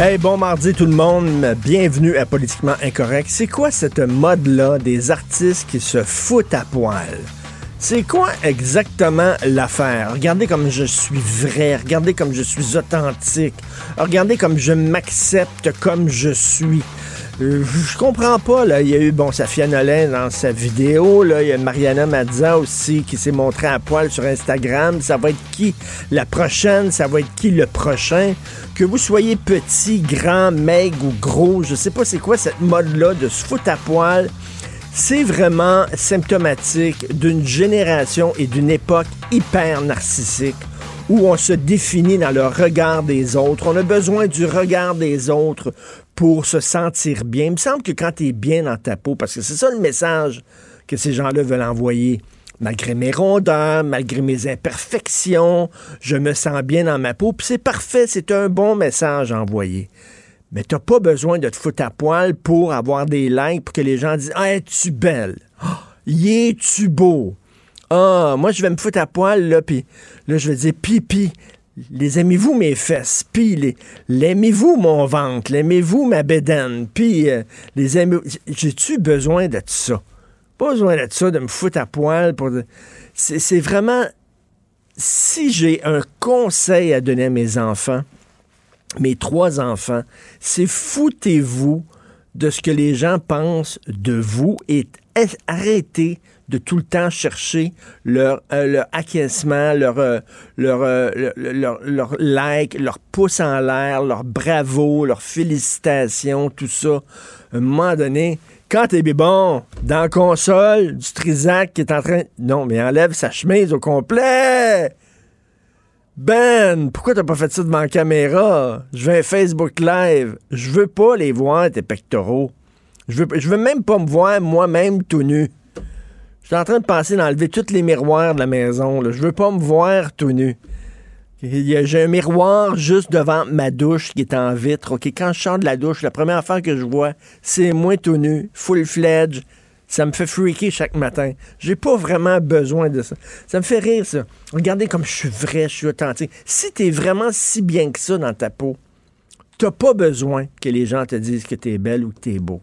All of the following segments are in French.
Hey, bon mardi tout le monde, bienvenue à Politiquement Incorrect. C'est quoi cette mode-là des artistes qui se foutent à poil? C'est quoi exactement l'affaire? Regardez comme je suis vrai, regardez comme je suis authentique, regardez comme je m'accepte comme je suis. Euh, je comprends pas, là. Il y a eu, bon, Safia Nolin dans sa vidéo, là. Il y a Mariana Mazza aussi qui s'est montrée à poil sur Instagram. Ça va être qui la prochaine? Ça va être qui le prochain? Que vous soyez petit, grand, maigre ou gros, je sais pas c'est quoi cette mode-là de se foutre à poil. C'est vraiment symptomatique d'une génération et d'une époque hyper narcissique où on se définit dans le regard des autres. On a besoin du regard des autres pour se sentir bien. Il me semble que quand tu es bien dans ta peau, parce que c'est ça le message que ces gens-là veulent envoyer, malgré mes rondeurs, malgré mes imperfections, je me sens bien dans ma peau, puis c'est parfait, c'est un bon message à envoyer. Mais t'as pas besoin de te foutre à poil pour avoir des likes, pour que les gens disent « Ah, es-tu belle? Ah, es-tu beau? » Ah, moi, je vais me foutre à poil, là, puis là, je vais dire « Pipi, les aimez-vous mes fesses, puis l'aimez-vous mon ventre, l'aimez-vous ma bédaine, puis euh, les aimez J'ai-tu besoin de ça? Pas besoin de ça, de me foutre à poil. pour. C'est vraiment... Si j'ai un conseil à donner à mes enfants, mes trois enfants, c'est foutez-vous de ce que les gens pensent de vous et arrêtez de tout le temps chercher leur, euh, acquiescement, leur, euh, euh, leur, leur, like, leur pouce en l'air, leur bravo, leur félicitations, tout ça. À un moment donné, quand t'es bon, dans la console du Trisac qui est en train... Non, mais enlève sa chemise au complet! Ben, pourquoi t'as pas fait ça devant la caméra? Je veux un Facebook Live. Je veux pas les voir, tes pectoraux. Je veux, je veux même pas me voir moi-même tout nu. Je suis en train de penser d'enlever tous les miroirs de la maison. Là. Je veux pas me voir tout nu. J'ai un miroir juste devant ma douche qui est en vitre. Quand je sors de la douche, la première affaire que je vois, c'est moi tout nu, full fledge. Ça me fait freaker chaque matin. J'ai pas vraiment besoin de ça. Ça me fait rire, ça. Regardez comme je suis vrai, je suis authentique. Si t'es vraiment si bien que ça dans ta peau, t'as pas besoin que les gens te disent que t'es belle ou que t'es beau.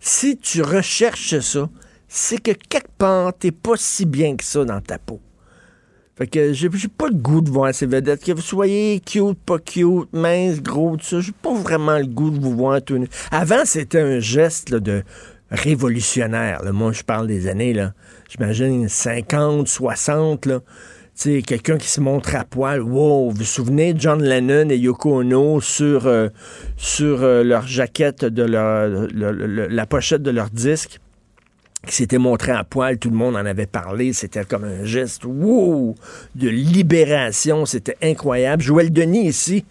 Si tu recherches ça, c'est que quelque part, t'es pas si bien que ça dans ta peau. Fait que j'ai pas le goût de voir ces vedettes. Que vous soyez cute, pas cute, mince, gros, tout ça, j'ai pas vraiment le goût de vous voir tout. Avant, c'était un geste de révolutionnaire. Moi, je parle des années, là. J'imagine 50, 60, là. sais, quelqu'un qui se montre à poil. Wow! Vous vous souvenez John Lennon et Yoko Ono sur, euh, euh, leur jaquette de leur, la pochette de leur disque? Qui s'était montré à poil, tout le monde en avait parlé, c'était comme un geste de libération, c'était incroyable. Joël Denis ici,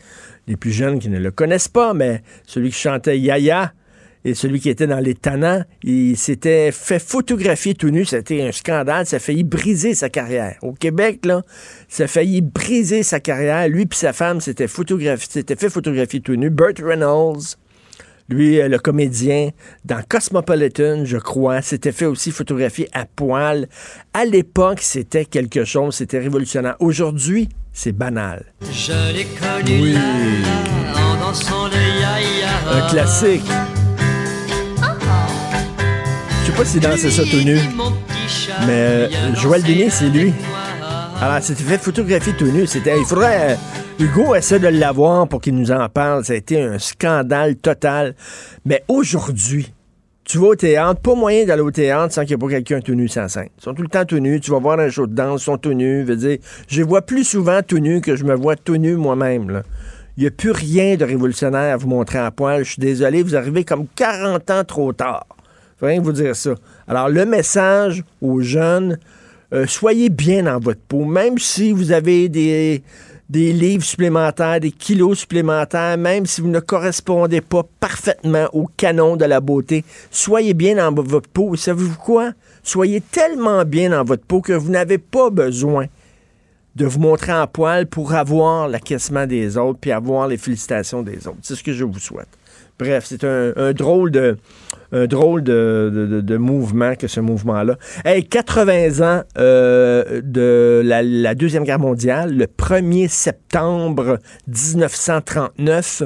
les plus jeunes qui ne le connaissent pas, mais celui qui chantait Yaya et celui qui était dans les tannants, il s'était fait photographier tout nu, c'était un scandale, ça a failli briser sa carrière. Au Québec, là, ça a failli briser sa carrière. Lui et sa femme s'étaient fait photographier tout nu. Burt Reynolds, lui, euh, le comédien, dans Cosmopolitan, je crois, s'était fait aussi photographier à poil. À l'époque, c'était quelque chose, c'était révolutionnaire. Aujourd'hui, c'est banal. Je l'ai connu oui. en dansant le yaya. Un classique. Je sais pas s'il dansait ça tout nu, mais euh, Joël Denis, c'est lui. Alors, c'était fait photographier tout nu. C'était, il faudrait Hugo essaie de l'avoir pour qu'il nous en parle. Ça a été un scandale total. Mais aujourd'hui, tu vas au théâtre, pas moyen d'aller au théâtre sans qu'il n'y ait pas quelqu'un tenu sans scène. Ils sont tout le temps tenus. Tu vas voir un show de danse, ils sont tenus. Veux dire, je vois plus souvent tenus que je me vois tenu moi-même. là. Il n'y a plus rien de révolutionnaire à vous montrer à poil. Je suis désolé, vous arrivez comme 40 ans trop tard. Faut rien vous dire ça. Alors, le message aux jeunes, euh, soyez bien dans votre peau, même si vous avez des, livres supplémentaires, des kilos supplémentaires, même si vous ne correspondez pas parfaitement au canon de la beauté, soyez bien dans votre peau. Savez-vous quoi? Soyez tellement bien dans votre peau que vous n'avez pas besoin de vous montrer en poil pour avoir l'acquiescement des autres puis avoir les félicitations des autres. C'est ce que je vous souhaite. Bref, c'est un, drôle de mouvement que ce mouvement-là. Hey, 80 ans euh, de la, Deuxième Guerre mondiale, le 1er septembre 1939,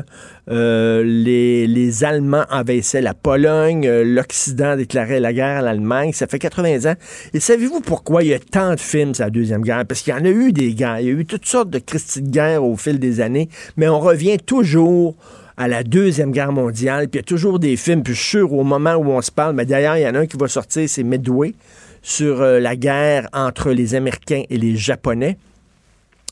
euh, les, les Allemands envahissaient la Pologne, euh, l'Occident déclarait la guerre à l'Allemagne, ça fait 80 ans. Et savez-vous pourquoi il y a tant de films sur la Deuxième Guerre? Parce qu'il y en a eu des guerres, il y a eu toutes sortes de Christie de guerre au fil des années, mais on revient toujours à la Deuxième Guerre mondiale, puis il y a toujours des films, puis je suis sûr, au moment où on se parle, mais d'ailleurs, il y en a un qui va sortir, c'est Midway, sur euh, la guerre entre les Américains et les Japonais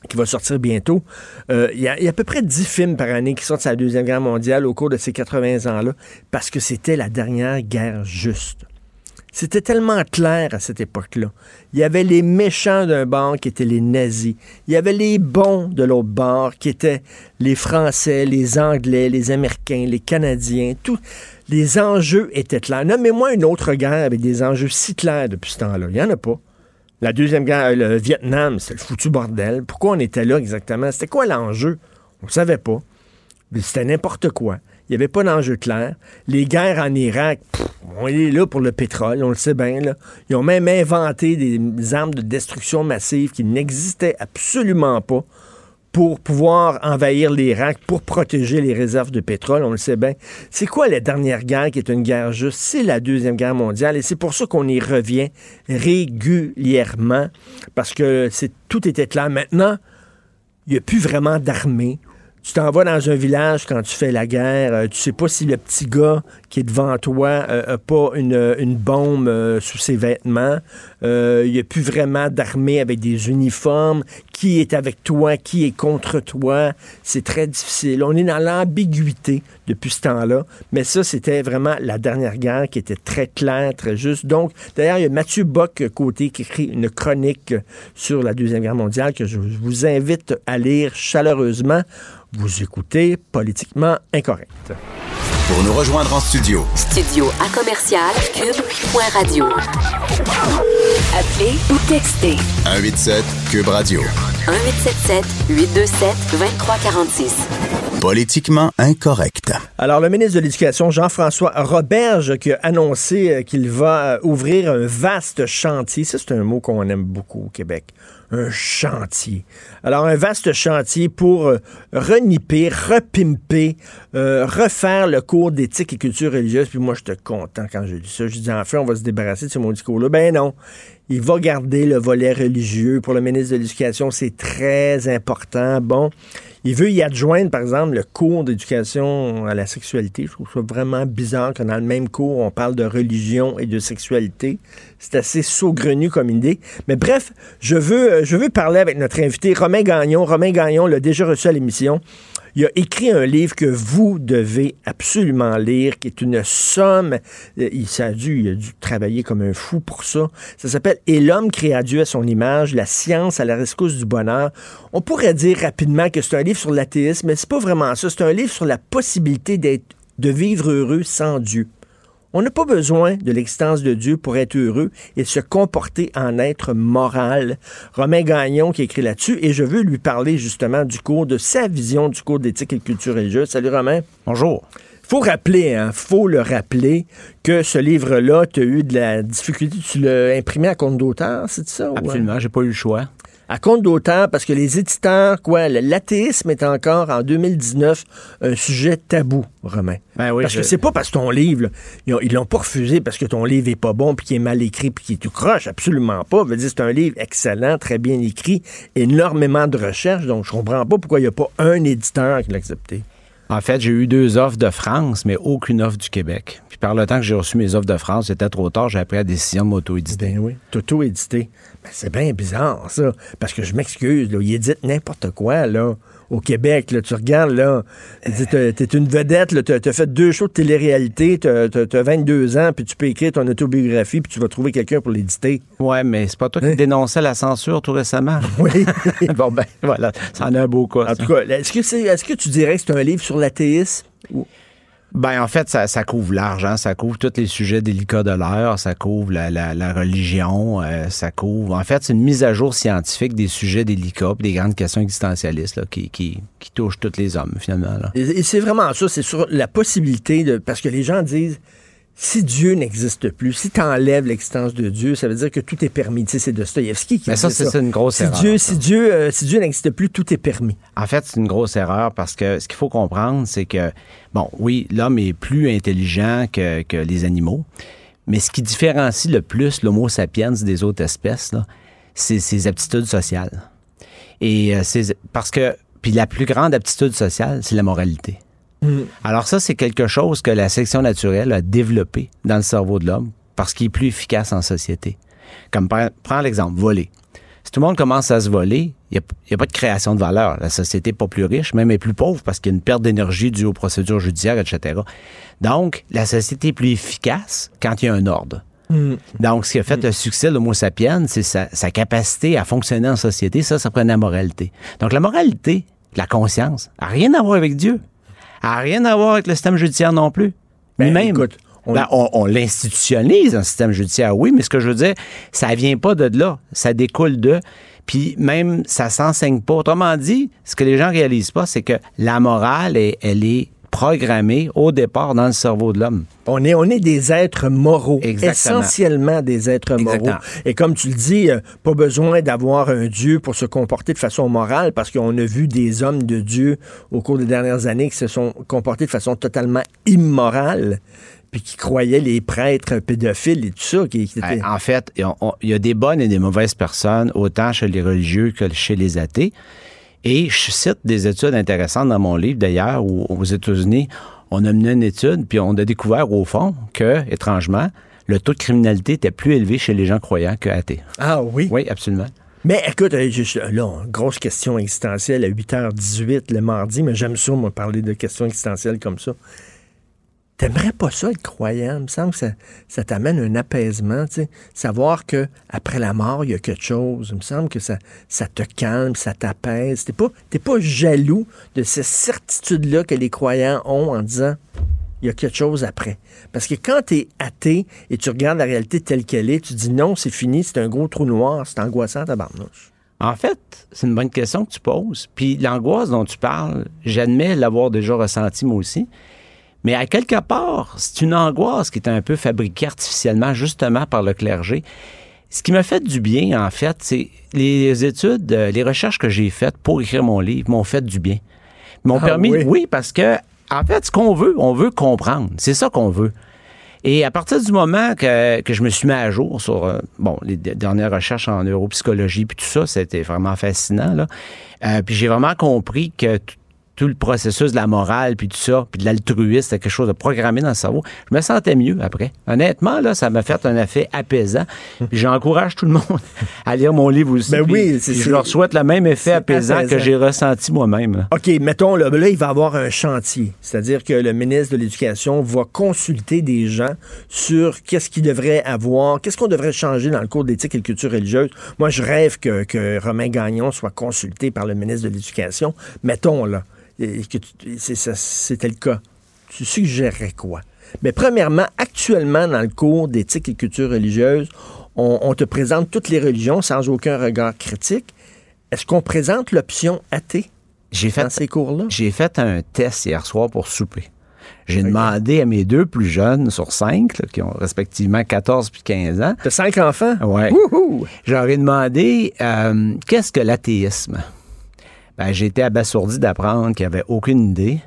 qui va sortir bientôt. Euh, Il y, a- à peu près 10 films par année qui sortent sur la Deuxième Guerre mondiale au cours de ces 80 ans-là, parce que c'était la dernière guerre juste. C'était tellement clair à cette époque-là. Il y avait les méchants d'un bord qui étaient les nazis. Il y avait les bons de l'autre bord qui étaient les Français, les Anglais, les Américains, les Canadiens. Tout. Les enjeux étaient clairs. Nommez-moi une autre guerre avec des enjeux si clairs depuis ce temps-là. Il n'y en a pas. La deuxième guerre, le Vietnam, c'est le foutu bordel. Pourquoi on était là exactement? C'était quoi l'enjeu? On ne savait pas. C'était n'importe quoi. Il n'y avait pas d'enjeu clair. Les guerres en Irak, pff, on est là pour le pétrole, on le sait bien. Ils ont même inventé des armes de destruction massive qui n'existaient absolument pas pour pouvoir envahir l'Irak, pour protéger les réserves de pétrole, on le sait bien. C'est quoi la dernière guerre qui est une guerre juste? C'est la Deuxième Guerre mondiale et c'est pour ça qu'on y revient régulièrement parce que tout était clair. Maintenant, il n'y a plus vraiment d'armée. Tu t'en vas dans un village quand tu fais la guerre, euh, tu sais pas si le petit gars qui est devant toi n'a pas une, une bombe euh, sous ses vêtements. Euh, Il n'y a plus vraiment d'armée avec des uniformes. Qui est avec toi? Qui est contre toi? C'est très difficile. On est dans l'ambiguïté depuis ce temps-là. Mais ça, c'était vraiment la dernière guerre qui était très claire, très juste. Donc, d'ailleurs, il y a Mathieu Bock côté qui écrit une chronique sur la Deuxième Guerre mondiale que je vous invite à lire chaleureusement. Vous écoutez Politiquement Incorrect. Pour nous rejoindre en studio, Studio à commercial cube.radio. Appelez ou textez 187 Cube Radio. 1877 827 2346. Politiquement incorrect. Alors, le ministre de l'Éducation, Jean-François Roberge, qui a annoncé euh, qu'il va euh, ouvrir un vaste chantier. Ça, c'est un mot qu'on aime beaucoup au Québec. Un chantier. Alors, un vaste chantier pour euh, reniper, repimper, euh, refaire le cours d'éthique et culture religieuse. Puis moi, j'étais content quand j'ai dit ça. Je dis, enfin, on va se débarrasser de ce maudit cours-là. Ben non. Il va garder le volet religieux. Pour le ministre de l'Éducation, c'est très important. Bon. Il veut y adjoindre, par exemple, le cours d'éducation à la sexualité. Je trouve ça vraiment bizarre que dans le même cours, on parle de religion et de sexualité. C'est assez saugrenu comme idée. Mais bref, je veux, euh, parler avec notre invité, Romain Gagnon. Romain Gagnon l'a déjà reçu à l'émission. Il a écrit un livre que vous devez absolument lire, qui est une somme. euh, Il, ça a dû, il a dû travailler comme un fou pour ça. Ça s'appelle Et l'homme créa Dieu à son image, la science à la rescousse du bonheur. On pourrait dire rapidement que c'est un livre sur l'athéisme, mais c'est pas vraiment ça. C'est un livre sur la possibilité d'être, de vivre heureux sans Dieu. On n'a pas besoin de l'existence de Dieu pour être heureux et se comporter en être moral. Romain Gagnon qui écrit là-dessus et je veux lui parler justement du cours, de sa vision du cours d'éthique et de culture religieuse. Salut Romain. Bonjour. Faut rappeler, hein, faut le rappeler que ce livre-là, tu as eu de la difficulté. Tu l'as imprimé à compte d'auteur, c'est ça? euh? Absolument, j'ai pas eu le choix. À compte d'auteur parce que les éditeurs, quoi, l'athéisme est encore en 2019 un sujet tabou, Romain. Ben oui, parce que je- c'est pas parce que ton livre, là, ils l'ont pas refusé parce que ton livre est pas bon, puis qu'il est mal écrit, puis qu'il est tout croche, absolument pas. Je veux dire, c'est un livre excellent, très bien écrit, énormément de recherches, donc je comprends pas pourquoi il n'y a pas un éditeur qui l'a accepté. En fait, j'ai eu deux offres de France, mais aucune offre du Québec. Par le temps que j'ai reçu mes offres de France, c'était trop tard, j'ai pris la décision de m'auto-éditer. Ben oui. Toto édité. Ben, c'est bien bizarre, ça. Parce que je m'excuse, là. Il édite n'importe quoi, là. Au Québec, là. Tu regardes, là. T'es une vedette. T'as t'as fait deux shows de télé-réalité. T'as t'as- t'as 22 ans, puis tu peux écrire ton autobiographie, puis tu vas trouver quelqu'un pour l'éditer. Ouais, mais c'est pas toi qui Hein? dénonçais la censure tout récemment. Oui. bon, ben, voilà. Ça en a un beau cas. en tout cas, que, est-ce que tu dirais que c'est un livre sur l'athéisme? Ben, en fait, ça, couvre large, hein. ça couvre tous les sujets délicats de l'heure, ça couvre la, la- la religion, euh, ça couvre. En fait, c'est une mise à jour scientifique des sujets délicats, des grandes questions existentialistes qui, qui, qui touchent tous les hommes, finalement. Et c'est vraiment ça, c'est sur la possibilité de. Parce que les gens disent si Dieu n'existe plus, si tu enlèves l'existence de Dieu, ça veut dire que tout est permis. Tu sais, c'est Dostoïevski qui Mais ça, c'est une grosse si erreur, Dieu, ça. si Dieu, euh, si Dieu n'existe plus, tout est permis. En fait, c'est une grosse erreur parce que ce qu'il faut comprendre, c'est que, bon, oui, l'homme est plus intelligent que, que les animaux, mais ce qui différencie le plus l'Homo sapiens des autres espèces, c'est ses aptitudes sociales. Et euh, c'est parce que, puis la plus grande aptitude sociale, c'est la moralité. Alors ça, c'est quelque chose que la sélection naturelle a développé dans le cerveau de l'homme parce qu'il est plus efficace en société. Comme prends l'exemple, voler. Si tout le monde commence à se voler, il n'y a, pas de création de valeur. La société n'est pas plus riche, même est plus pauvre parce qu'il y a une perte d'énergie due aux procédures judiciaires, etc. Donc, la société est plus efficace quand il y a un ordre. Donc, ce qui a fait le succès de l'Homo sapiens, c'est sa, sa capacité à fonctionner en société. Ça, ça prenait la moralité. Donc, la moralité, la conscience, n'a rien à voir avec Dieu. N'a rien à voir avec le système judiciaire non plus. Ben, Même, écoute, on- Ben, on, on l'institutionnalise, un système judiciaire, oui, mais ce que je veux dire, ça vient pas de là. Ça découle de. Puis même, ça s'enseigne pas. Autrement dit, ce que les gens réalisent pas, c'est que la morale, est- elle est programmée au départ dans le cerveau de l'homme. On est, on est des êtres moraux, Exactement. essentiellement des êtres moraux. Exactement. Et comme tu le dis, euh, pas besoin d'avoir un Dieu pour se comporter de façon morale, parce qu'on a vu des hommes de Dieu au cours des dernières années qui se sont comportés de façon totalement immorale, puis qui croyaient les prêtres pédophiles et tout ça. Qui, qui étaient- Ben, En fait, il y a des bonnes et des mauvaises personnes, autant chez les religieux que chez les athées. Et je cite des études intéressantes dans mon livre, d'ailleurs, où aux États-Unis, on a mené une étude, puis on a découvert au fond que, étrangement, le taux de criminalité était plus élevé chez les gens croyants que athées. Ah oui? Oui, absolument. Mais écoute, euh, je- là, grosse question existentielle à 8h18 le mardi, mais j'aime ça, moi, parler de questions existentielles comme ça. T'aimerais pas ça être croyant? Il me semble que ça, ça t'amène un apaisement, tu. Savoir que après la mort, il y a quelque chose. Il me semble que ça, ça te calme, ça t'apaise. T'es pas, t'es pas jaloux de ces certitudes-là que les croyants ont en disant il y a quelque chose après. Parce que quand tu es athée et tu regardes la réalité telle qu'elle est, tu dis non, c'est fini, c'est un gros trou noir, c'est angoissant, tabarnouche. En fait, c'est une bonne question que tu poses. Puis l'angoisse dont tu parles, j'admets l'avoir déjà ressenti moi aussi. Mais à quelque part, c'est une angoisse qui est un peu fabriquée artificiellement, justement par le clergé. Ce qui m'a fait du bien, en fait, c'est les études, euh, les recherches que j'ai faites pour écrire mon livre m'ont fait du bien. M'ont Ah permis, oui? oui, parce que, en fait, ce qu'on veut, on veut comprendre. C'est ça qu'on veut. Et à partir du moment que, que je me suis mis à jour sur euh, bon les dernières recherches en neuropsychologie puis tout ça, c'était vraiment fascinant là. Euh, puis j'ai vraiment compris que tout le processus de la morale puis tout ça, puis de l'altruisme, c'était quelque chose de programmé dans le cerveau. Je me sentais mieux après. Honnêtement là, ça m'a fait un effet apaisant. J'encourage tout le monde à lire mon livre aussi. Ben oui, puis je leur souhaite le même effet apaisant, apaisant. que j'ai ressenti moi-même. OK, mettons, là, là, il va y avoir un chantier. C'est-à-dire que le ministre de l'Éducation va consulter des gens sur qu'est-ce qu'il devrait avoir, qu'est-ce qu'on devrait changer dans le cours d'éthique et de culture religieuse. Moi, je rêve que, que Romain Gagnon soit consulté par le ministre de l'Éducation. Mettons, là, et que c'était le cas. Tu suggérerais quoi? Mais premièrement, actuellement, dans le cours d'éthique et culture religieuse, on, on te présente toutes les religions sans aucun regard critique. Est-ce qu'on présente l'option athée? J'ai fait dans ces cours-là? J'ai fait un test hier soir pour souper. J'ai demandé à mes deux plus jeunes sur cinq, là, qui ont respectivement 14 puis 15 ans, T'as cinq enfants? Wouhou! J'aurais demandé euh, qu'est-ce que l'athéisme? Ben, j'ai été abasourdi d'apprendre qu'il n'y avait aucune idée,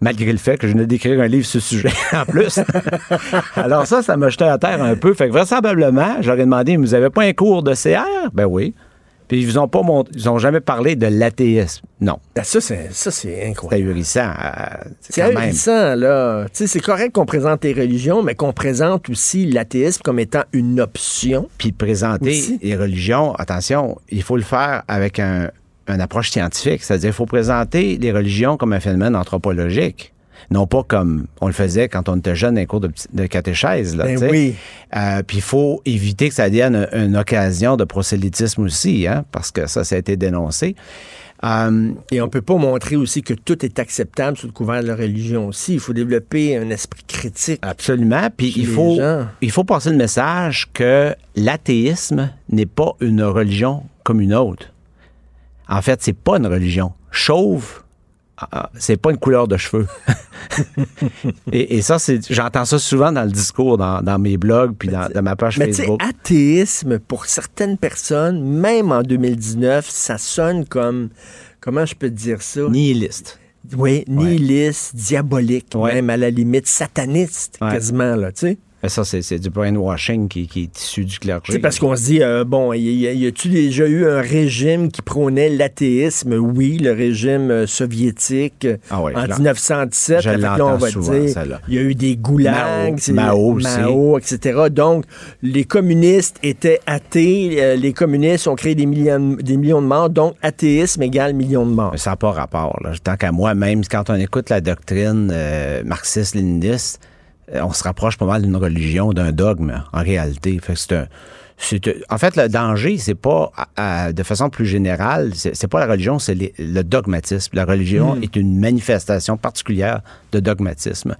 malgré le fait que je venais d'écrire un livre sur ce sujet en plus. Alors ça, ça m'a jeté à terre un peu. Fait que vraisemblablement, j'aurais demandé, vous avez pas un cours de CR? Ben oui. Puis ils vous ont pas mont- ils ont jamais parlé de l'athéisme. Non. Ben, ça, c'est, ça, c'est C'est incroyable. ahurissant. euh, C'est quand même. ahurissant, là. Tu sais, c'est correct qu'on présente les religions, mais qu'on présente aussi l'athéisme comme étant une option. Puis présenter Aussi. les religions, attention, il faut le faire avec un, une approche scientifique. C'est-à-dire, il faut présenter les religions comme un phénomène anthropologique. Non pas comme on le faisait quand on était jeune dans les cours de, de catéchèse. Là, Ben oui. Euh, Puis il faut éviter que ça devienne une, une occasion de prosélytisme aussi, hein, parce que ça, ça a été dénoncé. Euh, Et on peut pas montrer aussi que tout est acceptable sous le couvert de la religion aussi. Il faut développer un esprit critique. Absolument. Puis il faut, gens. il faut passer le message que l'athéisme n'est pas une religion comme une autre. En fait, c'est pas une religion. Chauve, ah, c'est pas une couleur de cheveux. et, et ça, c'est, j'entends ça souvent dans le discours, dans, dans mes blogs, puis dans, dans ma page Mais Facebook. athéisme, pour certaines personnes, même en 2019, ça sonne comme, comment je peux te dire ça? Nihiliste. Oui, nihiliste, diabolique, Ouais. même à la limite sataniste, Ouais. quasiment, là, tu sais. Mais ça, c'est, c'est du brainwashing qui, qui est issu du clergé. Sais, parce qu'on se dit, euh, bon, y, y- a-tu déjà eu un régime qui prônait l'athéisme? Oui, le régime euh, soviétique Ah ouais, en je l'en- 1917. je là, on va souvent, dire, il y a eu des goulags, Mao, c'est- Mao aussi. Mao, etc. Donc, les communistes étaient athées. euh, les communistes ont créé des millions, des millions de morts. Donc, athéisme égale millions de morts. Mais Ça n'a pas rapport. Là. Tant qu'à moi, même quand on écoute la doctrine euh, marxiste-léniniste, on se rapproche pas mal d'une religion, d'un dogme, en réalité. Fait que c'est un- euh, en fait, le danger, c'est pas, à- à- de façon plus générale, c'est, pas la religion, c'est le dogmatisme. La religion est une manifestation particulière de dogmatisme.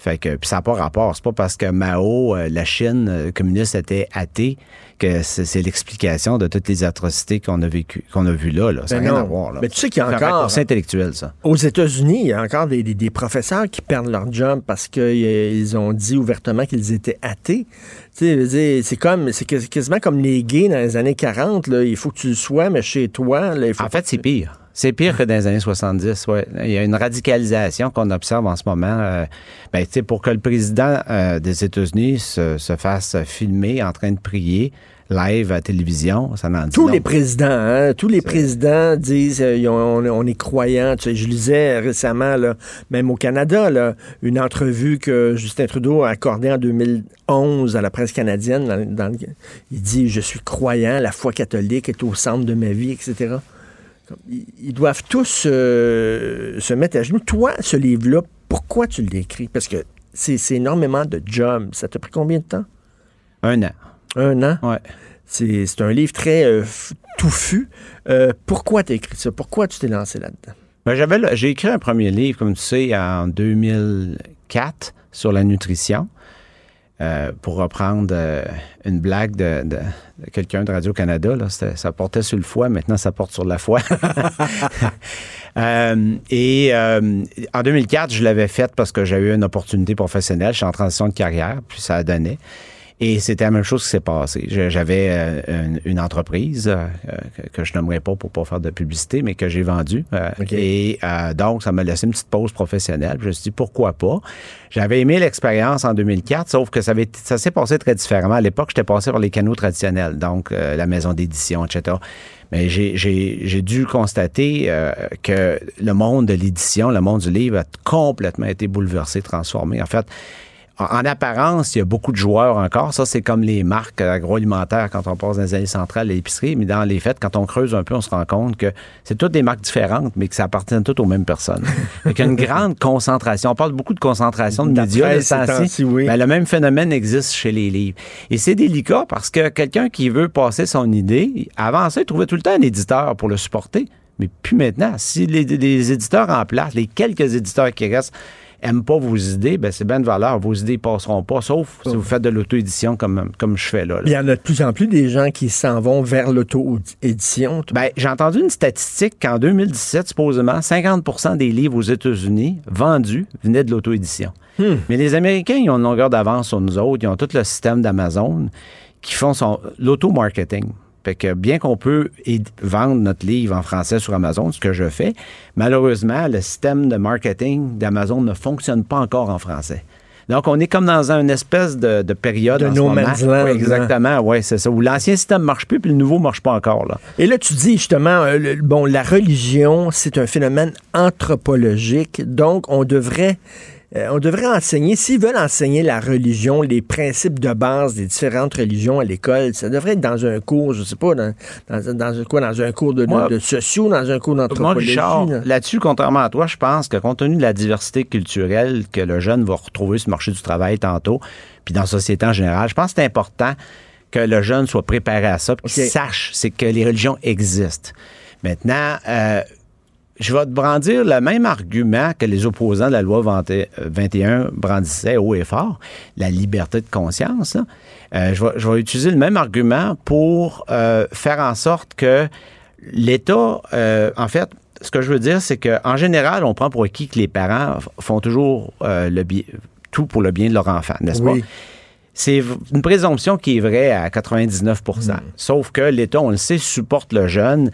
Fait que puis ça n'a pas rapport. C'est pas parce que Mao, euh, la Chine euh, communiste était athée que c'est, c'est l'explication de toutes les atrocités qu'on a vécues, qu'on a vues là. là. Ça n'a Ben rien à voir. Là. Mais tu sais qu'il y a C'est encore- raccourci intellectuel, ça. Aux États-Unis, il y a encore des, des- des professeurs qui perdent leur job parce qu'ils ont dit ouvertement qu'ils étaient athées. C'est comme, c'est quas- quasiment comme les gays dans les années 40. Là. Il faut que tu le sois, mais chez toi, là, il faut En fait, c'est pire. C'est pire que dans les années 70. Ouais. Il y a une radicalisation qu'on observe en ce moment. Euh, ben, tu sais, pour que le président euh, des États-Unis se, se fasse filmer en train de prier live à télévision, ça n'en dit Tous long. les présidents, hein, tous les présidents disent euh, on, on est croyants. Tu sais, je lisais récemment, là, même au Canada, là, une entrevue que Justin Trudeau a accordée en 2011 à la presse canadienne. dans- il dit Je suis croyant, la foi catholique est au centre de ma vie, etc. Ils, doivent tous euh, se mettre à genoux. Toi, ce livre-là, pourquoi tu l'écris? Parce que c'est énormément de job. Ça t'a pris combien de temps? Un an. Un an? Ouais. C'est c'est un livre très euh, touffu. Euh, pourquoi tu as écrit ça? Pourquoi tu t'es lancé là-dedans? Ben, j'avais j'ai écrit un premier livre, comme tu sais, en 2004 sur la nutrition. Euh, pour reprendre euh, une blague de, de- de quelqu'un de Radio-Canada. Ça portait sur le foie, maintenant ça porte sur la foi. Euh, et euh, en 2004, je l'avais faite parce que j'ai eu une opportunité professionnelle. Je suis en transition de carrière, puis ça a donné. Et c'était la même chose qui s'est passé. Je- J'avais euh, une, une entreprise euh, que, je nommerai pas pour pas faire de publicité, mais que j'ai vendue. Euh. Et donc, ça m'a laissé une petite pause professionnelle. Je me suis dit, pourquoi pas? J'avais aimé l'expérience en 2004, sauf que ça, avait ça s'est passé très différemment. À l'époque, j'étais passé par les canaux traditionnels, donc la maison d'édition, etc. Mais j'ai- dû constater euh, que le monde de l'édition, le monde du livre a complètement été bouleversé, transformé. En fait, en, en apparence, il y a beaucoup de joueurs encore. Ça, c'est comme les marques agroalimentaires quand on passe dans les années centrales à l'épicerie. Mais dans les faits, quand on creuse un peu, on se rend compte que c'est toutes des marques différentes, mais que ça appartient toutes aux mêmes personnes. Il y a une grande concentration. On parle beaucoup de concentration de médias. de oui. Ben, le même phénomène existe chez les livres. Et c'est délicat parce que quelqu'un qui veut passer son idée, avant ça, il trouvait tout le temps un éditeur pour le supporter. Mais plus maintenant. Si les, les éditeurs en place, les quelques éditeurs qui restent, aiment pas vos idées, ben c'est bien de valeur. Vos idées passeront pas, sauf si vous faites de l'auto-édition comme, comme je fais là. là. Il y en a de plus en plus des gens qui s'en vont vers l'auto-édition. Ben, j'ai entendu une statistique qu'en 2017, supposément, 50% des livres aux États-Unis vendus venaient de l'auto-édition. Mais les Américains, ils ont une longueur d'avance sur nous autres. Ils ont tout le système d'Amazon qui font son l'auto-marketing. Fait que bien qu'on peut vendre notre livre en français sur Amazon, ce que je fais, malheureusement, le système de marketing d'Amazon ne fonctionne pas encore en français. Donc, on est comme dans une espèce de, de période De en ce no moment. man's land, Oui, exactement, oui, c'est ça. Où l'ancien système marche plus, puis le nouveau marche pas encore. Là. Et là, tu dis justement, euh, le- bon, la religion, c'est un phénomène anthropologique, donc on devrait, euh, on devrait enseigner, s'ils veulent enseigner la religion, les principes de base des différentes religions à l'école, ça devrait être dans un cours, je sais pas, dans, dans, dans un- quoi, dans un cours de, de- Moi- de sociaux, dans un cours d'anthropologie. Là-dessus, contrairement à toi, je pense que compte tenu de la diversité culturelle que le jeune va retrouver sur le marché du travail tantôt, puis dans la société en général, je pense que c'est important que le jeune soit préparé à ça, puis qu'il sache c'est que les religions existent. Maintenant, euh, je vais te brandir le même argument que les opposants de la loi 20 euh, 21 brandissaient haut et fort, la liberté de conscience. là. Euh, je, vais, je vais utiliser le même argument pour euh, faire en sorte que l'État, euh, en fait, ce que je veux dire, c'est qu'en général, on prend pour acquis que les parents font toujours le tout pour le bien de leur enfant, n'est-ce Oui. pas? C'est une présomption qui est vraie à 99% Sauf que l'État, on le sait, supporte le jeune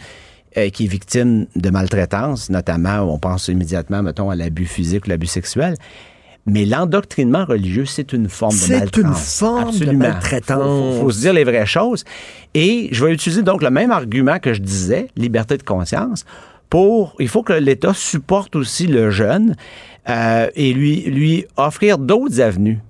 euh, qui est victime de maltraitance, notamment, on pense immédiatement, mettons, à l'abus physique ou l'abus sexuel. Mais l'endoctrinement religieux, c'est une forme de C'est maltraitance. une forme de Absolument. maltraitance. Faut, faut- faut se dire les vraies choses. Et je vais utiliser donc le même argument que je disais, liberté de conscience, pour, il faut que l'État supporte aussi le jeune euh, et lui, lui offrir d'autres avenues.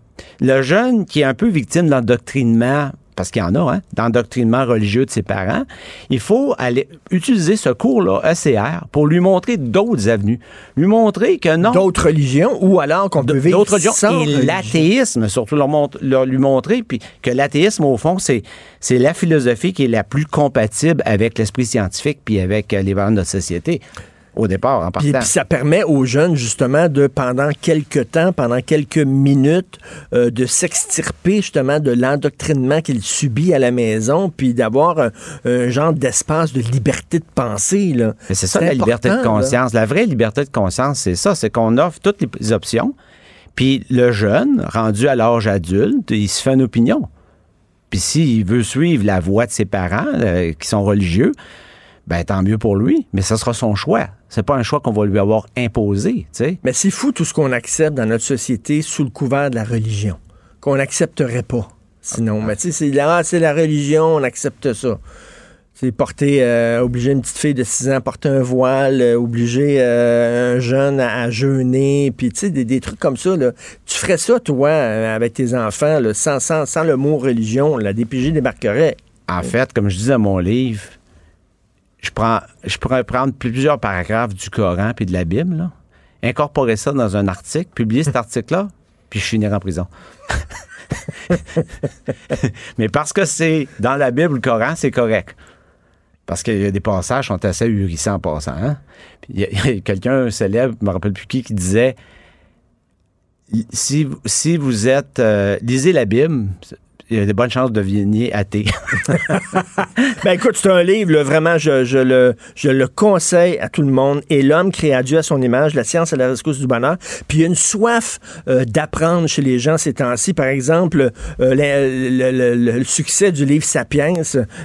Le jeune qui est un peu victime d'endoctrinement, parce qu'il y en a, hein, d'endoctrinement religieux de ses parents, il faut aller utiliser ce cours-là, ECR, pour lui montrer d'autres avenues. Lui montrer que non, D'autres religions, ou alors qu'on peut vivre d'autres religions. sans et l'athéisme, surtout leur, mont- leur- lui montrer puis que l'athéisme, au fond, c'est, c'est la philosophie qui est la plus compatible avec l'esprit scientifique puis avec euh, les valeurs de notre société, au départ, en Puis, partant. puis ça permet aux jeunes, justement, de, pendant quelques temps, pendant quelques minutes, euh, de s'extirper, justement, de l'endoctrinement qu'il subit à la maison, puis d'avoir un, un genre d'espace de liberté de pensée. Là. Mais c'est ça la liberté de là. conscience. La vraie liberté de conscience, c'est ça, c'est qu'on offre toutes les options. Puis le jeune, rendu à l'âge adulte, il se fait une opinion. Puis s'il veut suivre la voie de ses parents, euh, qui sont religieux, ben tant mieux pour lui. Mais ce sera son choix. C'est pas un choix qu'on va lui avoir imposé, tu sais. Mais c'est fou tout ce qu'on accepte dans notre société sous le couvert de la religion, qu'on n'accepterait pas. Sinon, mais tu sais, c'est la religion, on accepte ça. C'est porter, euh, obliger une petite fille de 6 ans à porter un voile, euh, obliger euh, un jeune à, à jeûner, puis tu sais, des, des trucs comme ça. Là. Tu ferais ça, toi, avec tes enfants, là, sans, sans, sans le mot religion, la DPJ débarquerait. En fait, comme je dis dans mon livre, je, prends, je pourrais prendre plusieurs paragraphes du Coran puis de la Bible, là, incorporer ça dans un article, publier cet article-là, puis je finirai en prison. Mais parce que c'est dans la Bible, le Coran, c'est correct. Parce qu'il y a des passages qui sont assez ahurissants en passant. hein. Il y a, quelqu'un célèbre, je ne me rappelle plus qui, qui disait si, si vous êtes. euh, lisez la Bible, il y a de bonnes chances de devenir athée. Ben écoute, c'est un livre, là, vraiment, je, je le, je le conseille à tout le monde. Et l'homme créé à Dieu à son image, la science à la rescousse du bonheur. Puis il y a une soif euh, d'apprendre chez les gens ces temps-ci. Par exemple, euh, le, le- le- le- le succès du livre Sapiens,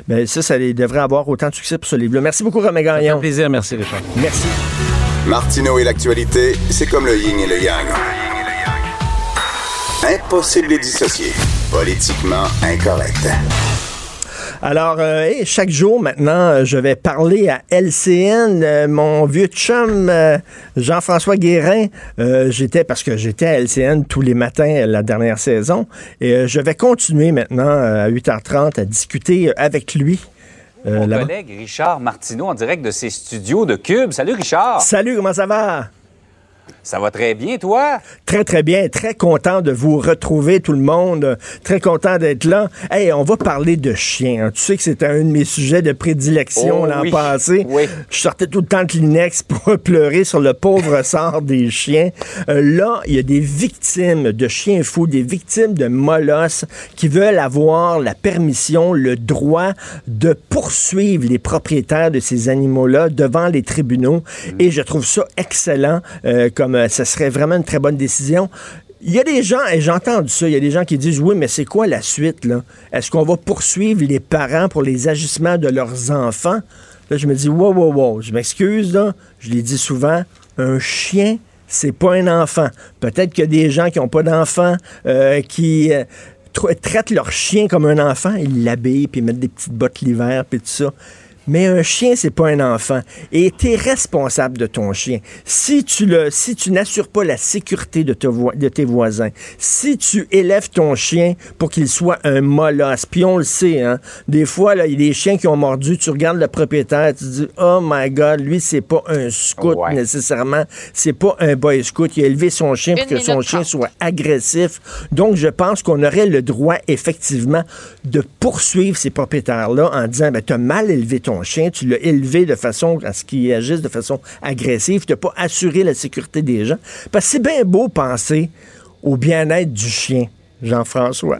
ben ça, ça devrait avoir autant de succès pour ce livre-là. Merci beaucoup, Romain Ça fait Gagnon. plaisir, merci Richard. Merci. Martineau et l'actualité, c'est comme le yin et le yang. Impossible de les dissocier. Politiquement incorrect. Alors, euh, hey, chaque jour maintenant, euh, je vais parler à LCN, euh, mon vieux chum euh, Jean-François Guérin. Euh, j'étais parce que j'étais à LCN tous les matins la dernière saison, et euh, je vais continuer maintenant euh, à 8h30 à discuter avec lui. euh, Mon collègue Richard Martineau en direct de ses studios de Cube. Salut Richard. Salut, comment ça va? Ça va très bien, toi? Très, très bien. Très content de vous retrouver, tout le monde. Très content d'être là. Hey, on va parler de chiens. hein. Tu sais que c'était un de mes sujets de prédilection Oh l'an oui. passé. Oui. Je sortais tout le temps de Kleenex pour pleurer sur le pauvre sort des chiens. Euh, là, il y a des victimes de chiens fous, des victimes de molosses qui veulent avoir la permission, le droit de poursuivre les propriétaires de ces animaux-là devant les tribunaux. Et je trouve ça excellent, euh, comme euh, ce serait vraiment une très bonne décision. Il y a des gens, et j'ai entendu ça, il y a des gens qui disent oui, mais c'est quoi la suite? Est-ce qu'on va poursuivre les parents pour les agissements de leurs enfants? Là, je me dis, wow, wow, wow, je m'excuse, je l'ai dit souvent, un chien, c'est pas un enfant. Peut-être qu'il y a des gens qui n'ont pas d'enfants, euh, qui euh, tra- traitent leur chien comme un enfant, ils l'habillent, puis ils mettent des petites bottes l'hiver, puis tout ça. Mais un chien, c'est pas un enfant. Et tu es responsable de ton chien. Si tu le, si tu n'assures pas la sécurité de, te voi- de tes voisins, si tu élèves ton chien pour qu'il soit un molosse, puis on le sait, hein, des fois, là, il y a des chiens qui ont mordu, tu regardes le propriétaire, tu te dis, oh my God, lui, c'est pas un scout Ouais. nécessairement, c'est pas un boy scout. Il a élevé son chien pour Une que son chien soit agressif. Donc, je pense qu'on aurait le droit, effectivement, de poursuivre ces propriétaires-là en disant, ben, tu as mal élevé ton chien, tu l'as élevé de façon à ce qu'il agisse de façon agressive, tu n'as pas assuré la sécurité des gens. Parce que c'est bien beau penser au bien-être du chien, Jean-François.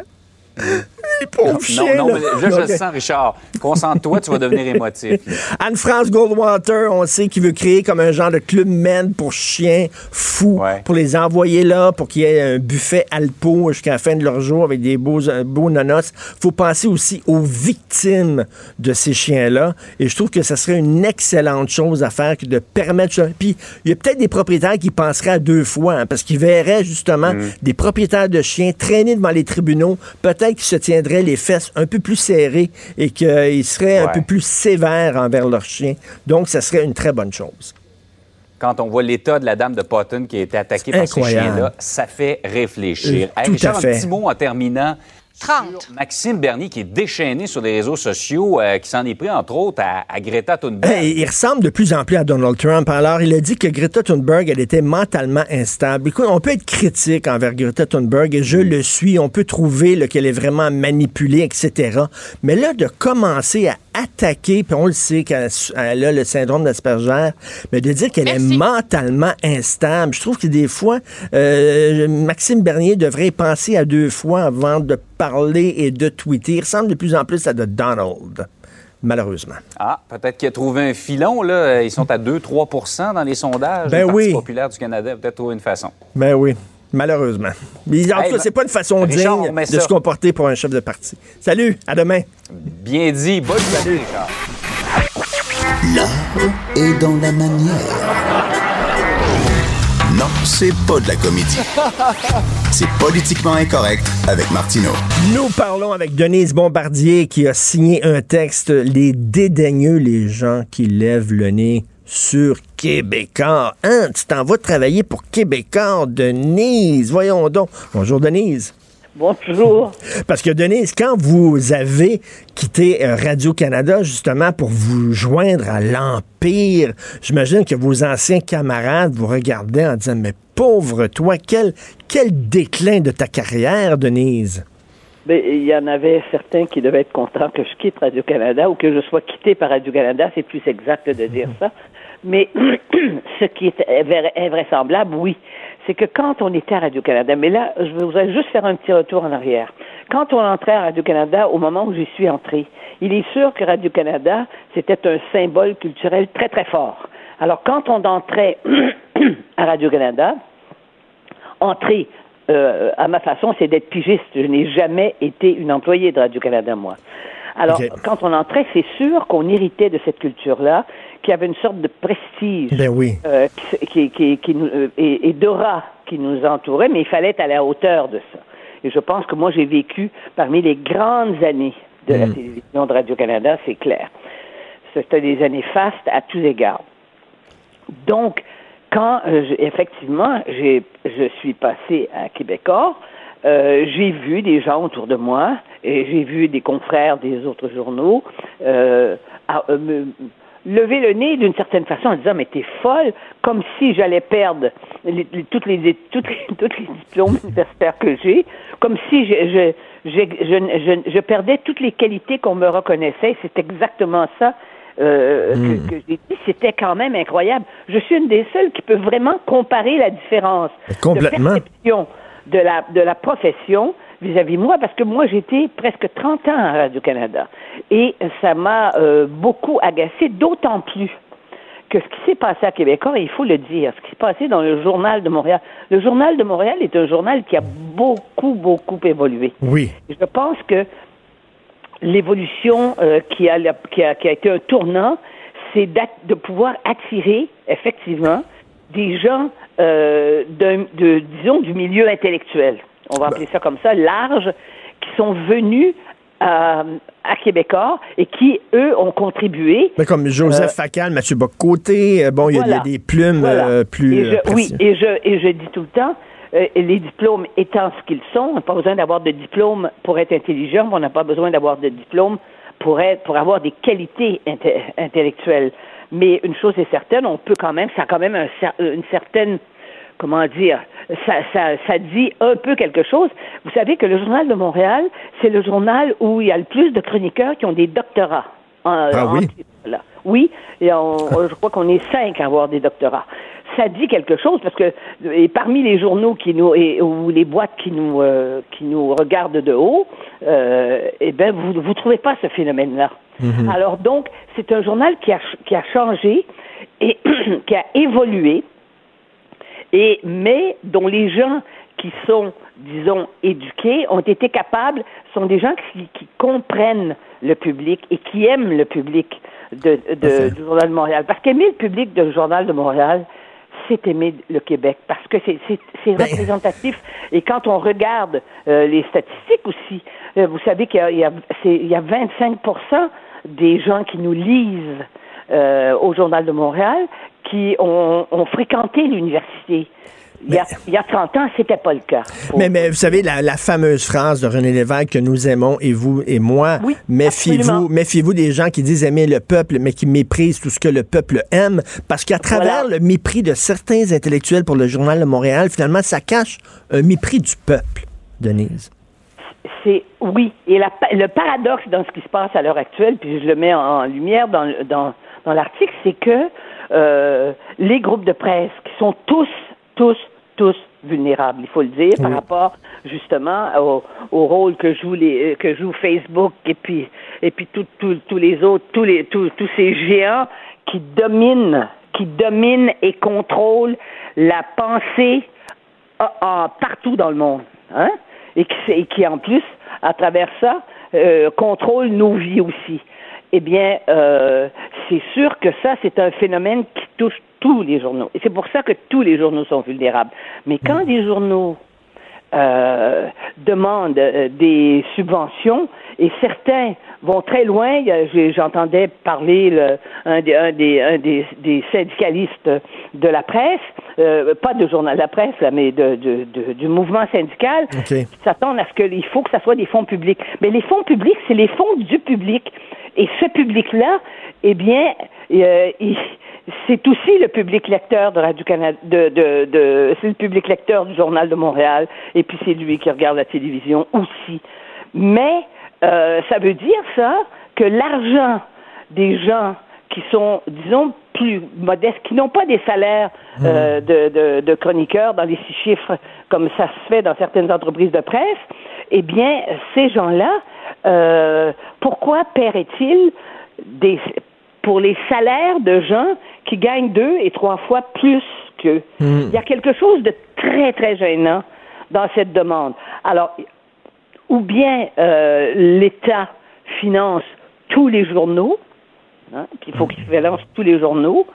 Les pauvres Non, chiens, non, là. mais là, je le sens, Richard. Concentre-toi, tu vas devenir émotif. Anne-France Goldwater, on sait qu'il veut créer comme un genre de club men pour chiens fous, Ouais. pour les envoyer là, pour qu'il y ait un buffet alpo jusqu'à la fin de leur jour avec des beaux, euh, beaux nonos. faut penser aussi aux victimes de ces chiens-là. Et je trouve que ça serait une excellente chose à faire que de permettre. Puis, il y a peut-être des propriétaires qui penseraient à deux fois, hein, parce qu'ils verraient justement des propriétaires de chiens traîner devant les tribunaux. Peut-être qu'ils se tiendraient les fesses un peu plus serrées et qu'ils seraient un peu plus sévères envers leurs chiens. Donc, ça serait une très bonne chose. Quand on voit l'état de la dame de Potton qui a été attaquée par ces Incroyable. chiens-là, ça fait réfléchir. Euh, tout Richard, à fait. un petit mot en terminant. 30. sur Maxime Bernier qui est déchaîné sur les réseaux sociaux, euh, qui s'en est pris entre autres à, à Greta Thunberg. Il ressemble de plus en plus à Donald Trump. Alors, il a dit que Greta Thunberg, elle était mentalement instable. Écoute, on peut être critique envers Greta Thunberg, et je le suis. On peut trouver qu'elle est vraiment manipulée, etc. Mais là, de commencer à attaquer, puis on le sait qu'elle elle a le syndrome d'Asperger, mais de dire qu'elle est mentalement instable, je trouve que des fois, euh, Maxime Bernier devrait penser à deux fois avant de parler et de tweeter. Il ressemble de plus en plus à de Donald, malheureusement. Ah, peut-être qu'il a trouvé un filon, là. Ils sont à 2-3% dans les sondages. Ben du Parti oui. populaire du Canada. Peut-être trouver une façon. Ben oui, malheureusement. Mais en Hey, tout cas, c'est pas une façon Richard, digne de ça. se comporter pour un chef de parti. Salut, à demain. Bien dit. Bonne journée, Richard. L'art est dans la manière. Non, c'est pas de la comédie. C'est politiquement incorrect avec Martineau. Nous parlons avec Denise Bombardier qui a signé un texte, Les dédaigneux, les gens qui lèvent le nez sur Québécois. Hein, tu t'en vas travailler pour Québécois, Denise. Voyons donc. Bonjour, Denise. Bonjour. Parce que Denise, quand vous avez quitté euh, Radio-Canada justement pour vous joindre à l'Empire, j'imagine que vos anciens camarades vous regardaient en disant, mais pauvre toi, quel, quel déclin de ta carrière, Denise. Ben, il y en avait certains qui devaient être contents que je quitte Radio-Canada ou que je sois quitté par Radio-Canada, c'est plus exact de dire ça. Mais ce qui est invra- invraisemblable, oui, c'est que quand on était à Radio-Canada, mais là, je voudrais juste faire un petit retour en arrière. Quand on entrait à Radio-Canada, au moment où j'y suis entré, il est sûr que Radio-Canada, c'était un symbole culturel très, très fort. Alors, quand on entrait à Radio-Canada, entrer euh, à ma façon, c'est d'être pigiste. Je n'ai jamais été une employée de Radio-Canada, moi. Alors, quand on entrait, c'est sûr qu'on héritait de cette culture-là, qui avait une sorte de prestige Ben oui. euh, qui, qui, qui, qui nous- euh, et, et d'aura qui nous entourait, mais il fallait être à la hauteur de ça. Et je pense que moi, j'ai vécu parmi les grandes années de la télévision de Radio-Canada, c'est clair. C'était des années fastes à tous égards. Donc, quand euh, effectivement je suis passé à Québécois, euh, j'ai vu des gens autour de moi et j'ai vu des confrères des autres journaux euh, à- me, levé le nez d'une certaine façon en disant mais t'es folle, comme si j'allais perdre les- les- toutes les toutes les, toutes les diplômes universitaires que j'ai, comme si je je, je, je, je- perdais toutes les qualités qu'on me reconnaissait. C'est exactement ça. euh, Hmm. que, que j'ai dit, c'était quand même incroyable. Je suis une des seules qui peut vraiment comparer la différence Complètement. de perception de la, de la profession vis-à-vis moi, parce que moi, j'étais presque 30 ans à Radio-Canada. Et ça m'a euh, beaucoup agacé, d'autant plus que ce qui s'est passé à Québécois, il faut le dire, ce qui s'est passé dans le Journal de Montréal. Le Journal de Montréal est un journal qui a beaucoup, beaucoup évolué. Oui. Je pense que l'évolution euh, qui, a, qui, a, qui a été un tournant, c'est de pouvoir attirer, effectivement, des gens, euh, d'un- de, disons, du milieu intellectuel. On va appeler ça comme ça, large, qui sont venus à, à Québécois et qui, eux, ont contribué. Mais comme Joseph Euh, Facal, Mathieu Bocoté, euh, bon, il y a- y, des plumes Voilà. euh, plus. Et je- euh, oui, et je, et je dis tout le temps, euh, les diplômes étant ce qu'ils sont, on n'a pas besoin d'avoir de diplôme pour être intelligent, mais on n'a pas besoin d'avoir de diplôme pour être, pour avoir des qualités inte- intellectuelles. Mais une chose est certaine, on peut quand même, ça a quand même un une certaine, comment dire, ça, ça, ça dit un peu quelque chose. Vous savez que le Journal de Montréal, c'est le journal où il y a le plus de chroniqueurs qui ont des doctorats. en- Ah en oui? là. Oui, et on- je crois qu'on est cinq à avoir des doctorats. Ça dit quelque chose parce que et parmi les journaux qui nous et, ou les boîtes qui nous euh, qui nous regardent de haut, euh, eh ben vous vous trouvez pas ce phénomène-là. Alors donc c'est un journal qui a qui a changé et qui a évolué et mais dont les gens qui sont, disons, éduqués ont été capables, sont des gens qui, qui comprennent le public et qui aiment le public de, du Journal de Montréal. Parce qu'aimer le public du Journal de Montréal, c'est aimer le Québec, parce que c'est Ben- représentatif. Et quand on regarde euh, les statistiques aussi, euh, vous savez qu'il y y a 25 des gens qui nous lisent euh, au Journal de Montréal qui ont, ont fréquenté l'université. Il, y a- il y a 30 ans, c'était pas le cas. Mais, mais vous savez, la, la fameuse phrase de René Lévesque que nous aimons, et vous et moi, Oui, méfiez-vous absolument. méfiez-vous des gens qui disent aimer le peuple, mais qui méprisent tout ce que le peuple aime, parce qu'à travers Voilà. le mépris de certains intellectuels pour le Journal de Montréal, finalement, ça cache un mépris du peuple, Denise. c'est oui. Et la le paradoxe dans ce qui se passe à l'heure actuelle, puis je le mets en, en lumière dans, dans, dans l'article, c'est que euh, les groupes de presse qui sont tous, tous, tous vulnérables, il faut le dire, par rapport justement au, au rôle que joue les que joue Facebook et puis et puis tout- tout- tous les autres, tous les tous, tous ces géants qui dominent, qui dominent et contrôlent la pensée en- en- partout dans le monde, hein? Et qui, et qui en plus, à travers ça, euh, contrôle nos vies aussi. Eh bien, euh, c'est sûr que ça, c'est un phénomène qui touche tous les journaux. Et c'est pour ça que tous les journaux sont vulnérables. Mais quand des journaux euh, demandent euh, des subventions et certains vont très loin. J'entendais parler le- un, des, un, des, un des, des syndicalistes de la presse, euh, pas de journal de la presse, là, mais de, de- de- du mouvement syndical, OK. qui s'attendent à ce qu'il faut que ça soit des fonds publics. Mais les fonds publics, c'est les fonds du public. Et ce public-là, eh bien, euh, il- c'est aussi le public lecteur de Radio-Canada, de, de, de- c'est le public lecteur du Journal de Montréal, et puis c'est lui qui regarde la télévision aussi. Mais euh, ça veut dire ça que l'argent des gens qui sont, disons, plus modestes, qui n'ont pas des salaires euh, de, de, de chroniqueurs dans les six chiffres comme ça se fait dans certaines entreprises de presse, eh bien, ces gens-là, euh, pourquoi paieraient-ils des, pour les salaires de gens qui gagnent deux et trois fois plus qu'eux? Il y a quelque chose de très, très gênant dans cette demande. Alors, ou bien euh, l'État finance tous les journaux, hein, puis il faut qu'il finance tous les journaux,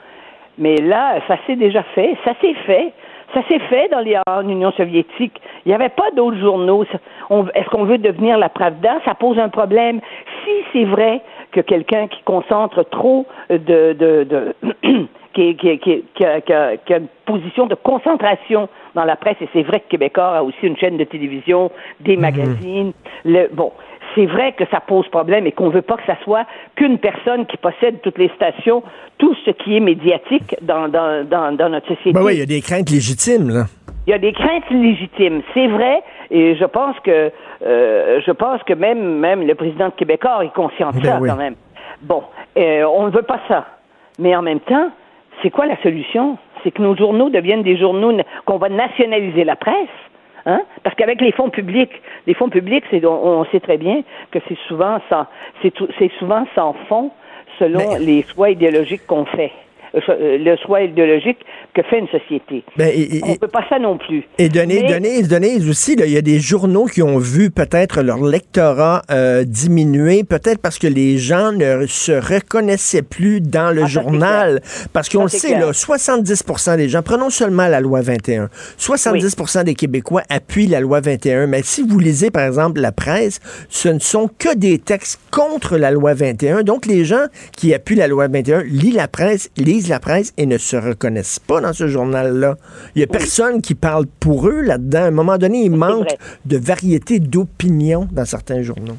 mais là, ça s'est déjà fait, ça s'est fait. Ça s'est fait dans les, en Union soviétique. Il n'y avait pas d'autres journaux. Est-ce qu'on veut devenir la Pravda? Ça pose un problème. Si c'est vrai que quelqu'un qui concentre trop de... de, de qui, qui, qui, qui, a, qui a- qui a une position de concentration dans la presse, et c'est vrai que Québécois a aussi une chaîne de télévision, des magazines. Le, bon, c'est vrai que ça pose problème et qu'on veut pas que ça soit qu'une personne qui possède toutes les stations, tout ce qui est médiatique dans, dans, dans, dans notre société. Ben oui, il y a des craintes légitimes, là. Il y a des craintes légitimes, c'est vrai, et je pense que euh, je pense que même même le président de Québécois est conscient de Ben ça oui. quand même. Bon, euh, on ne veut pas ça, mais en même temps, c'est quoi la solution? C'est que nos journaux deviennent des journaux na- qu'on va nationaliser la presse. Hein? Parce qu'avec les fonds publics, les fonds publics, c'est, on, on sait très bien que c'est souvent sans, c'est, tout- c'est souvent sans fond selon les choix idéologiques qu'on fait, le choix idéologique que fait une société. Ben, et- et- on ne peut pas ça non plus. Et Denise, Mais- Denise, Denise aussi, il y a des journaux qui ont vu peut-être leur lectorat euh, diminuer, peut-être parce que les gens ne se reconnaissaient plus dans le Ah, journal. Parce qu'on le sait, clair. là, 70% des gens, prenons seulement la loi 21, 70% des Québécois appuient la loi 21, mais si vous lisez, par exemple, la presse, ce ne sont que des textes contre la loi 21. Donc, les gens qui appuient la loi 21 lisent la presse, lisent la presse et ne se reconnaissent pas dans ce journal-là. Il n'y a personne qui parle pour eux là-dedans. À un moment donné, il manque vrai. de variété d'opinion dans certains journaux.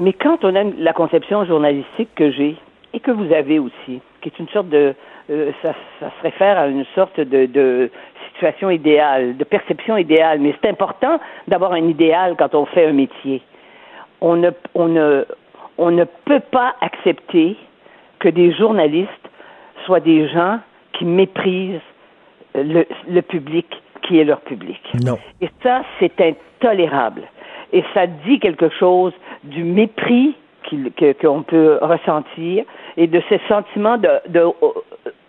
Mais quand on a la conception journalistique que j'ai et que vous avez aussi, qui est une sorte de, euh, ça, ça se réfère à une sorte de, de situation idéale, de perception idéale. Mais c'est important d'avoir un idéal quand on fait un métier. On ne, on ne, on ne peut pas accepter que des journalistes soient des gens qui méprisent le, le public qui est leur public. Non. Et ça, c'est intolérable. Et ça dit quelque chose du mépris qu'on peut ressentir et de ce sentiment de, de,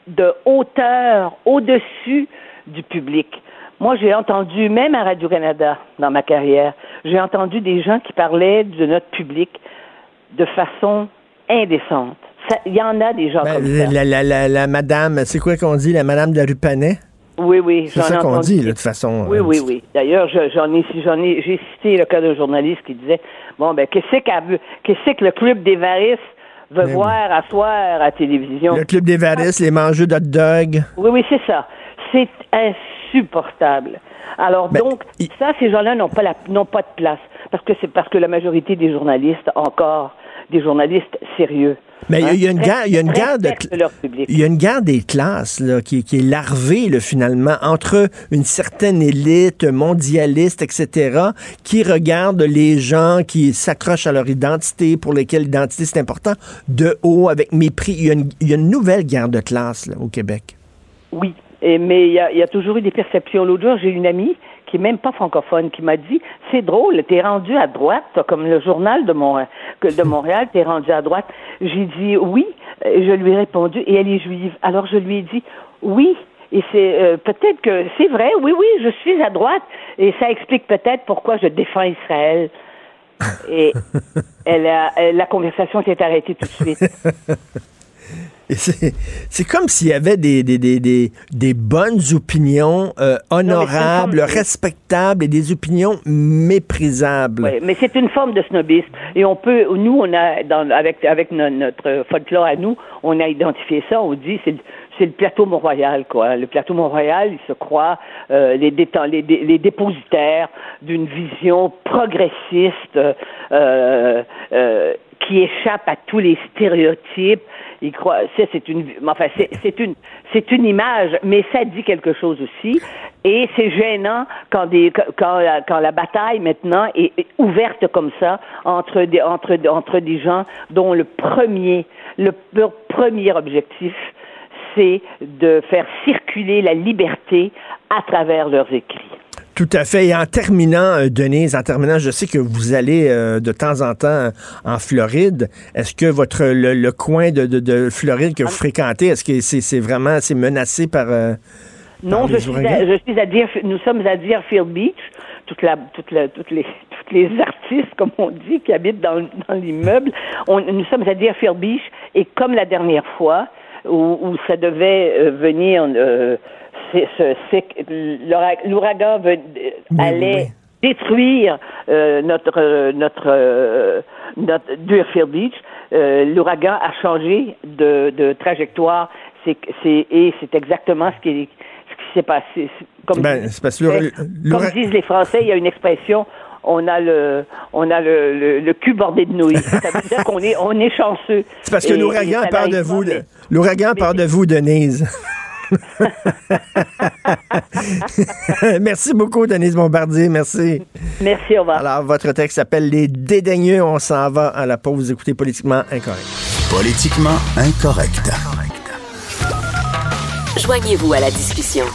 de hauteur au-dessus du public. Moi, j'ai entendu, même à Radio-Canada, dans ma carrière, j'ai entendu des gens qui parlaient de notre public de façon indécente. Il y en a des gens Ben, comme ça. la, la, la, la madame, c'est quoi qu'on dit, la madame de la rue Panet? Oui, oui. C'est ça qu'on dit, de façon. Oui, euh, oui, oui. D'ailleurs, je- j'en ai, j'en ai, j'ai cité le cas d'un journaliste qui disait, bon, ben, qu'est-ce que le club des Varis veut Ben voir à soir à la télévision? Le club des Varis, les mangeux d'hot dog. Oui, oui, c'est ça. C'est insupportable. Alors Ben, donc, ça, ces gens-là n'ont pas la, n'ont pas de place parce que c'est parce que la majorité des journalistes, encore, des journalistes sérieux. Mais il y a- il y a une hein, guerre, il y a une guerre de, il y a une guerre des classes là, qui, qui est larvée là, finalement entre une certaine élite mondialiste, etc., qui regarde les gens qui s'accrochent à leur identité, pour lesquels l'identité c'est important, de haut, avec mépris. Il y a une, il y a une nouvelle guerre de classe là, au Québec. Oui, et, mais il y, y a toujours eu des perceptions. L'autre jour, j'ai une amie qui est même pas francophone qui m'a dit c'est drôle, t'es rendu à droite, comme le journal de Montréal, de Montréal, t'es rendu à droite. J'ai dit oui, et je lui ai répondu et elle est juive. Alors je lui ai dit oui. Et c'est euh, peut-être que c'est vrai, oui, oui, je suis à droite, et ça explique peut-être pourquoi je défends Israël. Et elle a, elle- la conversation s'est arrêtée tout de suite. C'est comme s'il y avait des, des, des, des, bonnes opinions euh, honorables, respectables et des opinions méprisables. Oui, mais c'est une forme de snobisme. Et on peut, nous, on a, dans, avec, avec no- notre folklore à nous, on a identifié ça, on dit c'est le- c'est le plateau Mont-Royal, quoi. Le plateau Mont-Royal, il se croit euh, les, les, dé- les dépositaires d'une vision progressiste euh, euh, qui échappe à tous les stéréotypes. Il croit, c'est, une, enfin, c'est, une, c'est une image, mais ça dit quelque chose aussi. Et c'est gênant quand des, quand la, quand la bataille maintenant est, ouverte comme ça entre des, entre, entre des gens dont le premier, le premier objectif, c'est de faire circuler la liberté à travers leurs écrits. Tout à fait. Et en terminant, euh, Denise, en terminant, je sais que vous allez euh, de temps en temps en Floride. Est-ce que votre le, le coin de, de, de Floride que vous fréquentez, est-ce que c'est c'est vraiment c'est menacé par euh, Non, par je suis, à, je suis à Deerf- nous sommes à Deerfield Beach, toute la, toute la, toutes les, toutes les artistes, comme on dit, qui habitent dans, dans l'immeuble. Nous sommes à Deerfield Beach et comme la dernière fois où, où ça devait euh, venir, euh, ce- l'ouragan euh, allait détruire euh, notre euh, notre euh, notre Deerfield Beach. Euh, L'ouragan a changé de, de trajectoire. C'est et c'est exactement ce qui ce qui s'est passé. Comme, Ben, parce comme disent les Français, il y a une expression on a le, on a le, le, le cul bordé de nouilles. Ça veut dire qu'on est, on est chanceux. C'est parce que l'ouragan part de vous. L'ouragan part de vous, Denise. Merci beaucoup, Denise Bombardier. Merci. Merci, au revoir. Alors, votre texte s'appelle Les dédaigneux. On s'en va à la pause. Vous écoutez Politiquement Incorrect. Politiquement incorrect. Joignez-vous à la discussion.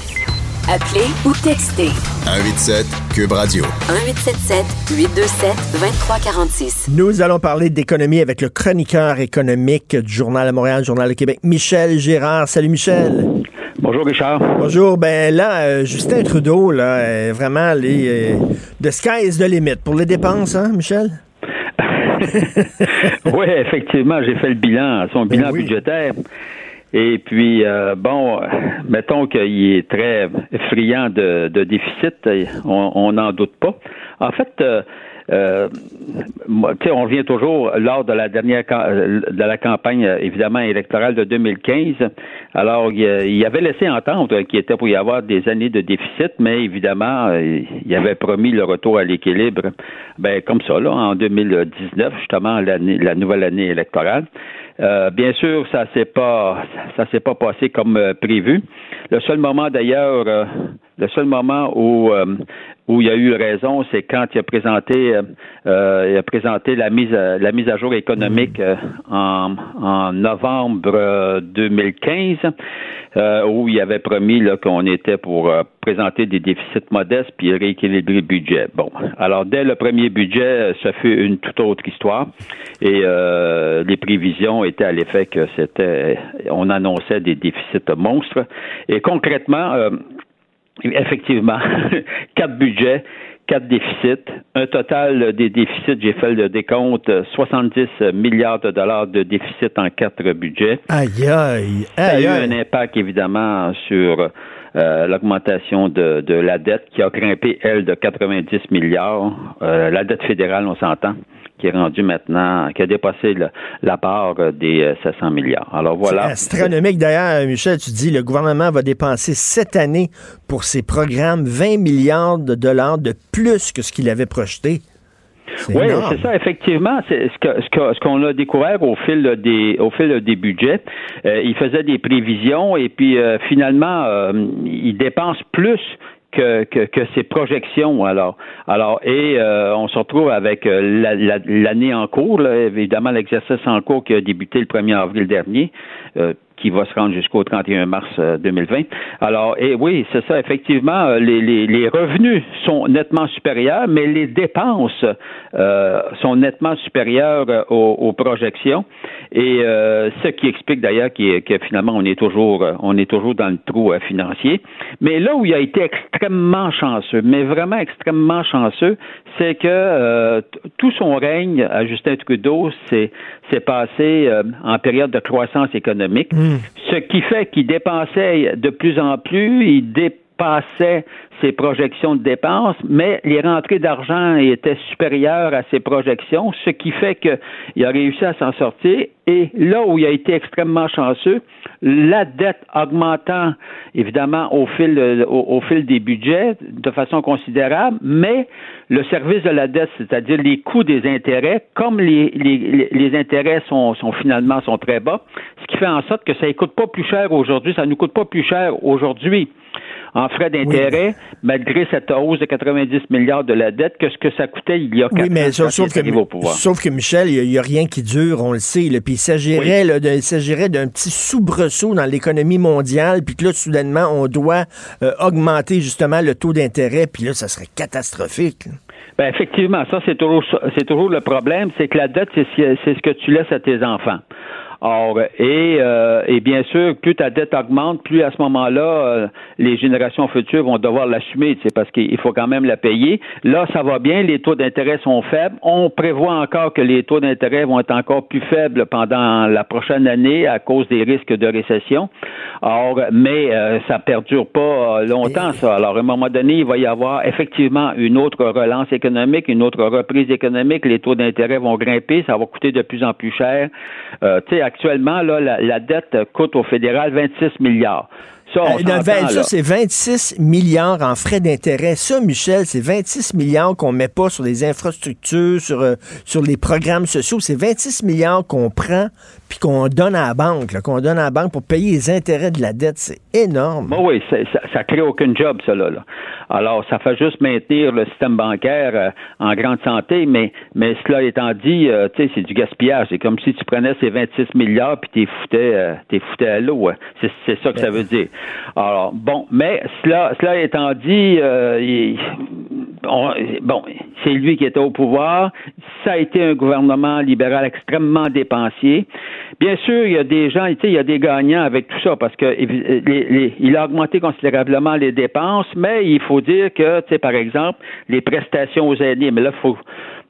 Appelez ou textez 187 Cube Radio. 1877 827 2346. Nous allons parler d'économie avec le chroniqueur économique du Journal à Montréal, Journal de Québec, Michel Gérard. Salut, Michel. Bonjour Richard. Bonjour. Ben là, euh, Justin Trudeau, là, euh, vraiment, les, the sky is the limit pour les dépenses, hein, Michel? oui, effectivement, j'ai fait le bilan, son Ben bilan budgétaire. Et puis, euh, bon, mettons qu'il est très friand de, de déficit, on n'en doute pas. En fait, euh, euh, on revient toujours lors de la dernière euh, de la campagne euh, évidemment électorale de 2015. Alors, il, avait laissé entendre qu'il était pour y avoir des années de déficit, mais évidemment, euh, il avait promis le retour à l'équilibre. Ben comme ça, là, en 2019, justement, l'année, la nouvelle année électorale. Euh, bien sûr, ça s'est pas ça s'est pas passé comme prévu. Le seul moment d'ailleurs, le seul moment où euh, où il y a eu raison, c'est quand il a présenté euh, euh, il a présenté la mise à, la mise à jour économique euh, en, en novembre euh, 2015, euh, où il avait promis là, qu'on était pour euh, présenter des déficits modestes puis rééquilibrer le budget. Bon, alors dès le premier budget, euh, ça fut une toute autre histoire et euh, les prévisions étaient à l'effet que c'était, on annonçait des déficits monstres et concrètement. Effectivement, quatre budgets, quatre déficits, un total des déficits, j'ai fait le décompte, 70 milliards de dollars de déficit en quatre budgets. Aïe, aïe, Ça a aïe, eu aïe. un impact évidemment sur euh, l'augmentation de, de la dette qui a grimpé, elle, de 90 milliards. Euh, la dette fédérale, on s'entend, qui est rendue maintenant, qui a dépassé le- la part des euh, 700 milliards. Alors voilà. C'est astronomique. D'ailleurs, Michel, tu dis, le gouvernement va dépenser cette année pour ses programmes 20 milliards de dollars de plus que ce qu'il avait projeté. Oui, c'est ça, effectivement. C'est ce que ce que- ce qu'on a découvert au fil des au fil des budgets. Euh, il faisait des prévisions et puis euh, finalement, euh, il dépense plus que, que, que projections. Alors, alors et euh, on se retrouve avec euh, la- la- l'année en cours, évidemment l'exercice en cours qui a débuté le 1er avril dernier. euh, qui va se rendre jusqu'au 31 mars euh, 2020. Alors, et oui, c'est ça, effectivement, euh, les, les, les revenus sont nettement supérieurs, mais les dépenses euh, sont nettement supérieures euh, aux, aux projections. Et euh, ce qui explique d'ailleurs que finalement on est toujours euh, on est toujours dans le trou euh, financier. Mais là où il a été extrêmement chanceux, mais vraiment extrêmement chanceux, c'est que euh, tout son règne à Justin Trudeau s'est passé euh, en période de croissance économique, ce qui fait qu'il dépensait de plus en plus, il dépassait ses projections de dépenses, mais les rentrées d'argent étaient supérieures à ses projections, ce qui fait qu'il a réussi à s'en sortir. Et là où il a été extrêmement chanceux, la dette augmentant évidemment au fil, euh, au, fil des budgets de façon considérable, mais le service de la dette, c'est-à-dire les coûts des intérêts, comme les- les intérêts sont, sont finalement sont très bas, ce qui fait en sorte que ça ne coûte pas plus cher aujourd'hui, ça ne nous coûte pas plus cher aujourd'hui en frais d'intérêt, malgré cette hausse de 90 milliards de la dette, que ce que ça coûtait il y a quatre Oui, mais ans sauf, que, au pouvoir. sauf que Michel, il n'y a, rien qui dure, on le sait. là. Puis il s'agirait s'agirait d'un petit soubresaut dans l'économie mondiale, puis que là, soudainement, on doit euh, augmenter justement le taux d'intérêt, puis là, ça serait catastrophique. là. Ben effectivement, ça c'est toujours c'est toujours le problème, c'est que la dette c'est ce- c'est ce que tu laisses à tes enfants. Or, et, euh, et bien sûr, plus ta dette augmente, plus à ce moment-là, euh, les générations futures vont devoir l'assumer, c'est parce qu'il faut quand même la payer. Là, ça va bien, les taux d'intérêt sont faibles. On prévoit encore que les taux d'intérêt vont être encore plus faibles pendant la prochaine année à cause des risques de récession. Or, mais euh, ça perdure pas euh, longtemps, ça. Alors, à un moment donné, il va y avoir effectivement une autre relance économique, une autre reprise économique. Les taux d'intérêt vont grimper, ça va coûter de plus en plus cher. Euh, actuellement, là, la, la dette coûte au fédéral 26 milliards. Ça, on Euh, vingt- ça, c'est 26 milliards en frais d'intérêt. Ça, Michel, c'est 26 milliards qu'on met pas sur les infrastructures, sur, euh, sur les programmes sociaux. C'est 26 milliards qu'on prend puis qu'on donne à la banque, qu'on donne à la banque pour payer les intérêts de la dette. C'est énorme. Bon, oui, ça, ça crée aucun job, ça, là, là. Alors, ça fait juste maintenir le système bancaire euh, en grande santé, mais, mais cela étant dit, euh, tu sais, c'est du gaspillage. C'est comme si tu prenais ces 26 milliards puis t'es foutais, euh, t'es foutais à l'eau. hein. C'est, c'est ça que ça veut dire. Alors, bon, mais cela, cela étant dit, euh, il- on- bon, c'est lui qui était au pouvoir. Ça a été un gouvernement libéral extrêmement dépensier. Bien sûr, il y a des gens, tu sais, il y a des gagnants avec tout ça parce que il a augmenté considérablement les dépenses, mais il faut dire que, tu sais, par exemple, les prestations aux aînés, mais là, faut,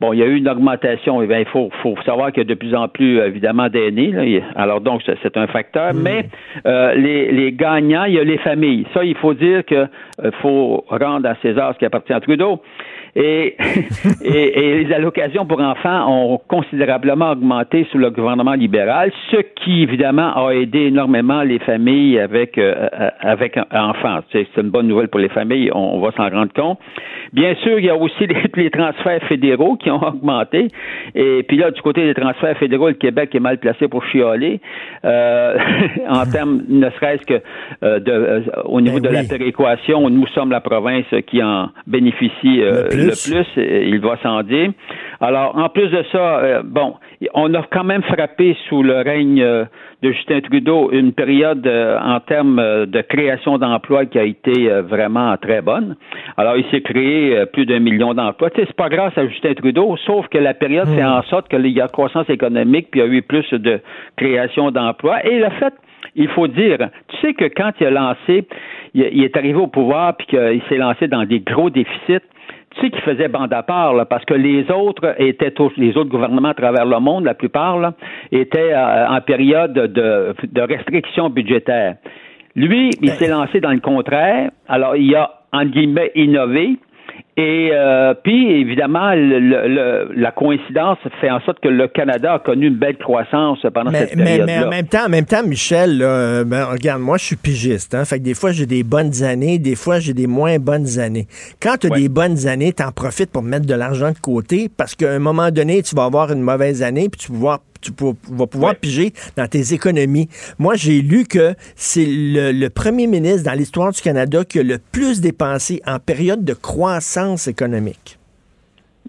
bon, il y a eu une augmentation. Eh bien, il faut, faut savoir qu'il y a de plus en plus, évidemment, d'aînés. là. Alors donc, c'est- un facteur. Mais euh, les, les gagnants, il y a les familles. Ça, il faut dire que euh, faut rendre à César ce qui appartient à Trudeau. Et, et, et les allocations pour enfants ont considérablement augmenté sous le gouvernement libéral, ce qui, évidemment, a aidé énormément les familles avec, euh, euh, avec enfants. C'est une bonne nouvelle pour les familles, on, on va s'en rendre compte. Bien sûr, il y a aussi les, les transferts fédéraux qui ont augmenté. Et puis là, du côté des transferts fédéraux, le Québec est mal placé pour chialer, euh, en termes, ne serait-ce que euh, de, au niveau Ben de oui. la péréquation, nous sommes la province qui en bénéficie Le le plus. euh, il va sans dire. Alors, en plus de ça, euh, bon, on a quand même frappé sous le règne euh, de Justin Trudeau une période euh, en termes de création d'emplois qui a été vraiment très bonne. Alors, il s'est créé plus d'un million d'emplois. Tu sais, c'est pas grâce à Justin Trudeau, sauf que la période fait en sorte qu'il y a croissance économique, puis il y a eu plus de création d'emplois. Et le fait il faut dire, tu sais que quand il a lancé, il est arrivé au pouvoir puis qu'il s'est lancé dans des gros déficits, tu sais qu'il faisait bande à part, là, parce que les autres étaient tous, les autres gouvernements à travers le monde, la plupart, là, étaient euh, en période de, de restrictions budgétaires. Lui, il s'est lancé dans le contraire. Alors, il a, en guillemets, innové. Et euh, puis, évidemment, le- le- le- la coïncidence fait en sorte que le Canada a connu une belle croissance pendant Mais, cette mais, période-là. mais en même temps, en même temps, Michel, là, euh, ben, regarde, moi, je suis pigiste. Hein, fait que des fois, j'ai des bonnes années, des fois, j'ai des moins bonnes années. Quand tu as Ouais. des bonnes années, tu en profites pour mettre de l'argent de côté parce qu'à un moment donné, tu vas avoir une mauvaise année, puis tu vas pouvoir, tu pour- vas pouvoir Ouais. piger dans tes économies. Moi, j'ai lu que c'est le, le premier ministre dans l'histoire du Canada qui a le plus dépensé en période de croissance économique?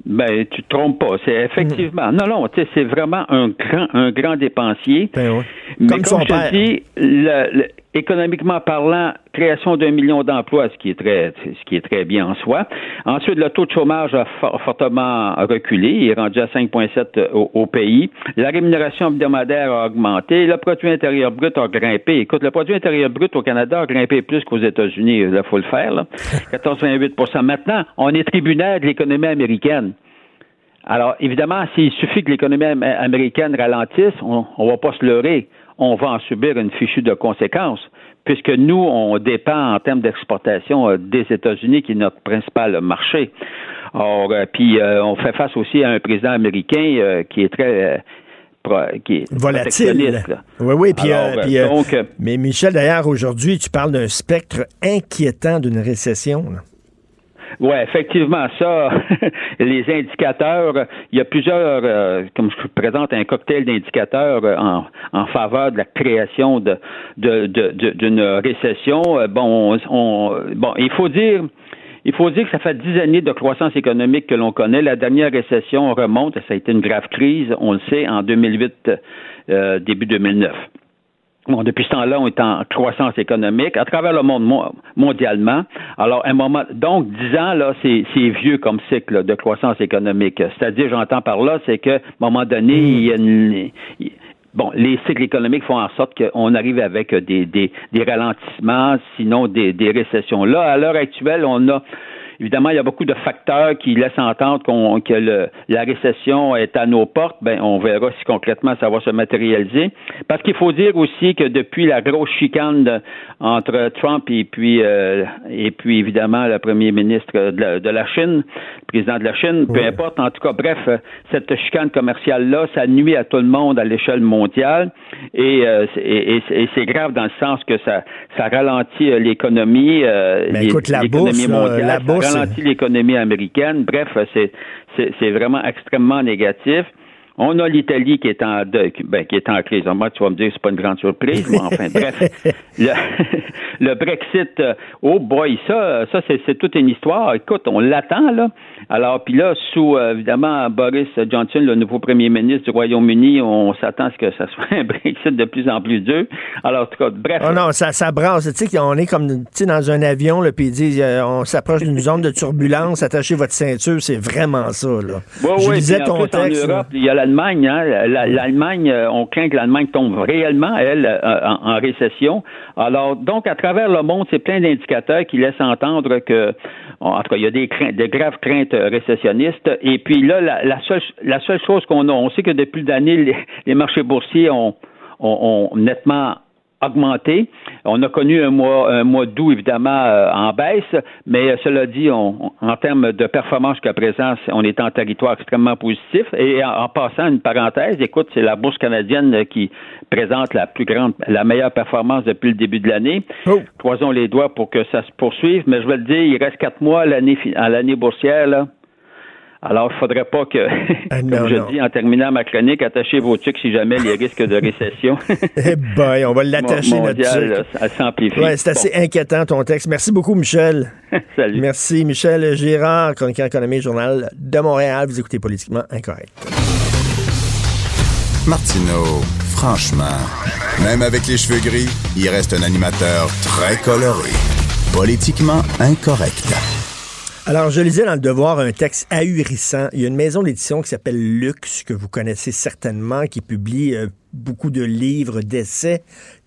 Ben, tu te trompes pas. C'est effectivement. Non, non, sais, c'est vraiment un grand, un grand dépensier. Ben oui. Mais Comme son je père. dis, le- le- économiquement parlant, création d'un million d'emplois, ce qui est très, ce qui est très bien en soi. Ensuite, le taux de chômage a for- fortement reculé. Il est rendu à 5,7 au, au pays. La rémunération hebdomadaire a augmenté. Le produit intérieur brut a grimpé. Écoute, le produit intérieur brut au Canada a grimpé plus qu'aux États-Unis. Il faut le faire, là. 14,8% Maintenant, on est tributaire de l'économie américaine. Alors, évidemment, s'il suffit que l'économie am- américaine ralentisse, on ne va pas se leurrer. On va en subir une fichue de conséquences, puisque nous, on dépend en termes d'exportation euh, des États-Unis, qui est notre principal marché. Or, euh, puis, euh, on fait face aussi à un président américain qui est très... qui est Volatile. Oui, oui. Puis, Alors, euh, puis, donc, euh, mais Michel, d'ailleurs, aujourd'hui, tu parles d'un spectre inquiétant d'une récession. là. Oui, effectivement, ça, les indicateurs, il y a plusieurs, euh, comme je vous présente un cocktail d'indicateurs euh, en, en faveur de la création de de- d'une récession. Euh, Bon, on, on- bon, il faut dire. Il faut dire que ça fait dix années de croissance économique que l'on connaît. La dernière récession remonte, ça a été une grave crise, on le sait, en 2008, euh, début 2009. Bon, depuis ce temps-là, on est en croissance économique à travers le monde mo- mondialement. Alors, un moment, donc, dix ans, là, c'est vieux comme cycle de croissance économique. C'est-à-dire, j'entends par là, c'est que, à un moment donné, il y a une, il- Bon, les cycles économiques font en sorte qu'on arrive avec des, des, des ralentissements, sinon des, des récessions. Là, à l'heure actuelle, on a évidemment, il y a beaucoup de facteurs qui laissent entendre qu'on, que le, la récession est à nos portes. Ben, on verra si concrètement ça va se matérialiser. Parce qu'il faut dire aussi que depuis la grosse chicane de- entre Trump et puis euh, et puis évidemment le premier ministre de la, de la Chine, le président de la Chine, peu importe. En tout cas, bref, cette chicane commerciale là, ça nuit à tout le monde à l'échelle mondiale et, euh, c'est- et, et- et c'est grave dans le sens que ça ça ralentit euh, l'économie, euh, Ben, l'économie mondiale, la bourse, ralentit l'économie américaine. Bref, c'est vraiment extrêmement négatif. On a l'Italie qui est en de- qui- ben, qui est en crise. Moi, tu vas me dire c'est pas une grande surprise, mais enfin, bref. Le, le Brexit, euh, oh boy, ça, ça c'est, toute une histoire. Écoute, on l'attend là. Alors, puis là, sous euh, évidemment Boris Johnson, le nouveau premier ministre du Royaume-Uni, on s'attend à ce que ça soit un Brexit de plus en plus dur. Alors, en tout cas, bref. Oh non, ça, ça brasse. Tu sais qu'on est comme dans un avion, là, puis ils disent euh, on s'approche d'une zone de turbulence, attachez votre ceinture, c'est vraiment ça. Là. Ouais, Je ouais, en ton plus, texte. Europe, il y a l'Allemagne. Hein, La- L'Allemagne, euh, on craint que l'Allemagne tombe réellement, elle, euh, en, récession. Alors, donc, à travers le monde, c'est plein d'indicateurs qui laissent entendre que, en tout cas, il y a des, craintes, de graves craintes euh, récessionnistes. Et puis là, la, seule, chose qu'on a, on sait que depuis l'année, les, les marchés boursiers ont nettement augmenté. On a connu un mois, un mois d'août, évidemment, euh, en baisse, mais euh, cela dit, on, on- en termes de performance jusqu'à présent, on est en territoire extrêmement positif. Et en, en passant une parenthèse, écoute, c'est la bourse canadienne euh, qui présente la plus grande, la meilleure performance depuis le début de l'année. Croisons les doigts pour que ça se poursuive, mais je vais le dire, il reste quatre mois à l'année, fi- à l'année boursière, là. Alors, il faudrait pas que, comme non, je non. dis en terminant ma chronique, attachez vos trucs si jamais il y a risque de récession. Eh ben, on va l'attacher mondial, là, ça s'amplifie. Ouais, c'est assez inquiétant ton texte. Merci beaucoup, Michel. Salut. Merci, Michel Girard, chroniqueur économie, Journal de Montréal. Vous écoutez Politiquement Incorrect. Martineau, franchement, même avec les cheveux gris, il reste un animateur très coloré. Politiquement incorrect. Alors, je lisais dans le Devoir un texte ahurissant. Il y a une maison d'édition qui s'appelle Lux, que vous connaissez certainement, qui publie euh, beaucoup de livres d'essais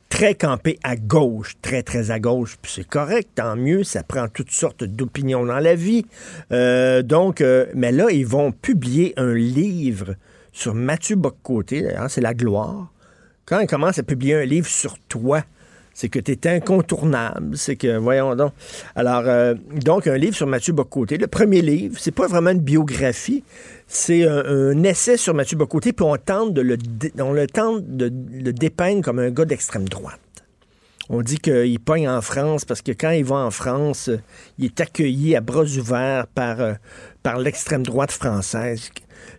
très campés à gauche, très, très à gauche. Puis c'est correct, tant mieux, ça prend toutes sortes d'opinions dans la vie. Euh, donc, euh, mais là, ils vont publier un livre sur Mathieu Boccoté, c'est la gloire. Quand ils commencent à publier un livre sur toi, c'est que tu es incontournable. C'est que, voyons donc. Alors, euh, donc, un livre sur Mathieu Bocoté. Le premier livre, c'est pas vraiment une biographie, c'est un, essai sur Mathieu Bocoté, puis on tente de le, on tente de le dépeindre comme un gars d'extrême droite. On dit qu'il pogne en France parce que quand il va en France, euh, il est accueilli à bras ouverts par, euh, par l'extrême droite française.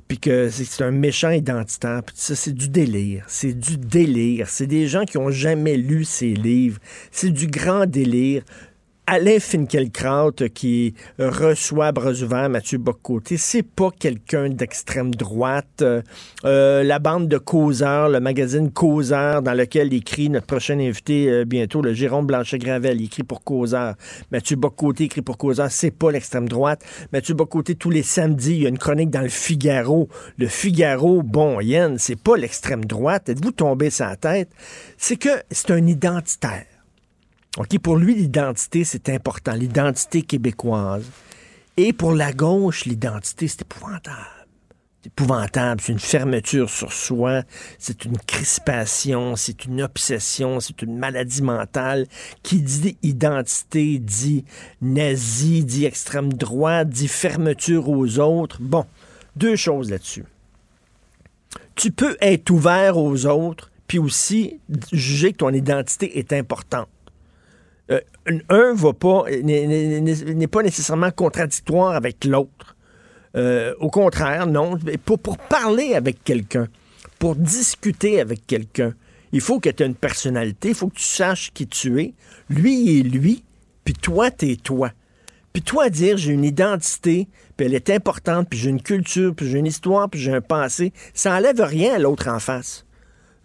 Puis que c'est un méchant identitaire. Puis ça, c'est du délire. C'est du délire. C'est des gens qui ont jamais lu ces livres. C'est du grand délire. Alain Finkielkraut qui reçoit à bras ouverts Mathieu Boccoté, c'est pas quelqu'un d'extrême droite. Euh, la bande de Causeur, le magazine Causeur, dans lequel écrit notre prochain invité euh, bientôt, le Jérôme Blanchet-Gravel, écrit pour Causeur. Mathieu Boccoté écrit pour Causeur, c'est pas l'extrême droite. Mathieu Boccoté, tous les samedis, il y a une chronique dans le Figaro. Le Figaro, bon, Yann, c'est pas l'extrême droite. Êtes-vous tombé sa tête? C'est que c'est un identitaire. OK, pour lui, l'identité, c'est important, l'identité québécoise. Et pour la gauche, l'identité, c'est épouvantable. C'est épouvantable, c'est une fermeture sur soi, c'est une crispation, c'est une obsession, c'est une maladie mentale. Qui dit identité dit nazi, dit extrême droite, dit fermeture aux autres. Bon, deux choses là-dessus. Tu peux être ouvert aux autres, puis aussi juger que ton identité est importante. Euh, un va pas n'est- n'est pas nécessairement contradictoire avec l'autre. Euh, au contraire, non. Pour, pour parler avec quelqu'un, pour discuter avec quelqu'un, il faut que tu aies une personnalité, il faut que tu saches qui tu es. Lui est lui, puis toi, t'es toi. Puis toi, dire j'ai une identité, puis elle est importante, puis j'ai une culture, puis j'ai une histoire, puis j'ai un passé, ça enlève rien à l'autre en face.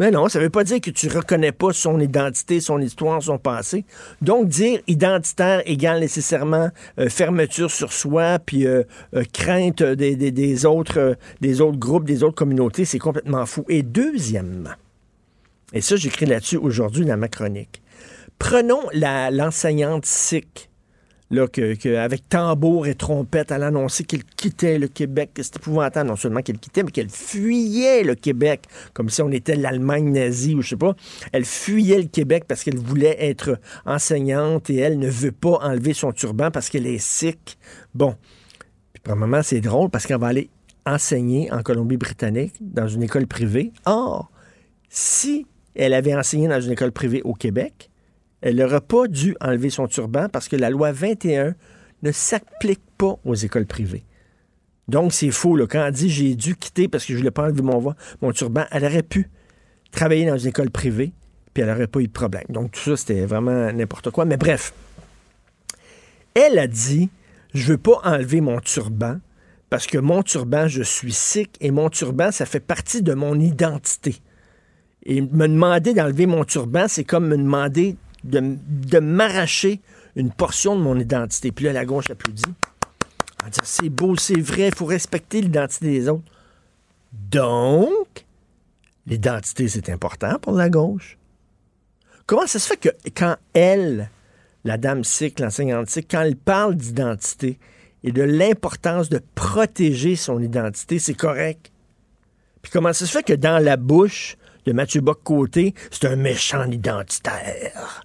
Mais non, ça ne veut pas dire que tu reconnais pas son identité, son histoire, son passé. Donc, dire identitaire égale nécessairement euh, fermeture sur soi, puis euh, euh, crainte des, autres, des autres groupes, des autres communautés, c'est complètement fou. Et deuxièmement, et ça, j'écris là-dessus aujourd'hui dans ma chronique, prenons l'enseignante sikh, là, avec tambour et trompette, elle annonçait qu'elle quittait le Québec, c'était épouvantable, non seulement qu'elle quittait, mais qu'elle fuyait le Québec, comme si on était l'Allemagne nazie ou je sais pas. Elle fuyait le Québec parce qu'elle voulait être enseignante et elle ne veut pas enlever son turban parce qu'elle est sick. Bon. Puis, probablement, c'est drôle parce qu'elle va aller enseigner en Colombie-Britannique dans une école privée. Or, si elle avait enseigné dans une école privée au Québec, elle n'aurait pas dû enlever son turban parce que la loi 21 ne s'applique pas aux écoles privées. Donc, c'est faux. Là. Quand elle dit j'ai dû quitter parce que je ne voulais pas enlever mon, mon turban, elle aurait pu travailler dans une école privée, puis elle n'aurait pas eu de problème. Donc, tout ça, c'était vraiment n'importe quoi. Mais bref, elle a dit je ne veux pas enlever mon turban parce que mon turban, je suis sikh et mon turban, ça fait partie de mon identité. Et me demander d'enlever mon turban, c'est comme me demander de, m'arracher une portion de mon identité. Puis là, la gauche applaudit. En disant, c'est beau, c'est vrai, il faut respecter l'identité des autres. Donc, l'identité, c'est important pour la gauche. Comment ça se fait que quand elle, la dame sikh, l'enseignante sikh, quand elle parle d'identité et de l'importance de protéger son identité, c'est correct? Puis comment ça se fait que dans la bouche de Mathieu Bock-Côté, c'est un méchant identitaire?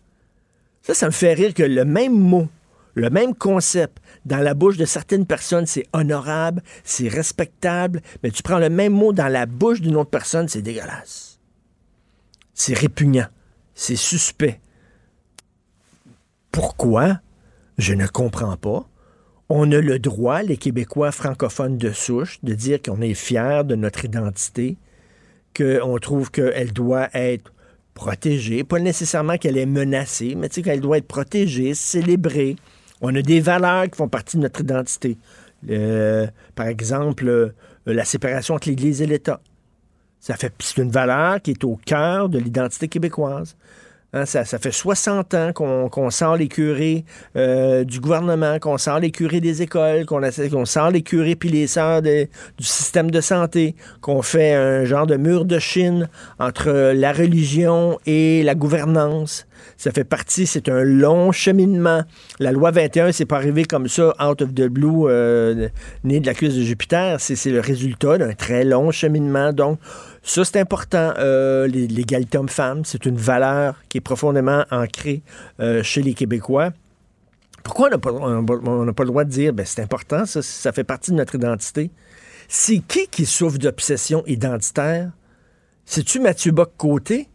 Ça, ça me fait rire que le même mot, le même concept, dans la bouche de certaines personnes, c'est honorable, c'est respectable, mais tu prends le même mot dans la bouche d'une autre personne, c'est dégueulasse. C'est répugnant, c'est suspect. Pourquoi? Je ne comprends pas. On a le droit, les Québécois francophones de souche, de dire qu'on est fiers de notre identité, qu'on trouve qu'elle doit être protégée, pas nécessairement qu'elle est menacée, mais tu sais qu'elle doit être protégée, célébrée. On a des valeurs qui font partie de notre identité. Par exemple, euh, la séparation entre l'Église et l'État. Ça fait, c'est une valeur qui est au cœur de l'identité québécoise. Hein, ça, fait 60 ans qu'on sort les curés euh, du gouvernement, qu'on sort les curés des écoles, qu'on sort les curés puis les sœurs du système de santé, qu'on fait un genre de mur de Chine entre la religion et la gouvernance. Ça fait partie, c'est un long cheminement. La loi 21, c'est pas arrivé comme ça, out of the blue, euh, né de la cuisse de Jupiter. C'est le résultat d'un très long cheminement. Donc, ça, c'est important. Euh, L'égalité homme-femme, c'est une valeur qui est profondément ancrée euh, chez les Québécois. Pourquoi on n'a pas, le droit de dire, ben, c'est important, ça, ça fait partie de notre identité? C'est qui qui souffre d'obsession identitaire? C'est-tu Mathieu Bock-Côté,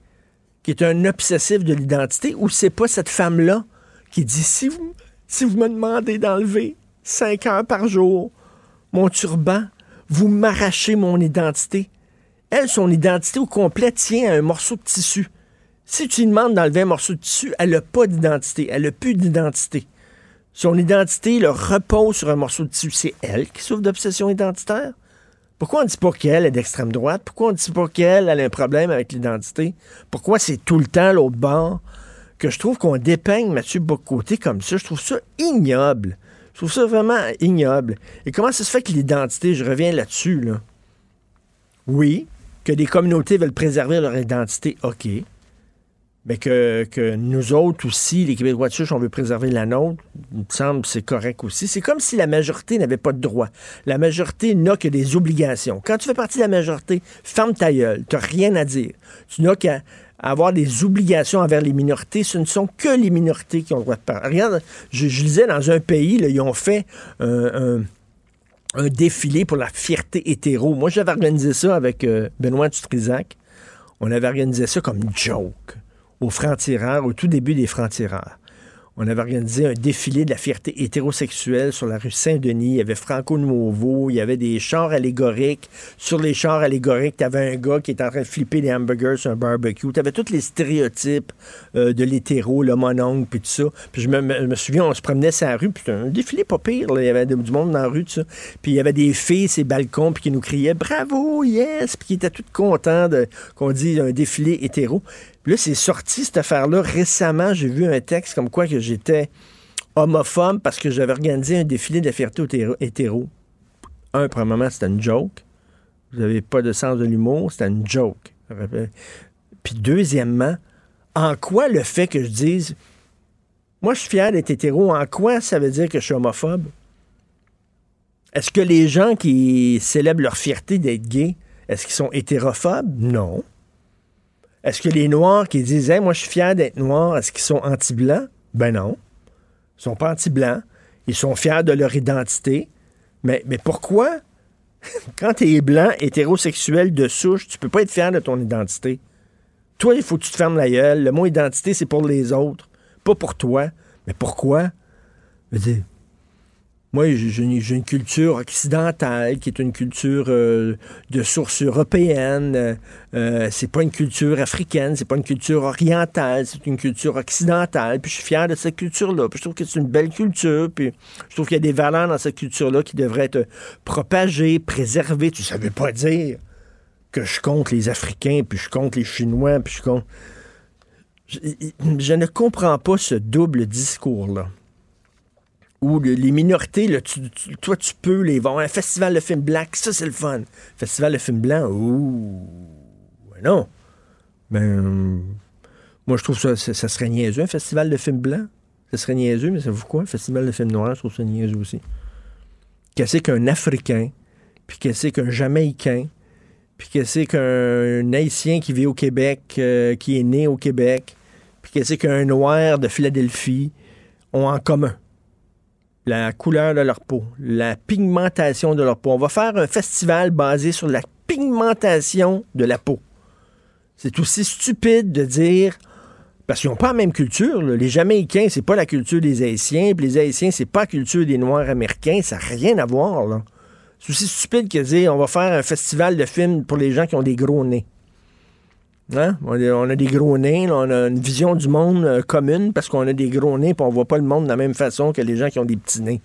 qui est un obsessif de l'identité, ou c'est pas cette femme-là qui dit, si vous, si vous me demandez d'enlever cinq heures par jour mon turban, vous m'arrachez mon identité? Elle, son identité au complet tient à un morceau de tissu. Si tu lui demandes d'enlever un morceau de tissu, elle n'a pas d'identité. Elle n'a plus d'identité. Son identité le repose sur un morceau de tissu. C'est elle qui souffre d'obsession identitaire. Pourquoi on ne dit pas qu'elle est d'extrême droite? Pourquoi on ne dit pas qu'elle a un problème avec l'identité? Pourquoi c'est tout le temps l'autre bord? Que je trouve qu'on dépeigne Mathieu Bocoté comme ça, je trouve ça ignoble. Je trouve ça vraiment ignoble. Et comment ça se fait que l'identité, je reviens là-dessus, là? Oui, que des communautés veulent préserver leur identité, OK. Mais que, nous autres aussi, les Québécois de souche, on veut préserver la nôtre, il me semble que c'est correct aussi. C'est comme si la majorité n'avait pas de droit. La majorité n'a que des obligations. Quand tu fais partie de la majorité, ferme ta gueule, tu n'as rien à dire. Tu n'as qu'à avoir des obligations envers les minorités. Ce ne sont que les minorités qui ont le droit de parler. Regarde, je, lisais dans un pays, là, ils ont fait un un défilé pour la fierté hétéro. Moi, j'avais organisé ça avec euh, Benoît Dutrisac. On avait organisé ça comme joke aux francs-tireurs, au tout début des francs-tireurs on avait organisé un défilé de la fierté hétérosexuelle sur la rue Saint-Denis. Il y avait Franco Nuovo, il y avait des chars allégoriques. Sur les chars allégoriques, tu avais un gars qui était en train de flipper des hamburgers sur un barbecue. Tu avais tous les stéréotypes euh, de l'hétéro, le mononcle, puis tout ça. Puis je me, souviens, on se promenait sur la rue, puis un défilé pas pire. Il y avait du monde dans la rue, tout ça. Puis il y avait des filles, ces balcons, puis qui nous criaient « Bravo, yes! » Puis qui étaient toutes contents qu'on dise un défilé hétéro. Puis là, c'est sorti cette affaire-là. Récemment, j'ai vu un texte comme quoi que j'étais homophobe parce que j'avais organisé un défilé de la fierté hétéro. Un, premièrement, c'était une joke. Vous n'avez pas de sens de l'humour, c'était une joke. Puis deuxièmement, en quoi le fait que je dise Moi, je suis fier d'être hétéro. En quoi ça veut dire que je suis homophobe? Est-ce que les gens qui célèbrent leur fierté d'être gays, est-ce qu'ils sont hétérophobes? Non. Est-ce que les Noirs qui disent moi je suis fier d'être noir, est-ce qu'ils sont anti-blancs? Ben non. Ils sont pas anti-blancs. Ils sont fiers de leur identité. Mais, mais pourquoi? Quand tu es blanc, hétérosexuel de souche, tu peux pas être fier de ton identité. Toi, il faut que tu te fermes la gueule. Le mot identité, c'est pour les autres, pas pour toi. Mais pourquoi? Je veux dire, moi, j'ai une, culture occidentale qui est une culture euh, de source européenne. Euh, c'est pas une culture africaine, c'est pas une culture orientale, c'est une culture occidentale. Puis je suis fier de cette culture-là. Puis je trouve que c'est une belle culture. Puis je trouve qu'il y a des valeurs dans cette culture-là qui devraient être propagées, préservées. Tu savais pas dire que je compte les Africains, puis je compte les Chinois, puis je compte. Je ne comprends pas ce double discours-là où le- les minorités, toi, tu peux les voir. Un festival de films blancs, ça, c'est le fun. Festival de films blancs, ouh, ouais, non. Ben, euh, moi, je trouve ça, ça, ça serait niaiseux, un festival de films blancs. Ça serait niaiseux, mais ça vous quoi? Un festival de films noirs, je trouve ça niaiseux aussi. Qu'est-ce qu'un Africain, puis qu'est-ce qu'un Jamaïcain, puis qu'est-ce qu'un Haïtien qui vit au Québec, euh, qui est né au Québec, puis qu'est-ce qu'un Noir de Philadelphie ont en commun? La couleur de leur peau, la pigmentation de leur peau. On va faire un festival basé sur la pigmentation de la peau. C'est aussi stupide de dire parce qu'ils n'ont pas la même culture. Les Jamaïcains, c'est pas la culture des Haïtiens, puis les Haïtiens, c'est pas la culture des Noirs américains. Ça n'a rien à voir. C'est aussi stupide que de dire on va faire un festival de films pour les gens qui ont des gros nez. Hein? On, a, des gros nez, on a une vision du monde euh, commune parce qu'on a des gros nez et on voit pas le monde de la même façon que les gens qui ont des petits nez.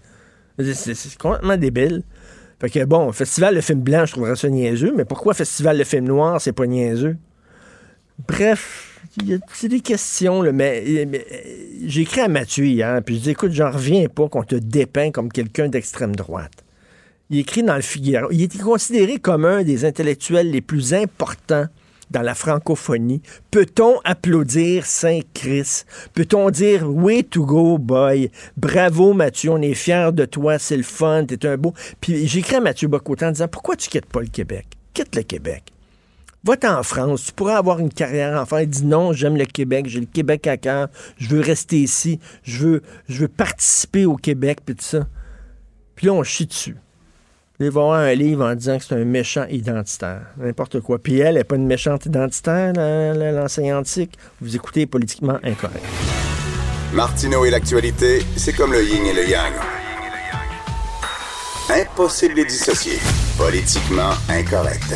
C'est- complètement débile. Fait que bon, festival de films blancs, je trouverais ça niaiseux, mais pourquoi festival de films noirs, c'est pas niaiseux? Bref, il y a- c'est des questions, mais, euh, j'ai écrit à Mathieu hier, puis je dis écoute, j'en reviens pas qu'on te dépeint comme quelqu'un d'extrême droite. Il écrit dans le Figaro. Il est considéré comme un des intellectuels les plus importants dans la francophonie. Peut-on applaudir Saint-Christ? Peut-on dire way to go, boy? Bravo, Mathieu, on est fiers de toi, c'est le fun, t'es un beau. Puis j'écris à Mathieu Bocotan en disant pourquoi tu quittes pas le Québec? Quitte le Québec. Va-t'en en France, tu pourrais avoir une carrière en France. Il dit non, j'aime le Québec, j'ai le Québec à cœur, je veux rester ici, je veux, je veux participer au Québec, puis tout ça. Puis là, on chie dessus. Il va avoir un livre en disant que c'est un méchant identitaire. N'importe quoi. Puis elle n'est pas une méchante identitaire, l'enseignante antique. Vous écoutez politiquement incorrect. Martineau et l'actualité, c'est comme le yin et le yang. Impossible de les dissocier. Politiquement incorrect.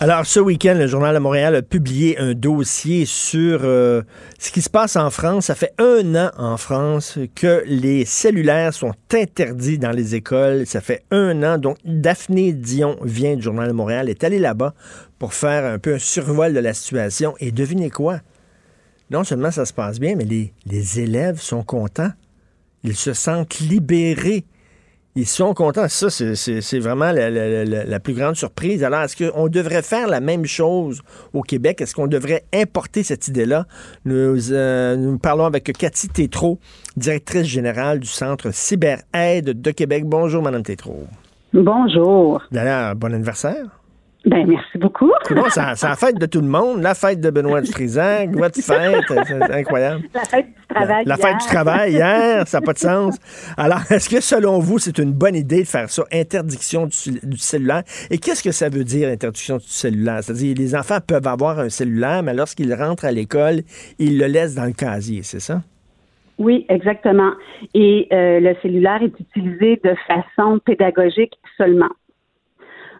Alors, ce week-end, le Journal de Montréal a publié un dossier sur euh, ce qui se passe en France. Ça fait un an en France que les cellulaires sont interdits dans les écoles. Ça fait un an. Donc, Daphné Dion vient du Journal de Montréal, est allée là-bas pour faire un peu un survol de la situation. Et devinez quoi? Non seulement ça se passe bien, mais les, les élèves sont contents. Ils se sentent libérés. Ils sont contents. Ça, c'est- vraiment la, la- la- la plus grande surprise. Alors, est-ce qu'on devrait faire la même chose au Québec? Est-ce qu'on devrait importer cette idée-là? Nous, euh, nous parlons avec Cathy Tétrault, directrice générale du Centre CyberAide de Québec. Bonjour, Madame Tétrault. Bonjour. D'ailleurs, bon anniversaire. Ben, merci beaucoup. Bon, c'est la- fête de tout le monde. La fête de Benoît Dutrisac, votre fête, c'est incroyable. La fête du travail. La fête du travail hier, ça n'a pas de sens. Alors, est-ce que selon vous, c'est une bonne idée de faire ça, interdiction du cellulaire? Et qu'est-ce que ça veut dire, interdiction du cellulaire? C'est-à-dire, les enfants peuvent avoir un cellulaire, mais lorsqu'ils rentrent à l'école, ils le laissent dans le casier, c'est ça? Oui, exactement. Et euh, le cellulaire est utilisé de façon pédagogique seulement.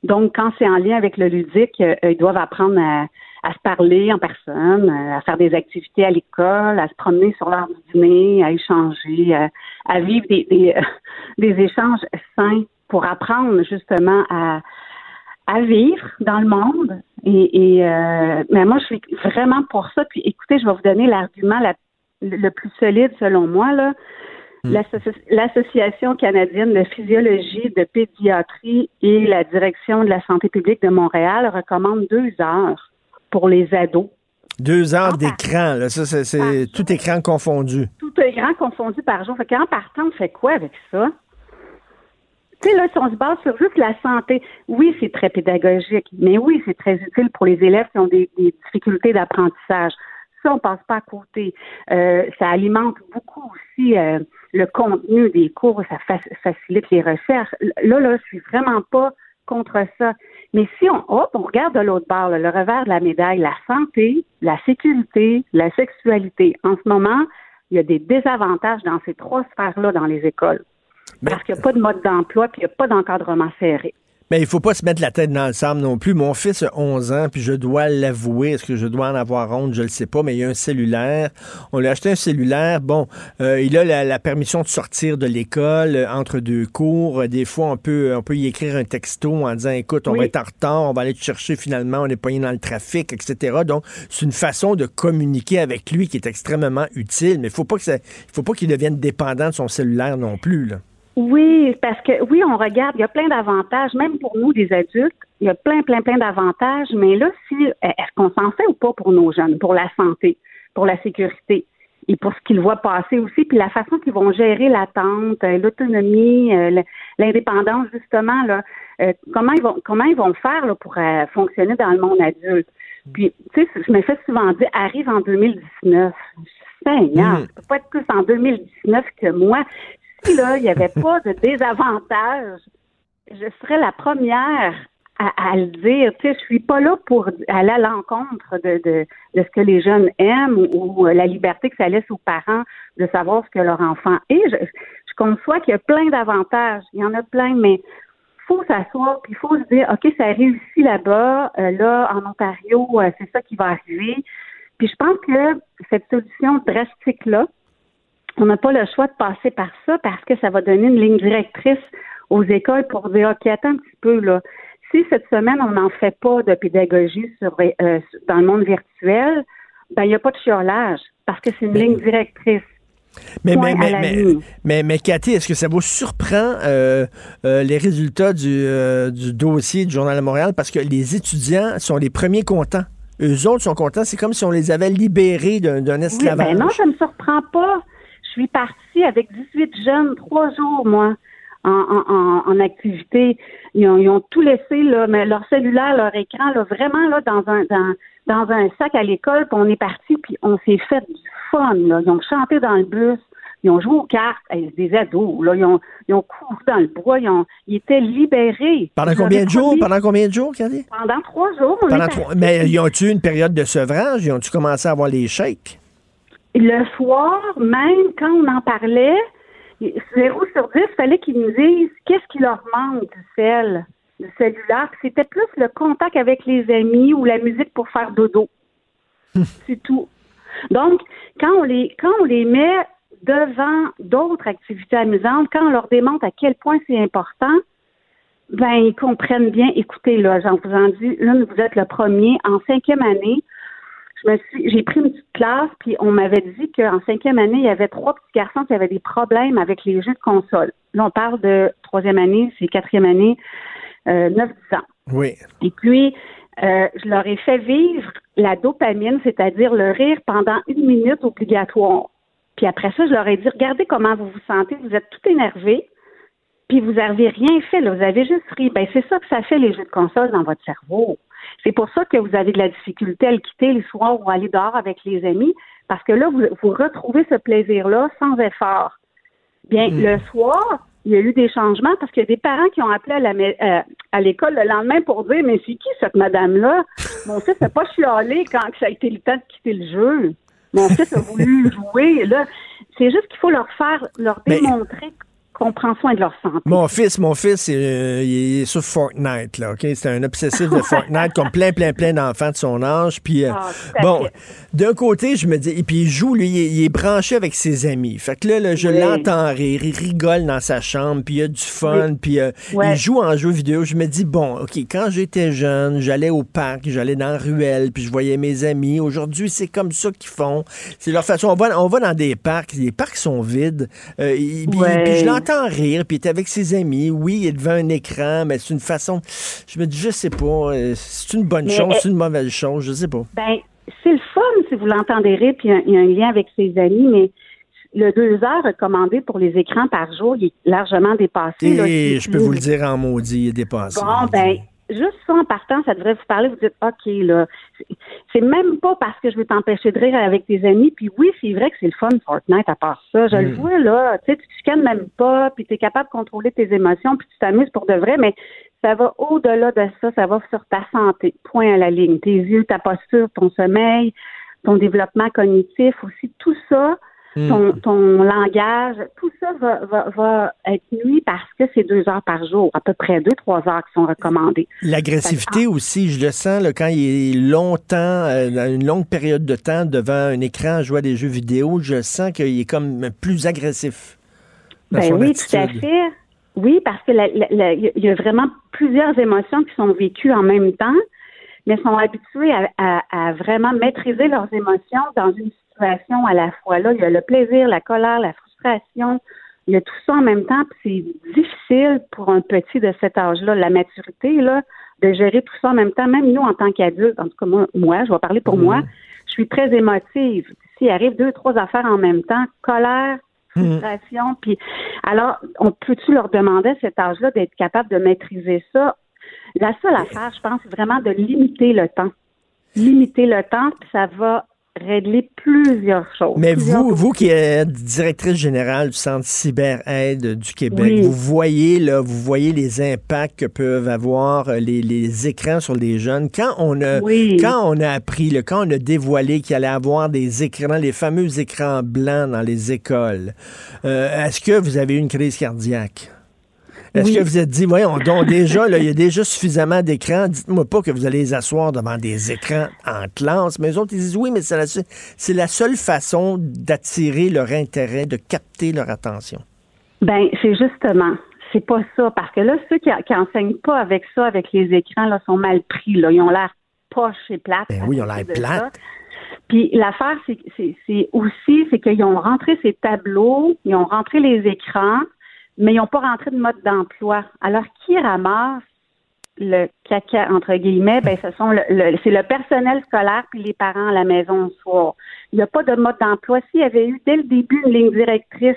Donc, quand c'est en lien avec le ludique, euh, ils doivent apprendre à, à se parler en personne, euh, à faire des activités à l'école, à se promener sur l'heure du dîner, à échanger, à, à vivre des, des, des échanges sains pour apprendre justement à, à vivre dans le monde. Et, et euh, mais moi, je suis vraiment pour ça. Puis écoutez, je vais vous donner l'argument la- le plus solide selon moi. Là. L'Asso- L'Association canadienne de physiologie, de pédiatrie et la direction de la santé publique de Montréal recommandent deux heures pour les ados Deux heures d'écran, là. Ça, c'est, c'est tout écran confondu. Tout écran confondu par jour. Fait qu'en partant, on fait quoi avec ça? Tu sais, là, si on se base sur juste la santé, oui, c'est très pédagogique, mais oui, c'est très utile pour les élèves qui ont des, des difficultés d'apprentissage. Ça, on passe pas à côté. Euh, ça alimente beaucoup aussi euh, le contenu des cours, ça fa- facilite les recherches. Là, là, je suis vraiment pas contre ça. Mais si on, hop, on regarde de l'autre bord, là, le revers de la médaille, la santé, la sécurité, la sexualité. En ce moment, il y a des désavantages dans ces trois sphères-là dans les écoles. Parce qu'il n'y a pas de mode d'emploi puis il n'y a pas d'encadrement serré. Mais il faut pas se mettre la tête dans le sable non plus. Mon fils a 11 ans, puis je dois l'avouer. Est-ce que je dois en avoir honte? Je le sais pas, mais il y a un cellulaire. On lui a acheté un cellulaire. Bon, euh, il a la, la permission de sortir de l'école euh, entre deux cours. Des fois, on peut, on peut y écrire un texto en disant, écoute, on Oui. va être en retard, on va aller te chercher finalement, on est poigné dans le trafic, etc. Donc, c'est une façon de communiquer avec lui qui est extrêmement utile. Mais il faut pas que ça, il faut pas qu'il devienne dépendant de son cellulaire non plus, là. Oui, parce que oui, on regarde, il y a plein d'avantages, même pour nous, des adultes, il y a plein, plein, plein d'avantages, mais là, si est-ce qu'on s'en fait ou pas pour nos jeunes, pour la santé, pour la sécurité et pour ce qu'ils voient passer aussi, puis la façon qu'ils vont gérer l'attente, euh, l'autonomie, euh, l'indépendance, justement, là, euh, comment ils vont comment ils vont faire là, pour euh, fonctionner dans le monde adulte? Puis, tu sais, je me fais souvent dire, arrive en 2019. Seigneur, ça peut pas être plus en 2019 que moi. Si là, il n'y avait pas de désavantages, je serais la première à, à le dire. Tu sais, je suis pas là pour aller à l'encontre de, de, de ce que les jeunes aiment ou, la liberté que ça laisse aux parents de savoir ce que leur enfant est. Je, je conçois qu'il y a plein d'avantages. Il y en a plein, mais faut s'asseoir puis il faut se dire ok ça réussit là-bas euh, là en Ontario euh, c'est ça qui va arriver puis je pense que cette solution drastique là on n'a pas le choix de passer par ça parce que ça va donner une ligne directrice aux écoles pour dire ok attends un petit peu là si cette semaine on n'en fait pas de pédagogie sur euh, dans le monde virtuel ben il n'y a pas de chiolage parce que c'est une ligne directrice Mais, mais, mais, mais, ligne. mais, mais Cathy, est-ce que ça vous surprend euh, euh, les résultats du, du dossier du Journal de Montréal? Parce que les étudiants sont les premiers contents. Eux autres sont contents. C'est comme si on les avait libérés d'un Oui, esclavage. ben non, ça me surprend pas. Je suis partie avec 18 jeunes, trois jours, moi, en, en, activité. Ils ont, ils ont tout laissé, là, mais leur cellulaire, leur écran, là, vraiment là, dans un dans, dans un sac à l'école, puis on est parti, puis on s'est fait du fun. Là. Ils ont chanté dans le bus. Ils ont joué aux cartes, des ados, là, ils ont, ils ont couru dans le bois, ils, ont, ils étaient libérés. Pendant combien de jours? Pendant combien de jours? Pendant trois jours, on Pendant trois- Mais ils ont-tu une période de sevrage? Ils ont-tu commencé à avoir les chèques? Le soir, même quand on en parlait, 0 sur 10, il fallait qu'ils nous disent qu'est-ce qui leur manque du sel, du cellulaire. C'était plus le contact avec les amis ou la musique pour faire dodo. C'est tout. Donc, quand on les quand on les met devant d'autres activités amusantes, quand on leur démontre à quel point c'est important, ben ils comprennent bien. Écoutez, là, j'en vous en dis, là, vous êtes le premier en cinquième année je me suis, j'ai pris une petite classe, puis on m'avait dit qu'en cinquième année, il y avait trois petits garçons qui avaient des problèmes avec les jeux de console. Là, on parle de troisième année, c'est quatrième année, euh, 9-10 ans. Oui. Et puis, euh, je leur ai fait vivre la dopamine, c'est-à-dire le rire pendant une minute obligatoire. Puis après ça, je leur ai dit, regardez comment vous vous sentez, vous êtes tout énervé, puis vous n'avez rien fait, là, vous avez juste ri. Ben, c'est ça que ça fait les jeux de console dans votre cerveau. C'est pour ça que vous avez de la difficulté à le quitter le soir ou à aller dehors avec les amis, parce que là, vous, vous retrouvez ce plaisir-là sans effort. Bien, le soir, il y a eu des changements parce qu'il y a des parents qui ont appelé à la mai- euh, à l'école le lendemain pour dire Mais c'est qui cette madame-là? Mon fils n'a pas chialé quand ça a été le temps de quitter le jeu. Mon fils a voulu jouer. Là, c'est juste qu'il faut leur faire, leur démontrer qu'on prend soin de leur santé. Mon fils, mon fils, euh, il est sur Fortnite, là, OK? C'est un obsessif de Fortnite, comme plein, plein, plein d'enfants de son âge. Puis, euh, Ah, bon, d'un côté, je me dis, et puis il joue, lui, il est, il est branché avec ses amis. Fait que là, là, je Oui. l'entends rire, il rigole dans sa chambre, puis il a du fun, puis euh, Ouais. il joue en jeu vidéo. Je me dis, bon, OK, quand j'étais jeune, j'allais au parc, j'allais dans la ruelle, puis je voyais mes amis. Aujourd'hui, c'est comme ça qu'ils font. C'est leur façon. On va, on va dans des parcs, les parcs sont vides. Il- puis, Ouais. puis je l'entends rire, puis il est avec ses amis. Oui, il est devant un écran, mais c'est une façon. Je me dis, je sais pas, euh, c'est une bonne Mais, chose, euh, c'est une mauvaise chose, je sais pas. Ben, c'est le fun si vous l'entendez rire, puis il y a- il y, a un lien avec ses amis, mais le deux heures recommandé pour les écrans par jour, il est largement dépassé. Et Si- je peux vous le dire en maudit, il est dépassé. Bon, ben, juste ça en partant, ça devrait vous parler. Vous dites, OK, là, c'est- même pas parce que je veux t'empêcher de rire avec tes amis. Puis oui, c'est vrai que c'est le fun, Fortnite, à part ça. Je le Mm. vois, là. Tu sais, tu te chicanes même pas, puis tu es capable de contrôler tes émotions, puis tu t'amuses pour de vrai, mais ça va au-delà de ça. Ça va sur ta santé. Point à la ligne. Tes yeux, ta posture, ton sommeil, ton développement cognitif aussi. Tout ça, Hmm. ton, ton langage, tout ça va, va, va être nuit parce que c'est deux heures par jour, à peu près deux, trois heures qui sont recommandées. L'agressivité aussi, je le sens là, quand il est longtemps, euh, une longue période de temps devant un écran à jouer à des jeux vidéo, je sens qu'il est comme plus agressif. dans Ben son oui, tout à attitude. fait. Oui, parce que il y a vraiment plusieurs émotions qui sont vécues en même temps, mais sont habitués à, à- à vraiment maîtriser leurs émotions dans une à la fois. Là, il y a le plaisir, la colère, la frustration. Il y a tout ça en même temps, puis c'est difficile pour un petit de cet âge-là, la maturité, là, de gérer tout ça en même temps. Même nous, en tant qu'adultes, en tout cas moi, moi, je vais parler pour moi, je suis très émotive. S'il arrive deux, trois affaires en même temps, colère, frustration, puis alors, on peut-tu leur demander à cet âge-là d'être capable de maîtriser ça? La seule affaire, je pense, c'est vraiment de limiter le temps. Limiter le temps, puis ça va régler plusieurs choses. Mais Plusieurs vous, vous qui êtes directrice générale du Centre CyberAide du Québec, Oui. vous voyez là, vous voyez les impacts que peuvent avoir euh, les, les écrans sur les jeunes. Quand on a, Oui. quand on a appris, là, quand on a dévoilé qu'il allait avoir des écrans, les fameux écrans blancs dans les écoles, euh, est-ce que vous avez eu une crise cardiaque? Est-ce Oui. que vous êtes dit, voyons donc, déjà, il y a déjà suffisamment d'écrans. Dites-moi pas que vous allez les asseoir devant des écrans en classe. Mais les autres, ils disent, oui, mais c'est la, se- c'est la seule façon d'attirer leur intérêt, de capter leur attention. Ben, c'est justement, c'est pas ça. Parce que là, ceux qui, qui enseignent pas avec ça, avec les écrans, là, sont mal pris. Là. Ils ont l'air poche et plates. Ben oui, ils ont l'air ça. Puis l'affaire, c'est, c'est, c'est aussi, c'est qu'ils ont rentré ces tableaux, ils ont rentré les écrans, mais ils n'ont pas rentré de mode d'emploi. Alors, qui ramasse le caca, entre guillemets, ben, ce sont le, le- c'est le personnel scolaire puis les parents à la maison le soir. Il n'y a pas de mode d'emploi. S'il y avait eu dès le début une ligne directrice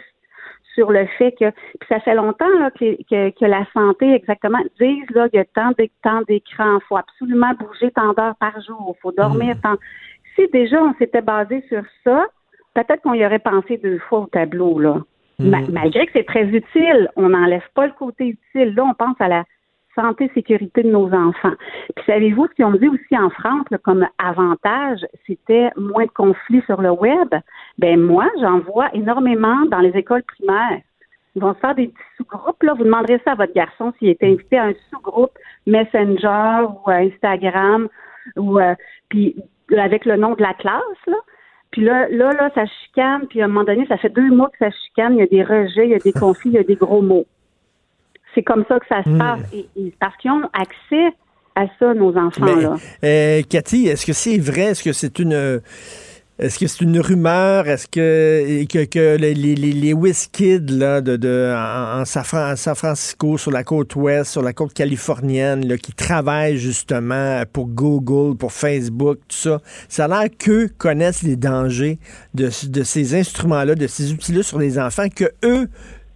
sur le fait que puis ça fait longtemps là, que, que, que la santé exactement disent là il y a tant de temps d'écran, faut absolument bouger tant d'heures par jour, faut dormir tant. Si déjà on s'était basé sur ça, peut-être qu'on y aurait pensé deux fois au tableau là. Ma- malgré que c'est très utile, on n'enlève pas le côté utile. Là, on pense à la santé sécurité de nos enfants. Puis savez-vous ce qu'ils ont dit aussi en France là, comme avantage, c'était moins de conflits sur le web? Ben moi, j'en vois énormément dans les écoles primaires. Ils vont se faire des petits sous-groupes. Là, vous demanderez ça à votre garçon s'il est invité à un sous-groupe Messenger ou à Instagram ou euh, puis avec le nom de la classe là. Puis là, là, là, ça chicane. Puis à un moment donné, ça fait deux mois que ça chicane. Il y a des rejets, il y a des conflits, il y a des gros mots. C'est comme ça que ça se Mm. passe. Et, et parce qu'ils ont accès à ça, nos enfants là. Euh, Cathy, est-ce que c'est vrai? Est-ce que c'est une. Est-ce que c'est une rumeur? Est-ce que, les, les, là, de, en, San Fran- San Francisco, sur la côte ouest, sur la côte californienne, qui travaillent justement pour Google, pour Facebook, tout ça, ça a l'air qu'eux connaissent les dangers de, de ces instruments-là, de ces outils-là sur les enfants, que eux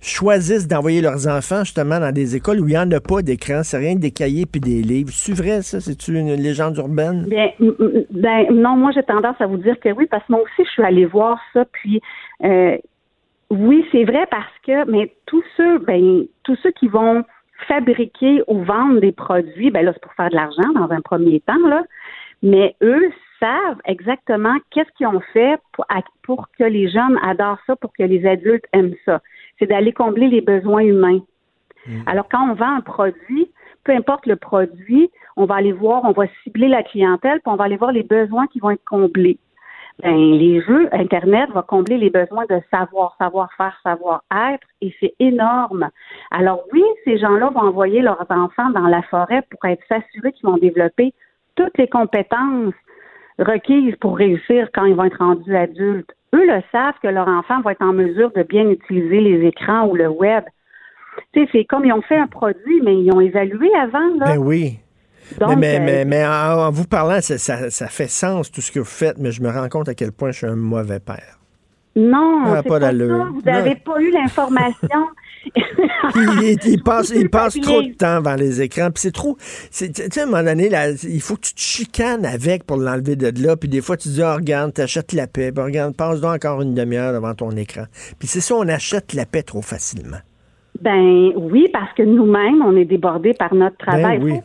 choisissent d'envoyer leurs enfants justement dans des écoles où il n'y en a pas d'écran, c'est rien que des cahiers puis des livres. C'est vrai ça? C'est-tu une légende urbaine? Bien, ben, non, moi j'ai tendance à vous dire que oui, parce que moi aussi je suis allée voir ça, puis euh, oui, c'est vrai parce que, mais tous ceux, ben, tous ceux qui vont fabriquer ou vendre des produits, ben là c'est pour faire de l'argent dans un premier temps là, mais eux savent exactement qu'est-ce qu'ils ont fait pour que les jeunes adorent ça, pour que les adultes aiment ça. C'est d'aller combler les besoins humains. Alors, quand on vend un produit, peu importe le produit, on va aller voir, on va cibler la clientèle, puis on va aller voir les besoins qui vont être comblés. Ben, les jeux, Internet va combler les besoins de savoir, savoir-faire, savoir-être, et c'est énorme. Alors oui, ces gens-là vont envoyer leurs enfants dans la forêt pour être s'assurer qu'ils vont développer toutes les compétences requises pour réussir quand ils vont être rendus adultes. Eux le savent que leur enfant va être en mesure de bien utiliser les écrans ou le web. Tu sais, c'est comme ils ont fait un produit, mais ils ont évalué avant. Là. Ben oui. Donc, mais, mais, euh, mais, mais en, en vous parlant, ça, ça- ça fait sens tout ce que vous faites, mais je me rends compte à quel point je suis un mauvais père. Non, Ah, pas ça. Vous n'avez pas eu l'information. il, il passe, il passe trop de temps devant les écrans. Puis c'est trop. Tu sais, à un moment donné, là, il faut que tu te chicanes avec pour l'enlever de là. Puis des fois, tu dis, ah, regarde, t'achètes la paix. Puis regarde, passe donc encore une demi-heure devant ton écran. Puis c'est ça, on achète la paix trop facilement. Ben oui, parce que nous-mêmes, on est débordés par notre travail. Ben oui.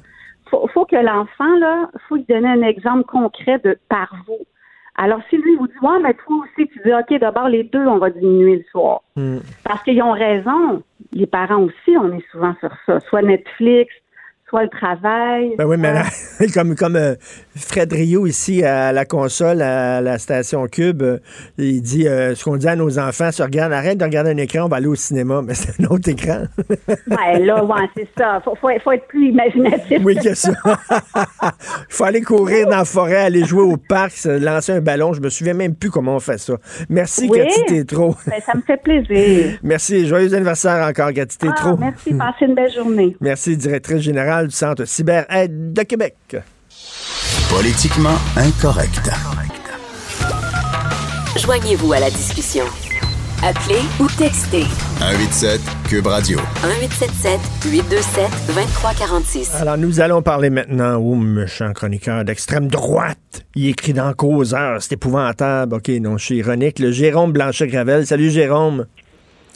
faut, faut, faut que l'enfant, là, faut lui donner un exemple concret de par vous. Alors, si lui vous dit, ouais, mais toi aussi, tu dis, OK, d'abord, les deux, on va diminuer le soir. Hmm. Parce qu'ils ont raison. Les parents aussi, on est souvent sur ça. Soit Netflix, soit le travail. Ben oui, mais là, comme, comme euh, Fred Rio ici à la console, à la station Cube, euh, il dit euh, ce qu'on dit à nos enfants, se regarde, arrête de regarder un écran, on va aller au cinéma. Mais c'est un autre écran. Ben là, ouais, c'est ça. Faut, faut, faut être plus imaginatif. oui, que ça. Il faut aller courir dans la forêt, aller jouer au parc, lancer un ballon. Je me souviens même plus comment on fait ça. Merci, Oui. Cathy Tétro. Ben, ça me fait plaisir. Merci. Joyeux anniversaire encore, Cathy Ah, Tétro. merci, passez une belle journée. Merci, directrice générale du Centre Cyber Aide de Québec. Politiquement incorrect. Joignez-vous à la discussion. Appelez ou textez 187 Cube Radio. 1877 827 2346. Alors, nous allons parler maintenant au méchant chroniqueur d'extrême droite. Il écrit dans Causeur, c'est épouvantable. OK, non, je suis ironique. Le Jérôme Blanchet-Gravel. Salut, Jérôme.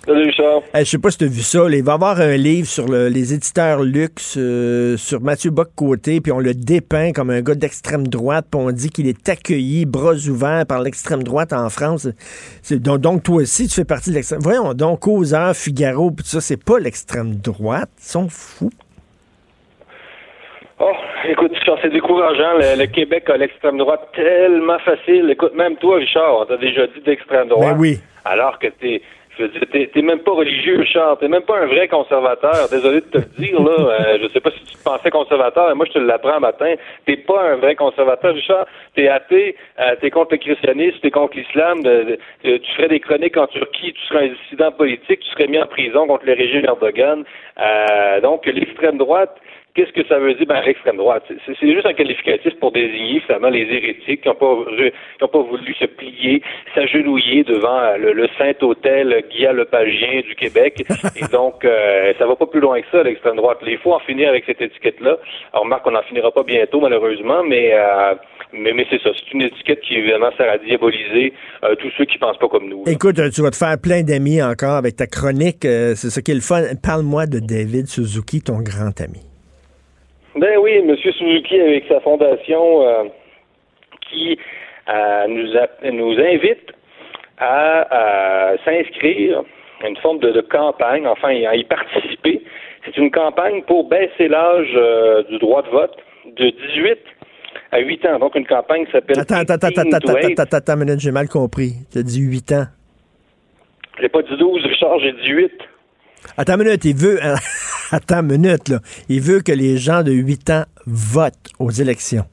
Salut, Richard. Hey, je sais pas si tu as vu ça. là, il va y avoir un livre sur le- les éditeurs luxe, euh, sur Mathieu Bock-Côté, puis on le dépeint comme un gars d'extrême droite, puis on dit qu'il est accueilli, bras ouverts par l'extrême droite en France. Donc, donc, toi aussi, tu fais partie de l'extrême... Voyons donc, Causeur, Figaro, puis tout ça, c'est pas l'extrême droite. Ils sont fous. Oh, écoute, Richard, c'est décourageant. Le, le Québec a l'extrême droite tellement facile. Écoute, même toi, Richard, on t'a déjà dit d'extrême droite. Ben oui. Alors que t'es, t'es, même pas religieux, Richard. T'es même pas un vrai conservateur. Désolé de te le dire, là. Euh, je sais pas si tu te pensais conservateur, mais moi, je te l'apprends matin. T'es pas un vrai conservateur, Richard. T'es athée, euh, t'es contre le christianisme, t'es contre l'islam. de- euh, tu ferais des chroniques en Turquie, tu serais un dissident politique, tu serais mis en prison contre le régime Erdogan. Euh, donc, l'extrême droite, Qu'est-ce que ça veut dire? Ben, l'extrême droite? C'est- juste un qualificatif pour désigner finalement les hérétiques qui n'ont pas, qui ont pas voulu se plier, s'agenouiller devant euh, le, le Saint-Hôtel Guy Lepagien du Québec. Et donc, euh, ça va pas plus loin que ça, l'extrême droite. Il faut en finir avec cette étiquette-là. Alors, remarque qu'on n'en finira pas bientôt, malheureusement, mais, euh, mais, mais c'est ça. C'est une étiquette qui, évidemment, sert à diaboliser euh, tous ceux qui pensent pas comme nous. là. Écoute, euh, tu vas te faire plein d'amis encore avec ta chronique. euh, c'est ça qui est le fun. Parle-moi de David Suzuki, ton grand ami. Ben oui, M. Suzuki avec sa fondation euh, qui euh, nous, a- nous invite à, à s'inscrire à une forme de, de campagne, enfin à y participer. C'est une campagne pour baisser l'âge euh, du droit de vote de 18 à 8 ans. Donc une campagne qui s'appelle Attends, attends, attends, 18 attends, attends, 8. attends, attends, minute, j'ai mal compris. Tu as dit 8 ans. J'ai pas dit 12, Richard, j'ai dit 8. Attends une minute, il veut. attends une minute, là. Il veut que les gens de 8 ans votent aux élections.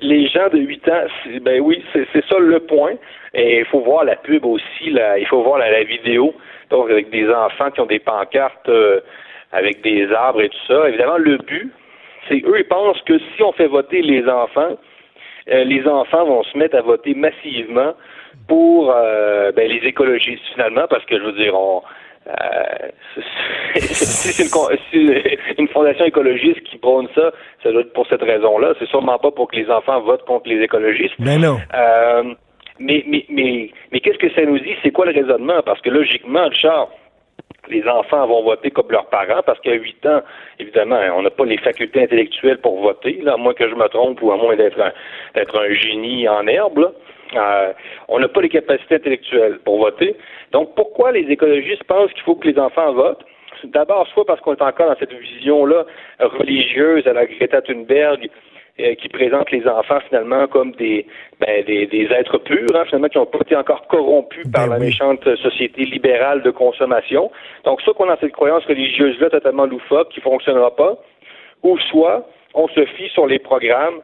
Les gens de 8 ans, ben oui, c'est ça le point. Et il faut voir la pub aussi, là, il faut voir la, la vidéo, donc avec des enfants qui ont des pancartes euh, avec des arbres et tout ça. Évidemment, le but, c'est eux, ils pensent que si on fait voter les enfants, euh, les enfants vont se mettre à voter massivement pour euh, ben, les écologistes finalement, parce que je veux dire, on, euh, si c'est une, fondation écologiste qui prône ça, ça doit être pour cette raison-là. C'est sûrement pas pour que les enfants votent contre les écologistes. Mais non. Euh, mais mais, mais, mais qu'est-ce que ça nous dit? C'est quoi le raisonnement? Parce que logiquement, Richard, les enfants vont voter comme leurs parents, parce qu'à 8 ans, évidemment, on n'a pas les facultés intellectuelles pour voter, là, à moins que je me trompe ou à moins d'être un, d'être un génie en herbe. là. Euh, on n'a pas les capacités intellectuelles pour voter. Donc, pourquoi les écologistes pensent qu'il faut que les enfants votent? D'abord, soit parce qu'on est encore dans cette vision-là religieuse à la Greta Thunberg, euh, qui présente les enfants finalement comme des ben, des, des êtres purs, hein, finalement, qui n'ont pas été encore corrompus par la méchante société libérale de consommation. Donc, soit qu'on a cette croyance religieuse-là totalement loufoque qui fonctionnera pas, ou soit on se fie sur les programmes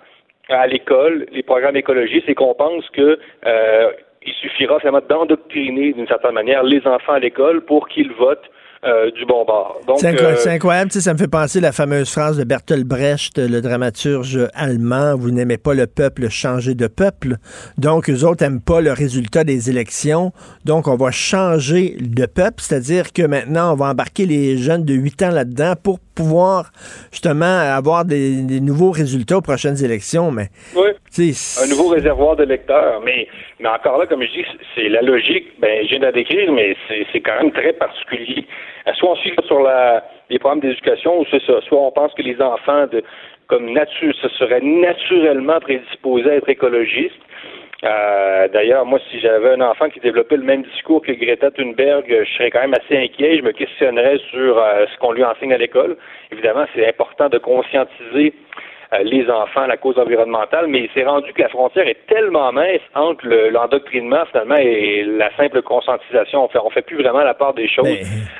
à l'école, les programmes écologistes, et qu'on pense que euh, il suffira finalement d'endoctriner d'une certaine manière les enfants à l'école pour qu'ils votent euh, du bon bord. C'est euh, c'est incroyable, tu sais, ça me fait penser la fameuse phrase de Bertolt Brecht, le dramaturge allemand, vous n'aimez pas le peuple, changez de peuple. Donc, eux autres n'aiment pas le résultat des élections. Donc, on va changer de peuple, c'est-à-dire que maintenant, on va embarquer les jeunes de 8 ans là-dedans pour pouvoir justement avoir des, des nouveaux résultats aux prochaines élections. Mais, Oui. Un nouveau réservoir de lecteurs. Mais, mais encore là, comme je dis, c'est la logique. Ben, je viens de la décrire, mais c'est quand même très particulier. Euh, Soit on suit sur la, les programmes d'éducation, ou c'est ça. Soit on pense que les enfants, de, comme nature, se seraient naturellement prédisposés à être écologistes. Euh, D'ailleurs, moi, si j'avais un enfant qui développait le même discours que Greta Thunberg, je serais quand même assez inquiet. Je me questionnerais sur euh, ce qu'on lui enseigne à l'école. Évidemment, c'est important de conscientiser les enfants la cause environnementale, mais c'est rendu que la frontière est tellement mince entre le- l'endoctrinement finalement et la simple conscientisation. On fait, on fait plus vraiment la part des choses.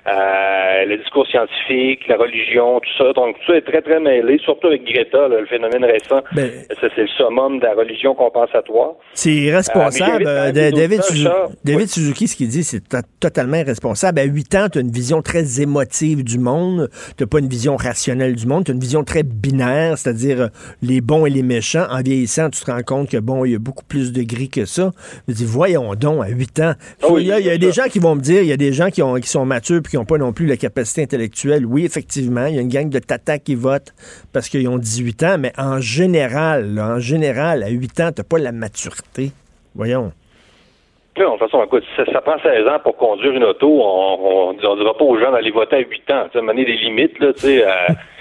Euh, le discours scientifique, la religion, tout ça. Donc tout ça est très très mêlé, surtout avec Greta, là, le phénomène récent. Ben- ça c'est le summum de la religion compensatoire. C'est irresponsable. Euh, Euh, Da- David, les Suzu- auditeurs, David Suzuki, ce qu'il dit, c'est to- totalement irresponsable. À 8 ans, tu as une vision très émotive du monde. Tu pas une vision rationnelle du monde. Tu as une vision très binaire, c'est-à-dire euh, les bons et les méchants. En vieillissant, tu te rends compte que, bon, il y a beaucoup plus de gris que ça. Je dis, voyons donc, à 8 ans. Oui, il y a, il y a c'est des ça. gens qui vont me dire, il y a des gens qui, ont, qui sont matures puis qui n'ont pas non plus la capacité intellectuelle. Oui, effectivement, il y a une gang de tatas qui votent parce qu'ils ont 18 ans, mais en général, là, en général, à 8 ans, tu pas la maturité. Voyons. Là, de toute façon, écoute, ça, ça prend 16 ans pour conduire une auto. On ne dira pas aux gens d'aller voter à 8 ans. Moment donné, des limites, là, tu sais.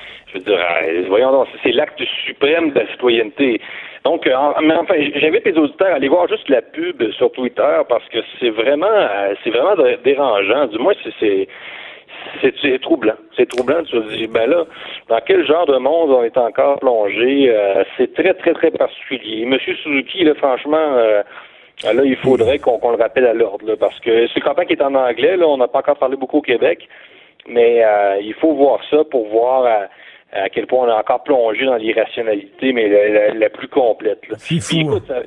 euh, voyons c'est l'acte suprême de la citoyenneté. Donc, euh, mais enfin, j'invite les auditeurs à aller voir juste la pub sur Twitter parce que c'est vraiment, euh, c'est vraiment dé- dérangeant. Du moins, c'est, c'est, troublant. C'est troublant. Tu te dis, ben là, dans quel genre de monde on est encore plongé? Euh, C'est très, très, très particulier. Monsieur Suzuki, là, franchement. Là, il faudrait qu'on le rappelle à l'ordre, parce que une campagne qui est en anglais, là, on n'a pas encore parlé beaucoup au Québec, mais il faut voir ça pour voir à, à quel point on est encore plongé dans l'irrationalité, mais la, la- la plus complète. là. Puis, écoute, ça-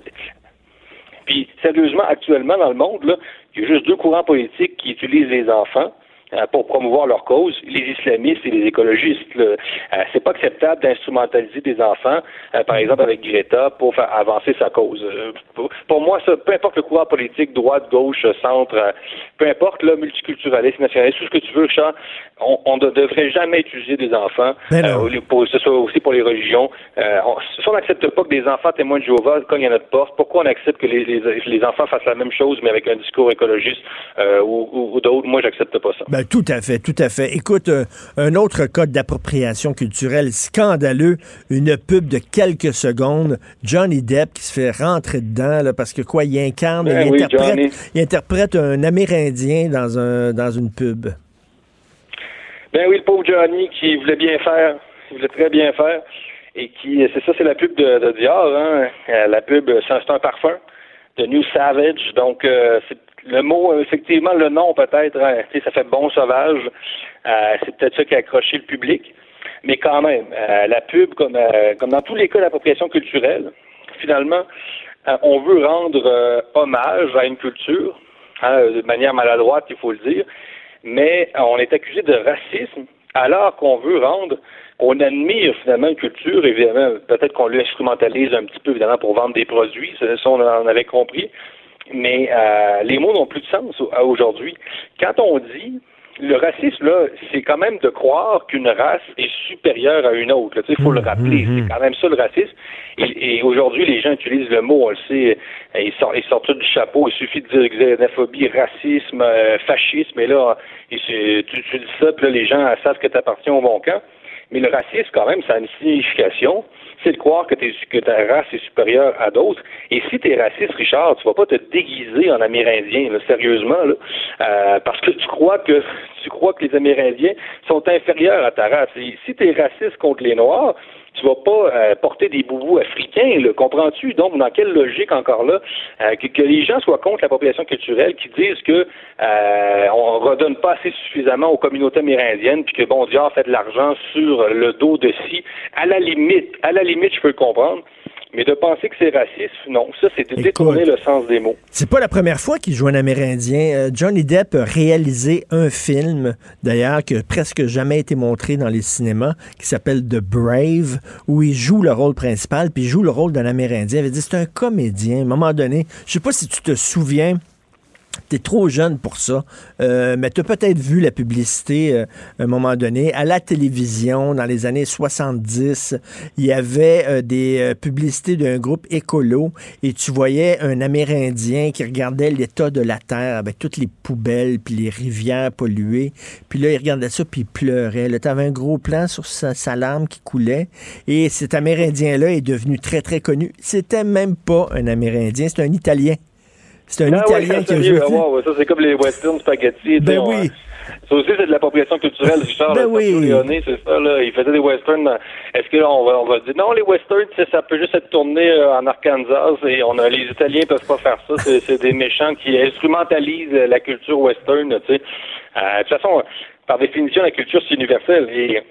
puis, sérieusement, actuellement, dans le monde, là, il y a juste deux courants politiques qui utilisent les enfants euh, pour promouvoir leur cause, les islamistes et les écologistes. Euh, c'est pas acceptable d'instrumentaliser des enfants, euh, par exemple avec Greta, pour faire avancer sa cause. Euh, pour, moi, ça, peu importe le courant politique, droite, gauche, centre, euh, peu importe le multiculturalisme, nationaliste, tout ce que tu veux, Richard, on, on ne devrait jamais utiliser des enfants, Ben euh, pour, ce soit aussi pour les religions. Euh, on, si on n'accepte pas que des enfants témoins de Jéhovah cognent à notre porte, pourquoi on accepte que les, les, les enfants fassent la même chose, mais avec un discours écologiste euh, ou, ou- ou d'autres? Moi, j'accepte pas ça. Ben, tout à fait, tout à fait. Écoute, euh, un autre code d'appropriation culturelle scandaleux, une pub de quelques secondes, Johnny Depp qui se fait rentrer dedans, là, parce que quoi, il incarne, Ben il, oui, interprète, Johnny. il interprète un Amérindien dans, un, dans une pub. Ben oui, le pauvre Johnny qui voulait bien faire, il voulait très bien faire, et qui, c'est ça, c'est la pub de, de Dior, hein, Euh, la pub, c'est un parfum New Savage, donc euh, le mot, effectivement, le nom peut-être, hein, ça fait bon sauvage, Euh, c'est peut-être ça qui a accroché le public, mais quand même, euh, la pub, comme, comme dans tous les cas d'appropriation culturelle, finalement, on veut rendre hommage à une culture, hein, de manière maladroite, il faut le dire, mais on est accusé de racisme alors qu'on veut rendre, qu'on admire finalement une culture, évidemment, peut-être qu'on l'instrumentalise un petit peu, évidemment, pour vendre des produits, ça, on en avait compris, mais euh, les mots n'ont plus de sens aujourd'hui. Quand on dit le racisme, là, c'est quand même de croire qu'une race est supérieure à une autre. Il faut le rappeler. C'est quand même ça le racisme. Et, et aujourd'hui, les gens utilisent le mot, on le sait, euh, ils sortent, ils sortent tout du chapeau. Il suffit de dire xénophobie, racisme, euh, fascisme, et là, et c'est- tu, tu dis ça, puis là, les gens savent que tu appartiens au bon camp. Mais le racisme, quand même, ça a une signification. C'est de croire que, que ta race est supérieure à d'autres. Et si tu es raciste, Richard, tu vas pas te déguiser en Amérindien, là, sérieusement, là, euh, parce que tu crois que tu crois que les Amérindiens sont inférieurs à ta race. Et si tu es raciste contre les Noirs, tu vas pas euh, porter des boubous africains, comprends-tu? Donc, dans quelle logique encore là euh, que, les gens soient contre l'appropriation culturelle, qui disent que euh, on redonne pas assez suffisamment aux communautés amérindiennes, puis que bon Dieu fait de l'argent sur le dos de si, à la limite, à la limite, je peux le comprendre. Mais de penser que c'est raciste, non. Ça, c'est de détourner le sens des mots. C'est pas la première fois qu'il joue un Amérindien. Euh, Johnny Depp a réalisé un film, d'ailleurs, qui a presque jamais été montré dans les cinémas, qui s'appelle The Brave, où il joue le rôle principal, puis il joue le rôle d'un Amérindien. Il avait dit c'est un comédien. À un moment donné, je sais pas si tu te souviens, T'es trop jeune pour ça, euh, mais tu as peut-être vu la publicité euh, à un moment donné. À la télévision, dans les années 70, il y avait euh, des publicités d'un groupe écolo et tu voyais un Amérindien qui regardait l'état de la terre avec toutes les poubelles puis les rivières polluées. Puis là, il regardait ça puis il pleurait. Là, tu avais un gros plan sur sa, sa larme qui coulait et cet Amérindien-là est devenu très, très connu. C'était même pas un Amérindien, c'est un Italien. C'est un Ah Italien oui, qui a joué. ouais, ouais, ça, c'est comme les western spaghetti. Ben oui. Ça aussi, c'est de l'appropriation culturelle, Richard. Ben là, oui. C'est ça, là. Il faisait des westerns. Est-ce que là, on va, on va dire, non, les westerns, ça peut juste être tourné euh, en Arkansas et on a, les Italiens peuvent pas faire ça. C'est, des méchants qui instrumentalisent la culture western, tu sais. Euh, de toute façon, par définition, la culture, c'est universel. Et,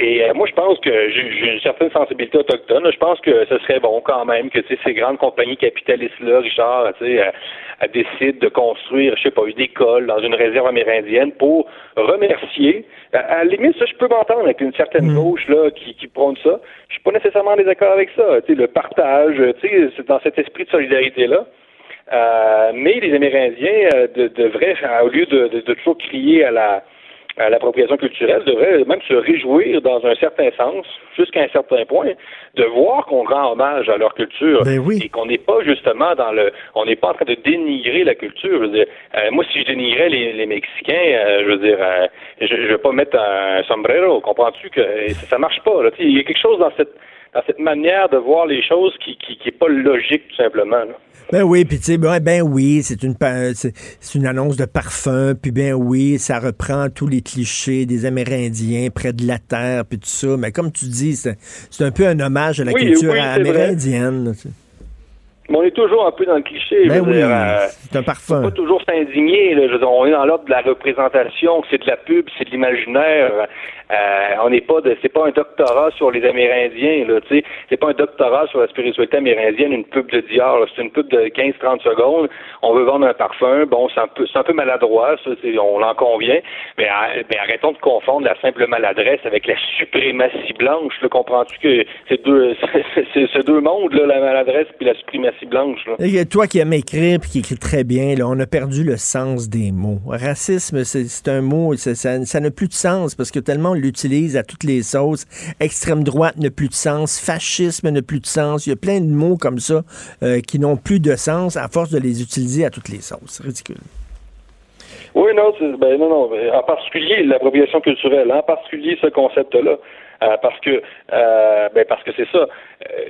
et euh, moi, je pense que j'ai, j'ai une certaine sensibilité autochtone. Je pense que ce serait bon quand même que ces grandes compagnies capitalistes-là, Richard, euh, euh, décident de construire, je sais pas, une école dans une réserve amérindienne pour remercier. À, à la limite, ça, je peux m'entendre avec une certaine gauche là qui, qui prône ça. Je suis pas nécessairement en désaccord avec ça. Tu sais, le partage, tu sais, c'est dans cet esprit de solidarité-là. Euh, mais les Amérindiens euh, de- devraient, euh, au lieu de, de- de toujours crier à la l'appropriation culturelle, devraient même se réjouir dans un certain sens, jusqu'à un certain point, de voir qu'on rend hommage à leur culture et qu'on n'est pas justement dans le, on n'est pas en train de dénigrer la culture. Je veux dire, euh, moi, si je dénigrais les, les Mexicains, euh, je veux dire, euh, je, je vais pas mettre un sombrero. Comprends-tu que ça, marche pas là. Il y a quelque chose dans cette dans cette manière de voir les choses qui qui, qui pas logique tout simplement. là. Ben oui, puis tu sais, ben, ben oui, c'est une, c'est une annonce de parfum, puis ben oui, ça reprend tous les clichés des Amérindiens près de la terre, puis tout ça. Mais comme tu dis, c'est un peu un hommage à la Oui, culture oui, vrai. amérindienne. là, tu sais. Mais on est toujours un peu dans le cliché. Ben oui, euh, c'est un parfum. faut pas toujours s'indigner. on est dans l'ordre de la représentation, c'est de la pub, c'est de l'imaginaire. Euh, on n'est pas de, c'est pas un doctorat sur les Amérindiens, là, tu sais. C'est pas un doctorat sur la spiritualité amérindienne, une pub de Dior. C'est une pub de 15-30 secondes. On veut vendre un parfum. Bon, c'est un peu, c'est un peu maladroit, ça, on en convient. Mais, euh, mais arrêtons de confondre la simple maladresse avec la suprématie blanche. Comprends-tu que c'est deux, c'est mondes, là, la maladresse puis la suprématie blanche, là. Et toi qui aimes écrire puis qui écrit très bien, là, on a perdu le sens des mots. Racisme, c'est un mot, ça n'a plus de sens parce que tellement on l'utilise à toutes les sauces. Extrême droite n'a plus de sens, fascisme n'a plus de sens. Il y a plein de mots comme ça euh, qui n'ont plus de sens à force de les utiliser à toutes les sauces. C'est ridicule. Oui, non, c'est- ben non, non. En particulier l'appropriation culturelle, en particulier ce concept-là. Euh, parce que euh, ben parce que c'est ça. Euh,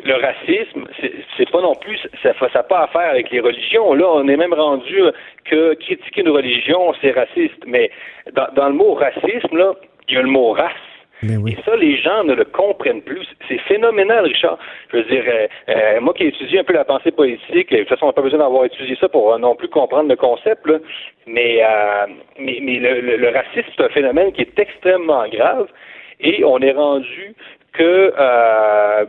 le racisme, c'est- pas non plus ça n'a pas à faire avec les religions. Là, on est même rendu que critiquer une religion, c'est raciste. Mais dans, dans le mot racisme, là, il y a le mot race. Et ça, les gens ne le comprennent plus. C'est phénoménal, Richard. Je veux dire, euh, euh, moi qui ai étudié un peu la pensée politique, de toute façon, on n'a pas besoin d'avoir étudié ça pour euh, non plus comprendre le concept, là. mais, euh, mais, mais le, le- le racisme, c'est un phénomène qui est extrêmement grave et on est rendu que euh,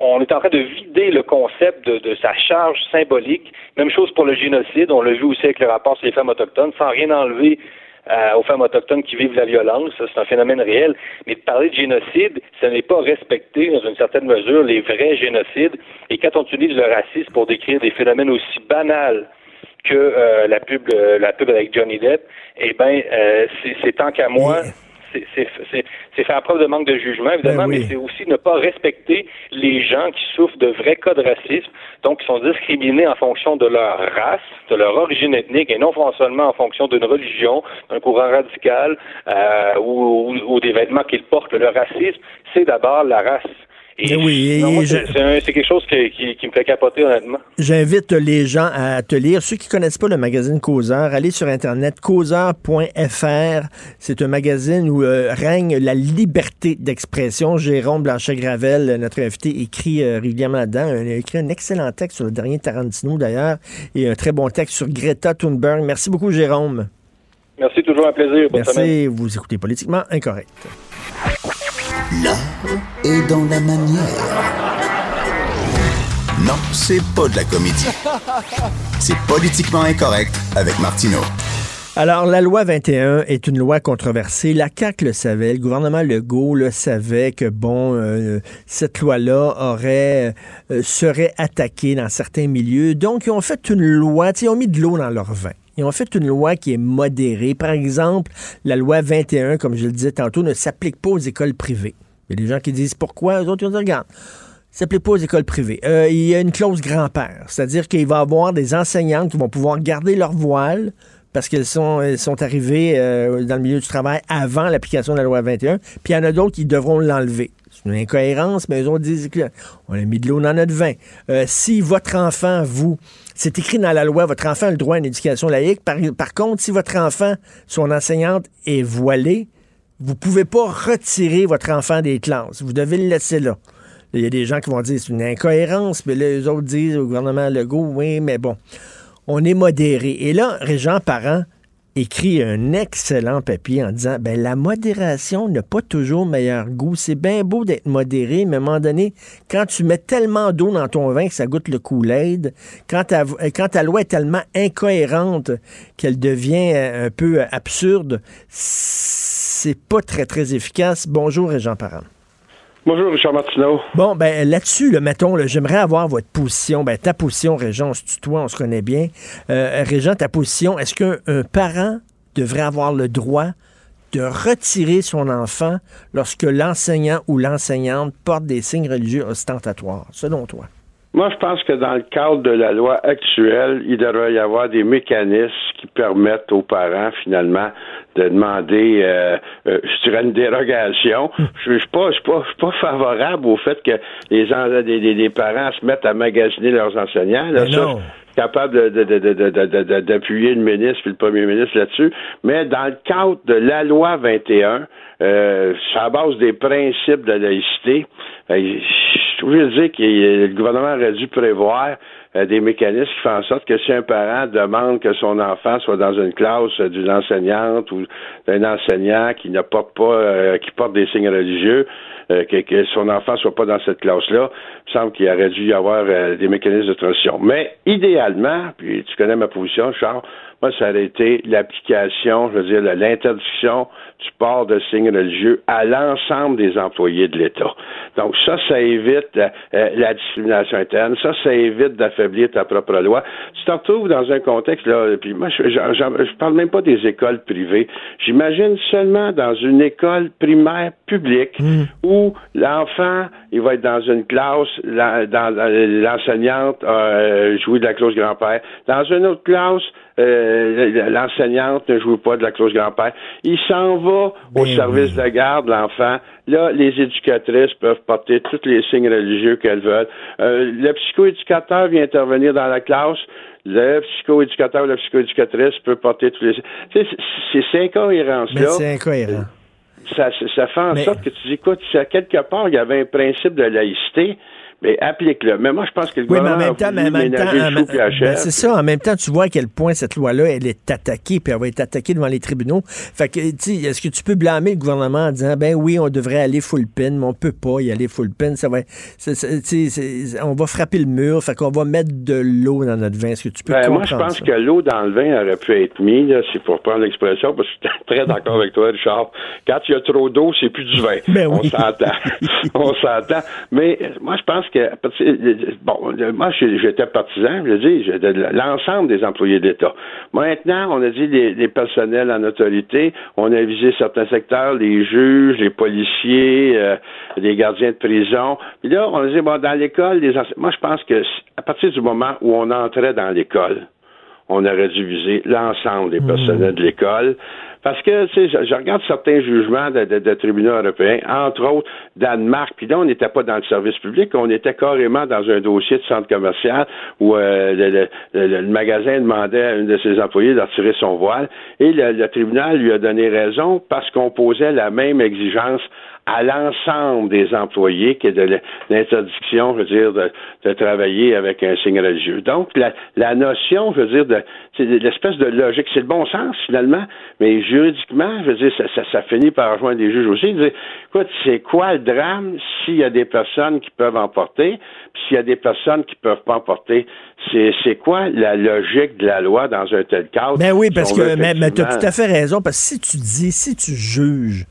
on, est en train de vider le concept de, sa charge symbolique. Même chose pour le génocide, on l'a vu aussi avec le rapport sur les femmes autochtones, sans rien enlever euh, aux femmes autochtones qui vivent la violence, c'est un phénomène réel. Mais de parler de génocide, ce n'est pas respecter, dans une certaine mesure, les vrais génocides. Et quand on utilise le racisme pour décrire des phénomènes aussi banals que euh, la pub, euh, la pub avec Johnny Depp, eh ben, c'est, tant qu'à moi. C'est, faire preuve de manque de jugement, évidemment, Ben oui. mais c'est aussi ne pas respecter les gens qui souffrent de vrais cas de racisme, donc qui sont discriminés en fonction de leur race, de leur origine ethnique, et non seulement en fonction d'une religion, d'un courant radical euh, ou, ou, ou des vêtements qu'ils portent. Le racisme, c'est d'abord la race. Et Eh oui, c'est, je- quelque chose qui, qui, qui me fait capoter, honnêtement. J'invite les gens à te lire. Ceux qui connaissent pas le magazine Causeur, allez sur Internet, causeur.fr. C'est un magazine où euh, règne la liberté d'expression. Jérôme Blanchet-Gravel, notre invité, écrit euh, régulièrement là-dedans. Il a écrit un excellent texte sur le dernier Tarantino, d'ailleurs, et un très bon texte sur Greta Thunberg. Merci beaucoup, Jérôme. Merci, toujours un plaisir. Bonne semaine. Merci. Vous écoutez Politiquement Incorrect. L'art est dans la manière. Non, c'est pas de la comédie. C'est politiquement incorrect avec Martineau. Alors, la loi 21 est une loi controversée. La CAQ le savait, le gouvernement Legault le savait que, bon, euh, cette loi-là aurait, euh, serait attaquée dans certains milieux. Donc, ils ont fait une loi, ils ont mis de l'eau dans leur vin. Ils ont fait une loi qui est modérée. Par exemple, la loi 21, comme je le disais tantôt, ne s'applique pas aux écoles privées. Il y a des gens qui disent pourquoi, eux autres, ils ont dit, regarde, ça s'applique pas aux écoles privées. Euh, il y a une clause grand-père, c'est-à-dire qu'il va y avoir des enseignantes qui vont pouvoir garder leur voile parce qu'elles sont, arrivées euh, dans le milieu du travail avant l'application de la loi 21, puis il y en a d'autres qui devront l'enlever. C'est une incohérence, mais eux autres disent qu'on a mis de l'eau dans notre vin. Euh, si votre enfant, vous, c'est écrit dans la loi, votre enfant a le droit à une éducation laïque. Par, contre, si votre enfant, son enseignante est voilée, vous pouvez pas retirer votre enfant des classes. Vous devez le laisser là. Il y a des gens qui vont dire c'est une incohérence, mais là, les autres disent au gouvernement Legault, oui, mais bon on est modéré. Et là, Régent Parent écrit un excellent papier en disant ben la modération n'a pas toujours meilleur goût. C'est bien beau d'être modéré, mais à un moment donné, quand tu mets tellement d'eau dans ton vin que ça goûte le Kool-Aid, quand ta, quand ta loi est tellement incohérente qu'elle devient euh, un peu absurde, c'est pas très très efficace. Bonjour Régent Parent. Bonjour, Richard Martineau. Bon, ben là-dessus, le mettons, j'aimerais avoir votre position. Ben, ta position, Régent, on se tutoie, on se connaît bien. Euh, Régent, ta position, est-ce qu'un parent devrait avoir le droit de retirer son enfant lorsque l'enseignant ou l'enseignante porte des signes religieux ostentatoires, selon toi? Moi, je pense que dans le cadre de la loi actuelle, il devrait y avoir des mécanismes qui permettent aux parents, finalement, de demander, euh, euh, je dirais, une dérogation. Je suis pas, je suis pas, pas favorable au fait que les, des, parents se mettent à magasiner leurs enseignants. Là, ça, capable d'appuyer le ministre et le premier ministre là-dessus. Mais dans le cadre de la loi 21, euh, sur la base des principes de la laïcité, euh, je voulais dire que le gouvernement aurait dû prévoir euh, des mécanismes qui font en sorte que si un parent demande que son enfant soit dans une classe d'une enseignante ou d'un enseignant qui ne porte pas, euh, qui porte des signes religieux, euh, que, son enfant soit pas dans cette classe-là, il me semble qu'il aurait dû y avoir des mécanismes de transition. Mais idéalement, puis tu connais ma position, Charles, moi, ça aurait été l'application, je veux dire, l'interdiction du port de signes religieux à l'ensemble des employés de l'État. Donc ça, ça évite euh, euh, la discrimination interne, ça, ça évite d'affaiblir ta propre loi. Tu te retrouves dans un contexte, là, puis moi, je, je, parle même pas des écoles privées. J'imagine seulement dans une école primaire publique hmm. où l'enfant, il va être dans une classe, dans l'enseignante euh, jouer de la clause grand-père. Dans une autre classe, euh, l'enseignante ne joue pas de la clause grand-père. Il s'en va au ben service de garde, l'enfant. Là, les éducatrices peuvent porter tous les signes religieux qu'elles veulent. Euh, le psychoéducateur vient intervenir dans la classe. Le psychoéducateur ou la psychoéducatrice peut porter tous les... C'est ces incohérences-là. C'est incohérent. Ça, ça fait en sorte que tu dis, quoi, à quelque part, il y avait un principe de laïcité, mais applique-le. Mais moi, je pense que le oui, gouvernement mais en même temps, mais en même temps, ben, c'est ça. En même temps, tu vois à quel point cette loi-là, elle est attaquée, puis elle va être attaquée devant les tribunaux. Fait que, est-ce que tu peux blâmer le gouvernement en disant, ben oui, on devrait aller full pin, mais on peut pas y aller full pin. Ça va, on va frapper le mur, fait qu'on va mettre de l'eau dans notre vin. Est-ce que tu peux ben, Moi, je pense que l'eau dans le vin aurait pu être mise, c'est pour prendre l'expression, parce que je suis très d'accord avec toi, Richard. Quand il y a trop d'eau, c'est plus du vin. Ben on s'entend. on s'entend. Mais moi, je pense que, bon, moi, j'étais partisan, je dis, l'ensemble des employés d'État. Maintenant, on a dit les, personnels en autorité, on a visé certains secteurs, les juges, les policiers, euh, les gardiens de prison. Puis là, on a dit, bon, dans l'école, les moi, je pense que à partir du moment où on entrait dans l'école, on aurait dû viser l'ensemble des mmh. personnels de l'école. Parce que, tu sais, je, regarde certains jugements de, tribunaux européens, entre autres Danemark, puis là, on n'était pas dans le service public, on était carrément dans un dossier de centre commercial où euh, le, magasin demandait à une de ses employés de retirer son voile, et le, tribunal lui a donné raison parce qu'on posait la même exigence à l'ensemble des employés que de l'interdiction, je veux dire, de, de, travailler avec un signe religieux. Donc, la, la notion, je veux dire, de, c'est l'espèce de logique, c'est le bon sens finalement, mais juridiquement, je veux dire, ça, ça, ça finit par rejoindre des juges aussi. Dire, écoute, c'est quoi le drame s'il y a des personnes qui peuvent en porter, puis s'il y a des personnes qui peuvent pas en porter? C'est quoi la logique de la loi dans un tel cadre? Ben oui, parce que mais, mais tu as tout à fait raison, parce que si tu dis, si tu juges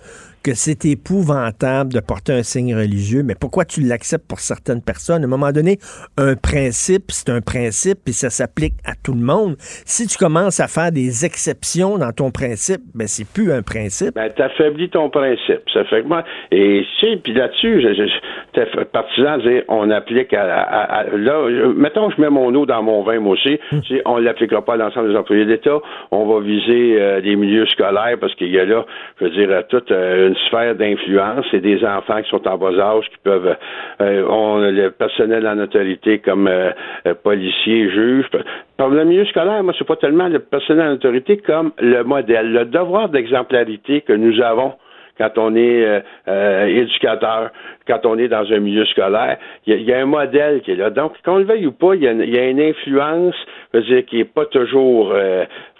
que c'est épouvantable de porter un signe religieux, mais pourquoi tu l'acceptes pour certaines personnes? À un moment donné, un principe, c'est un principe, et ça s'applique à tout le monde. Si tu commences à faire des exceptions dans ton principe, ben c'est plus un principe. Ben, t'affaiblis ton principe. Ça fait que moi, et tu puis là-dessus, j'étais partisan de dire, on applique à, là, mettons, je mets mon eau dans mon vin, moi aussi, hum. on l'appliquera pas à l'ensemble des employés d'État, on va viser euh, les milieux scolaires, parce qu'il y a là, je veux dire, toute euh, sphère d'influence et des enfants qui sont en bas âge qui peuvent euh, ont le personnel en autorité comme euh, euh, policiers, juges. Par le milieu scolaire, moi, c'est pas tellement le personnel en autorité comme le modèle, le devoir d'exemplarité que nous avons quand on est éducateur, quand on est dans un milieu scolaire. Il y, a un modèle qui est là. Donc, qu'on le veuille ou pas, il y a, une influence, je veux dire, qui n'est pas toujours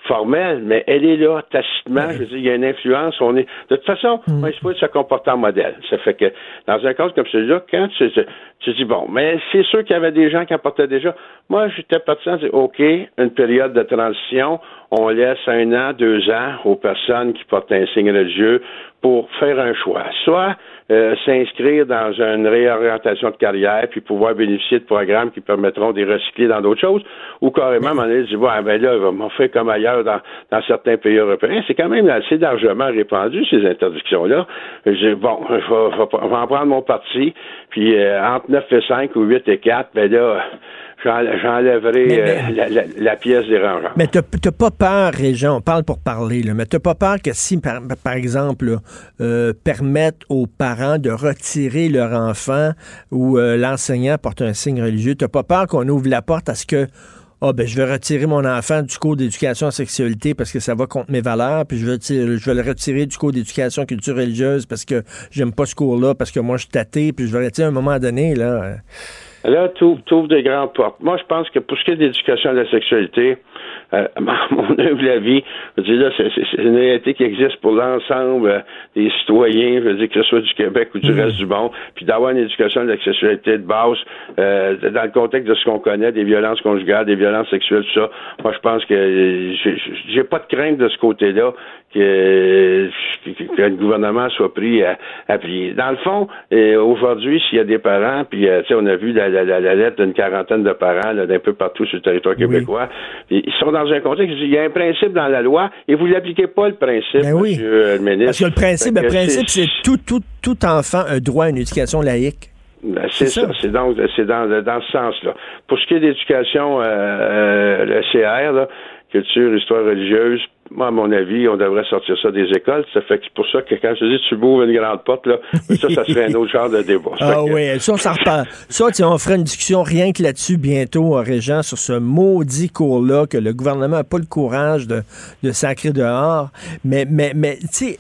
formelle, mais elle est là, tacitement. Je veux dire, il y a une influence. On est, de toute façon, on est supposé se comporter en modèle. Ça fait que, dans un cas comme celui-là, quand tu, tu, dis, bon, mais c'est sûr qu'il y avait des gens qui apportaient déjà. Moi, j'étais partisan de dire, OK, une période de transition, on laisse un an, deux ans aux personnes qui portent un signe religieux pour faire un choix. Soit euh, s'inscrire dans une réorientation de carrière puis pouvoir bénéficier de programmes qui permettront de les recycler dans d'autres choses, ou carrément, on est dit, bon, ben là, on fait comme ailleurs dans, certains pays européens. C'est quand même assez largement répandu, ces interdictions-là. Bon, je vais en prendre mon parti, puis euh, entre 9 et 5 ou 8 et 4, ben là, j'enlèverai euh, la, pièce dérangeante. Mais tu n'as pas peur, Réjean, on parle pour parler, là, mais tu pas peur que si, par, exemple, euh, permettre aux parents de retirer leur enfant ou euh, l'enseignant porte un signe religieux, tu pas peur qu'on ouvre la porte à ce que ah ben je vais retirer mon enfant du cours d'éducation à sexualité parce que ça va contre mes valeurs, puis je vais, je vais le retirer du cours d'éducation culture religieuse parce que j'aime pas ce cours-là, parce que moi je suis tâté, puis je vais retirer à un moment donné, là. Là, tu ouvres des grandes portes. Moi, je pense que pour ce qui est de l'éducation à la sexualité, euh, mon humble avis, je veux dire, là, c'est une réalité qui existe pour l'ensemble euh, des citoyens, je veux dire, que ce soit du Québec ou du mm-hmm. reste du monde, puis d'avoir une éducation à la sexualité de base, euh, dans le contexte de ce qu'on connaît, des violences conjugales, des violences sexuelles, tout ça, moi, je pense que j'ai pas de crainte de ce côté-là que, que, le gouvernement soit pris à, à plier. Dans le fond, euh, aujourd'hui, s'il y a des parents, puis euh, on a vu la, la, la lettre d'une quarantaine de parents d'un peu partout sur le territoire québécois, ils sont dans un contexte, il y a un principe dans la loi et vous l'appliquez pas le principe, ben oui. monsieur le ministre. Parce que le principe, le principe, c'est tout, tout, tout enfant a droit à une éducation laïque. Ben, c'est ça, c'est donc c'est dans, dans ce sens-là. Pour ce qui est d'éducation, euh, euh, le CR, là, culture, histoire religieuse, moi, à mon avis, on devrait sortir ça des écoles. Ça fait que c'est pour ça que quand je dis tu bouves une grande porte, là, ça, ça serait un autre genre de débat. ah oui, ça, on s'en reparle. Ça, on ferait une discussion rien que là-dessus bientôt, Régent, sur ce maudit cours-là que le gouvernement n'a pas le courage de, de sacrer dehors. Mais, mais, mais, tu sais,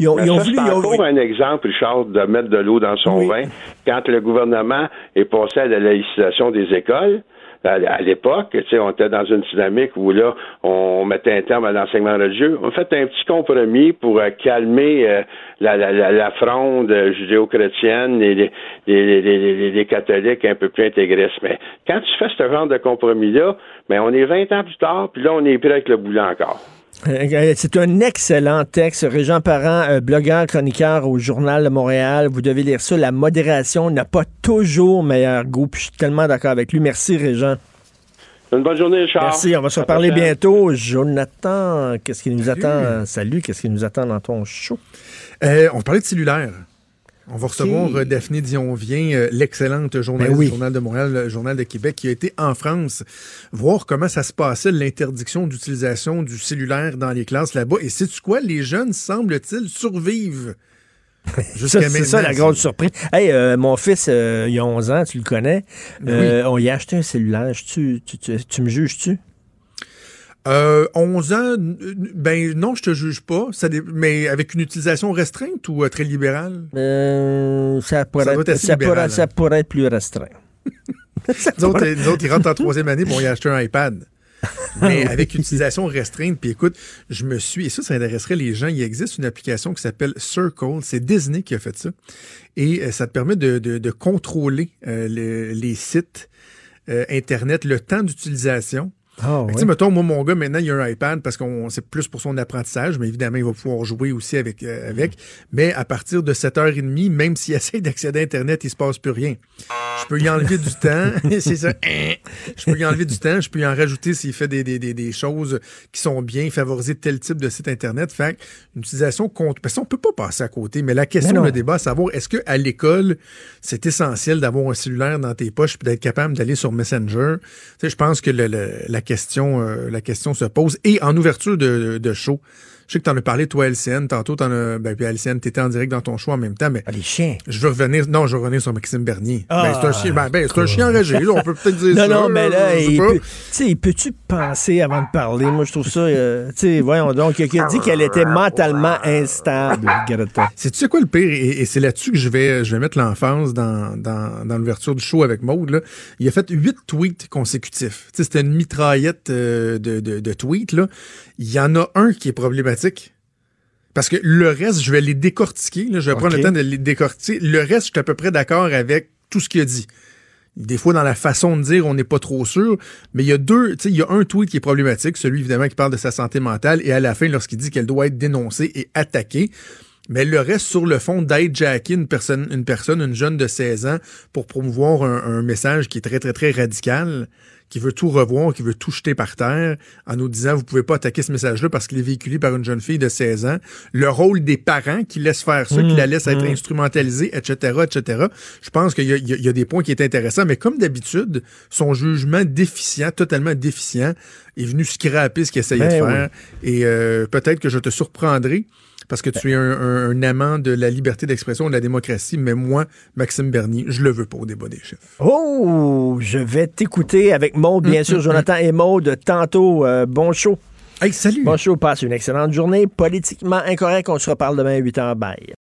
ils ont, ils ont voulu. encore un exemple, Richard, de mettre de l'eau dans son vin. Quand le gouvernement est passé à la laïcisation des écoles, à, l'époque, tu sais, on était dans une dynamique où là, on mettait un terme à l'enseignement religieux. On fait un petit compromis pour euh, calmer euh, la, la, la, fronde judéo-chrétienne et les, les, les, les, catholiques un peu plus intégristes. Mais quand tu fais ce genre de compromis-là, ben on est 20 ans plus tard, puis là, on est prêt avec le boulot encore. Euh, c'est un excellent texte. Régent Parent, euh, blogueur, chroniqueur au Journal de Montréal. Vous devez lire ça. La modération n'a pas toujours meilleur goût. Puis je suis tellement d'accord avec lui. Merci, Régent. Une bonne journée, Charles. Merci. On va se reparler bientôt. Jonathan, qu'est-ce qui nous attend? Salut, qu'est-ce qui nous attend dans ton show? Euh, on parlait de cellulaire. On va recevoir euh, Daphné Dion-Vient, euh, l'excellente journaliste du Journal de Montréal, le Journal de Québec, qui a été en France voir comment ça se passait, l'interdiction d'utilisation du cellulaire dans les classes là-bas. Et sais-tu quoi? Les jeunes, semble-t-il, survivent. C'est ça la grande surprise. Hey, euh, mon fils, il a 11 ans, tu le connais. On y a acheté un cellulaire. Tu, tu, tu, tu me juges-tu? Euh, 11 ans, ben non, je te juge pas, ça mais avec une utilisation restreinte ou euh, très libérale? Euh, ça, pourrait Ça être, être assez ça, libéral, pourrait, hein. ça pourrait être plus restreint. Nous autres, ils rentrent en troisième année, bon, ils acheté un iPad. Mais avec utilisation restreinte, puis écoute, je me suis, et ça, ça intéresserait les gens, il existe une application qui s'appelle Circle, c'est Disney qui a fait ça, et euh, ça te permet de, de- de contrôler euh, le- les sites euh, Internet, le temps d'utilisation. Ah, tu sais, mettons, moi, mon gars, maintenant, il a un iPad parce qu'on c'est plus pour son apprentissage, mais évidemment, il va pouvoir jouer aussi avec. euh, avec. Mais à partir de 7h30, même s'il essaie d'accéder à Internet, il se passe plus rien. Je peux y enlever du temps. c'est ça. Je peux y enlever du temps. Je peux y en rajouter s'il fait des, des, des, des choses qui sont bien, favoriser tel type de site Internet. Fait une utilisation compte. Parce qu'on peut pas passer à côté. Mais la question, le débat, savoir, est-ce qu'à l'école, c'est essentiel d'avoir un cellulaire dans tes poches puis d'être capable d'aller sur Messenger? Tu sais, je pense que le- le- la, question, euh, la question se pose. Et en ouverture de, de show, je sais que tu en as parlé, toi, LCN. Tantôt, t'en as, ben, puis LCN, t'étais en direct dans ton show en même temps, mais. les chiens. Je veux revenir, non, je veux revenir sur Maxime Bernier. Ah. ben, c'est un chien, ben, ben, c'est un chien enragé, là, on peut peut-être dire Non, ça. non, mais là, il tu sais, peux-tu penser avant de parler? Moi, je trouve ça, euh, tu sais, voyons donc, quelqu'un dit qu'elle était mentalement instable, Greta. C'est tu sais quoi le pire? Et, et c'est là-dessus que je vais je vais mettre l'enfance dans, dans, dans l'ouverture du show avec Maude là. Il a fait huit tweets consécutifs. Tu sais, c'était une mitraillette euh, de, de, de tweets là. Il y en a un qui est problématique. Parce que le reste, je vais les décortiquer. là. je vais prendre le temps de les décortiquer. Le reste, je suis à peu près d'accord avec tout ce qu'il a dit. Des fois, dans la façon de dire, on n'est pas trop sûr. Mais il y a deux, tu sais, il y a un tweet qui est problématique, celui évidemment qui parle de sa santé mentale, et à la fin, lorsqu'il dit qu'elle doit être dénoncée et attaquée. Mais le reste, sur le fond, d'hijacker une personne, une personne, une jeune de 16 ans, pour promouvoir un, un message qui est très, très, très radical, qui veut tout revoir, qui veut tout jeter par terre, en nous disant, vous pouvez pas attaquer ce message-là parce qu'il est véhiculé par une jeune fille de 16 ans. Le rôle des parents qui laissent faire ça, qui la laissent être mmh. instrumentalisée, etc., etc. Je pense qu'il y, a- y y des points qui est intéressants, mais comme d'habitude, son jugement déficient, totalement déficient, est venu scraper ce qu'il essayait Ben de oui. faire. Et euh, peut-être que je te surprendrai parce que tu es un, un- un amant de la liberté d'expression, de la démocratie, mais moi, Maxime Bernier, je le veux pas au débat des chefs. Oh, je vais t'écouter avec Maude, bien sûr, Jonathan et Maude, tantôt. Euh, bon show. Hey, salut. Bon show, passe une excellente journée. Politiquement incorrect, on se reparle demain à 8h. Bye.